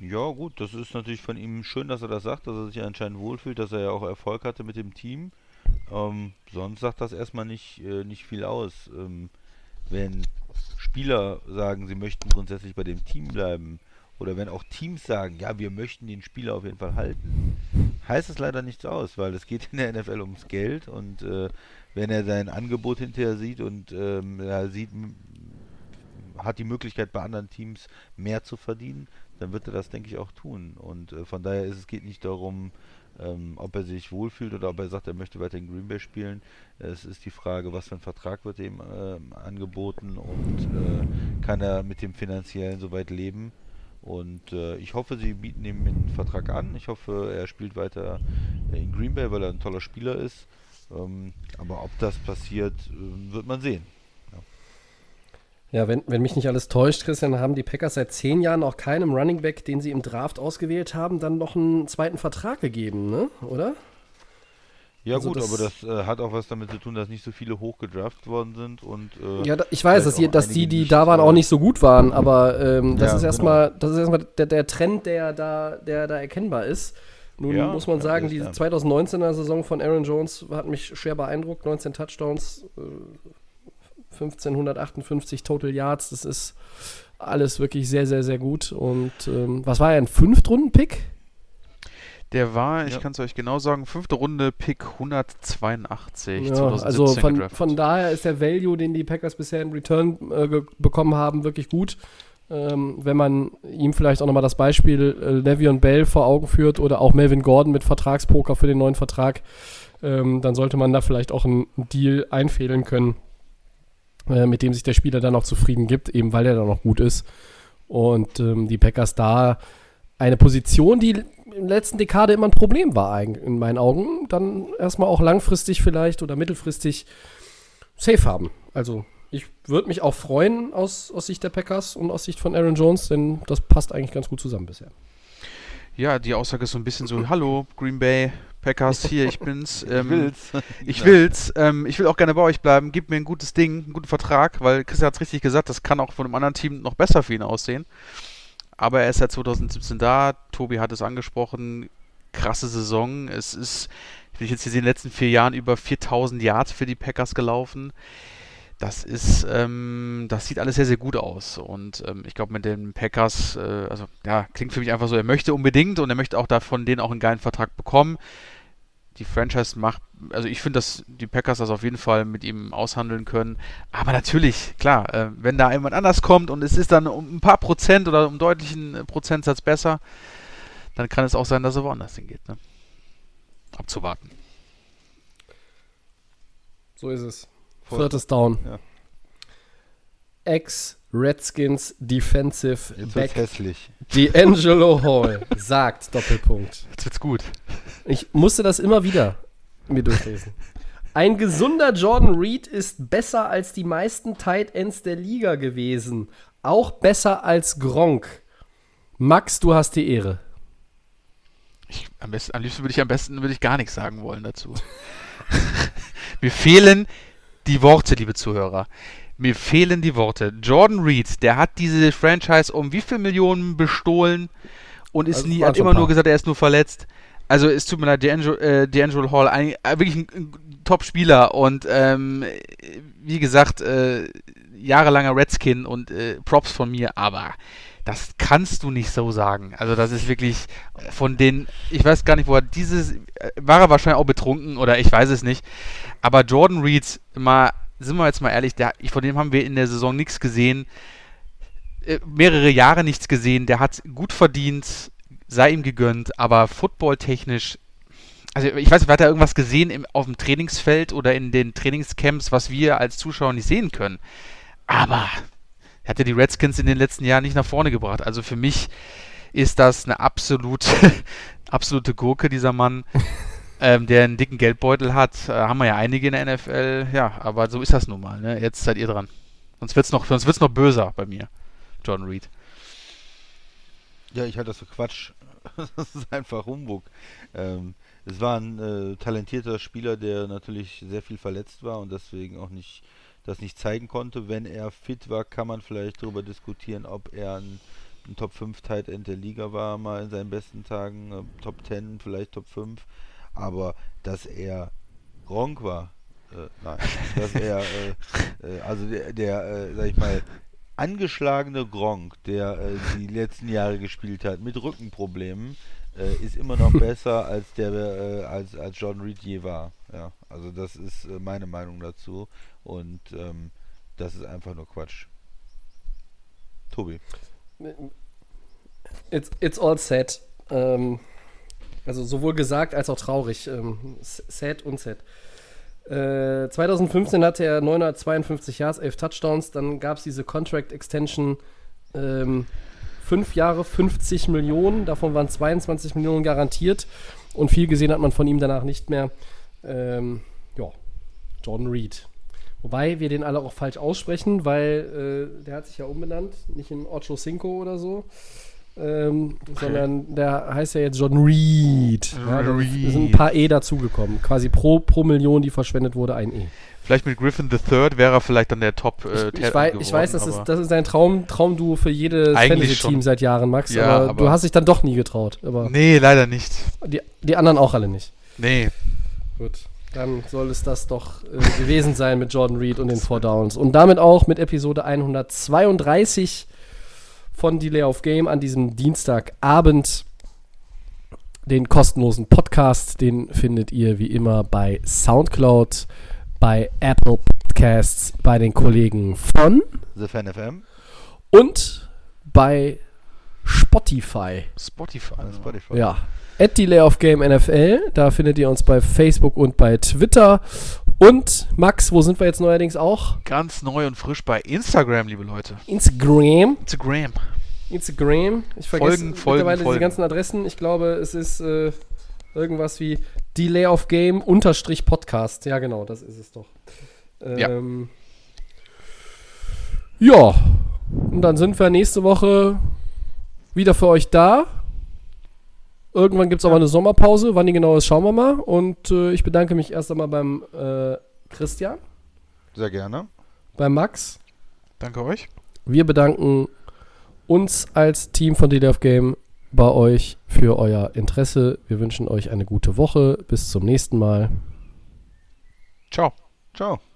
Ja, gut, das ist natürlich von ihm schön, dass er das sagt, dass er sich anscheinend wohlfühlt, dass er ja auch Erfolg hatte mit dem Team. Ähm, sonst sagt das erstmal nicht, äh, nicht viel aus. Ähm, wenn Spieler sagen, sie möchten grundsätzlich bei dem Team bleiben, oder wenn auch Teams sagen, ja, wir möchten den Spieler auf jeden Fall halten, heißt es leider nichts aus, weil es geht in der NFL ums Geld und äh, wenn er sein Angebot hinterher sieht und ähm, sieht, hat die Möglichkeit bei anderen Teams mehr zu verdienen, dann wird er das, denke ich, auch tun. Und äh, von daher ist es geht nicht darum, ähm, ob er sich wohlfühlt oder ob er sagt, er möchte weiter in Green Bay spielen. Es ist die Frage, was für ein Vertrag wird ihm äh, angeboten und äh, kann er mit dem finanziellen soweit leben. Und äh, ich hoffe, sie bieten ihm einen Vertrag an. Ich hoffe, er spielt weiter in Green Bay, weil er ein toller Spieler ist. Ähm, aber ob das passiert, äh, wird man sehen. Ja, wenn, wenn mich nicht alles täuscht, Christian, haben die Packers seit zehn Jahren auch keinem Running Back, den sie im Draft ausgewählt haben, dann noch einen zweiten Vertrag gegeben, ne? Oder? Ja also gut, das aber das äh, hat auch was damit zu tun, dass nicht so viele hochgedraft worden sind und äh, ja, da, ich weiß, dass, die, dass die, die da waren, auch nicht so gut waren, aber ähm, das, ja, ist erstmal, genau. das ist erstmal der, der Trend, der da, der da erkennbar ist. Nun ja, muss man sagen, diese 2019er Saison von Aaron Jones hat mich schwer beeindruckt. 19 Touchdowns, äh, 1558 Total Yards, das ist alles wirklich sehr, sehr, sehr gut. Und ähm, was war er, ein Fünftrunden-Pick? Der war, ich ja. kann es euch genau sagen, fünfte Runde, Pick 182. Ja, also von, von, daher ist der Value, den die Packers bisher in Return äh, bekommen haben, wirklich gut. Ähm, wenn man ihm vielleicht auch nochmal das Beispiel äh, Le'Veon Bell vor Augen führt oder auch Melvin Gordon mit Vertragspoker für den neuen Vertrag, ähm, dann sollte man da vielleicht auch einen Deal einfädeln können. Äh, mit dem sich der Spieler dann auch zufrieden gibt, eben weil er dann auch gut ist. Und ähm, die Packers da eine Position, die in der letzten Dekade immer ein Problem war, in meinen Augen, dann erstmal auch langfristig vielleicht oder mittelfristig safe haben. Also ich würde mich auch freuen aus, aus Sicht der Packers und aus Sicht von Aaron Jones, denn das passt eigentlich ganz gut zusammen bisher. Ja, die Aussage ist so ein bisschen so, hallo Green Bay, Packers, hier, ich bin's. Ähm, ich will's. Ich will's. Ähm, ich will auch gerne bei euch bleiben. Gib mir ein gutes Ding, einen guten Vertrag, weil Christian hat's richtig gesagt, das kann auch von einem anderen Team noch besser für ihn aussehen. Aber er ist seit 2017 da. Tobi hat es angesprochen. Krasse Saison. Es ist, wenn ich jetzt hier in den letzten vier Jahren über 4000 Yards für die Packers gelaufen das ist, ähm, das sieht alles sehr, sehr gut aus. Und ähm, ich glaube, mit den Packers, äh, also ja, klingt für mich einfach so, er möchte unbedingt und er möchte auch davon denen auch einen geilen Vertrag bekommen. Die Franchise macht, also ich finde, dass die Packers das auf jeden Fall mit ihm aushandeln können. Aber natürlich, klar, äh, wenn da jemand anders kommt und es ist dann um ein paar Prozent oder um deutlichen Prozentsatz besser, dann kann es auch sein, dass er woanders hingeht. Ne? Abzuwarten. So ist es. Viertes Down. Ja. Ex-Redskins Defensive Jetzt Back hässlich. D'Angelo Hall sagt Doppelpunkt. Jetzt wird's gut. Ich musste das immer wieder mir durchlesen. Ein gesunder Jordan Reed ist besser als die meisten Tight Ends der Liga gewesen. Auch besser als Gronk. Max, du hast die Ehre. Ich, am, besten, am liebsten würde ich am besten würde ich gar nichts sagen wollen dazu. Mir fehlen die Worte, liebe Zuhörer. Mir fehlen die Worte. Jordan Reed, der hat diese Franchise um wie viel Millionen bestohlen und ist also nie, hat immer nur gesagt, er ist nur verletzt. Also es tut mir leid, D'Angelo, äh, D'Angelo Hall, ein, äh, wirklich ein, ein Top-Spieler und ähm, wie gesagt, äh, jahrelanger Redskin und äh, Props von mir, aber das kannst du nicht so sagen. Also das ist wirklich von den, ich weiß gar nicht, wo er dieses, äh, war er wahrscheinlich auch betrunken oder ich weiß es nicht. Aber Jordan Reed, mal, sind wir jetzt mal ehrlich, der, von dem haben wir in der Saison nichts gesehen. Äh, mehrere Jahre nichts gesehen. Der hat gut verdient, sei ihm gegönnt, aber footballtechnisch also ich weiß nicht, hat er irgendwas gesehen im, auf dem Trainingsfeld oder in den Trainingscamps, was wir als Zuschauer nicht sehen können. Aber er hat ja die Redskins in den letzten Jahren nicht nach vorne gebracht. Also für mich ist das eine absolute, absolute Gurke, dieser Mann, ähm, der einen dicken Geldbeutel hat. Äh, haben wir ja einige in der NFL. Ja, aber so ist das nun mal. Ne? Jetzt seid ihr dran. Sonst wird es noch, noch böser bei mir, John Reed. Ja, ich halte das für Quatsch. das ist einfach Humbug. Ähm, es war ein äh, talentierter Spieler, der natürlich sehr viel verletzt war und deswegen auch nicht das nicht zeigen konnte. Wenn er fit war, kann man vielleicht darüber diskutieren, ob er ein ein Top 5 Tight End der Liga war, mal in seinen besten Tagen, äh, Top 10, vielleicht Top 5. Aber dass er Gronk war, äh, nein, dass er, äh, äh, also der, der äh, sag ich mal, angeschlagene Gronk, der äh, die letzten Jahre gespielt hat, mit Rückenproblemen, äh, ist immer noch besser als der äh, als, als John Reed je war. Ja, also das ist äh, meine Meinung dazu und ähm, das ist einfach nur Quatsch. Tobi. It's, it's all sad. Ähm, also sowohl gesagt als auch traurig. Ähm, sad und sad. Äh, 2015 hatte er 952 Yards, 11 Touchdowns. Dann gab es diese Contract Extension. Ähm, fünf Jahre, 50 Millionen. Davon waren 22 Millionen garantiert. Und viel gesehen hat man von ihm danach nicht mehr. Ähm, ja, Jordan Reed. Wobei wir den alle auch falsch aussprechen, weil äh, der hat sich ja umbenannt. Nicht in Ocho Cinco oder so. Ähm, sondern der heißt ja jetzt John Reed. Ja, da Reed. sind ein paar E dazugekommen. Quasi pro, pro Million, die verschwendet wurde, ein E. Vielleicht mit Griffin the Third wäre er vielleicht dann der Top äh, Ich, Ted wei geworden, ich weiß, das ist, das ist ein Traum, Traumduo für jedes Fantasy-Team seit Jahren, Max. Ja, aber, aber- du hast dich dann doch nie getraut. Aber Nee, leider nicht. die, die anderen auch alle nicht. Nee. Gut. Dann soll es das doch äh, gewesen sein mit Jordan Reed und den Four Downs. Und damit auch mit Episode 132 von Delay of Game an diesem Dienstagabend. Den kostenlosen Podcast, den findet ihr wie immer bei Soundcloud, bei Apple Podcasts, bei den Kollegen von The Fan FM, und bei Spotify. Spotify. äh, Spotify. Ja. At Delay of Game NFL. Da findet ihr uns bei Facebook und bei Twitter. Und Max, wo sind wir jetzt neuerdings auch? Ganz neu und frisch bei Instagram, liebe Leute. Instagram. Instagram. Instagram. Ich vergesse Folgen, Folgen, mittlerweile diese Folgen. ganzen Adressen. Ich glaube, es ist äh, irgendwas wie Delay of Game unterstrich Podcast. Ja, genau, das ist es doch. Ja. Ähm, ja. Und dann sind wir nächste Woche wieder für euch da. Irgendwann gibt es auch mal eine Sommerpause. Wann die genau ist, schauen wir mal. Und äh, ich bedanke mich erst einmal beim äh, Christian, Sehr gerne. beim Max. Danke euch. Wir bedanken uns als Team von DDF Game bei euch für euer Interesse. Wir wünschen euch eine gute Woche. Bis zum nächsten Mal. Ciao. Ciao.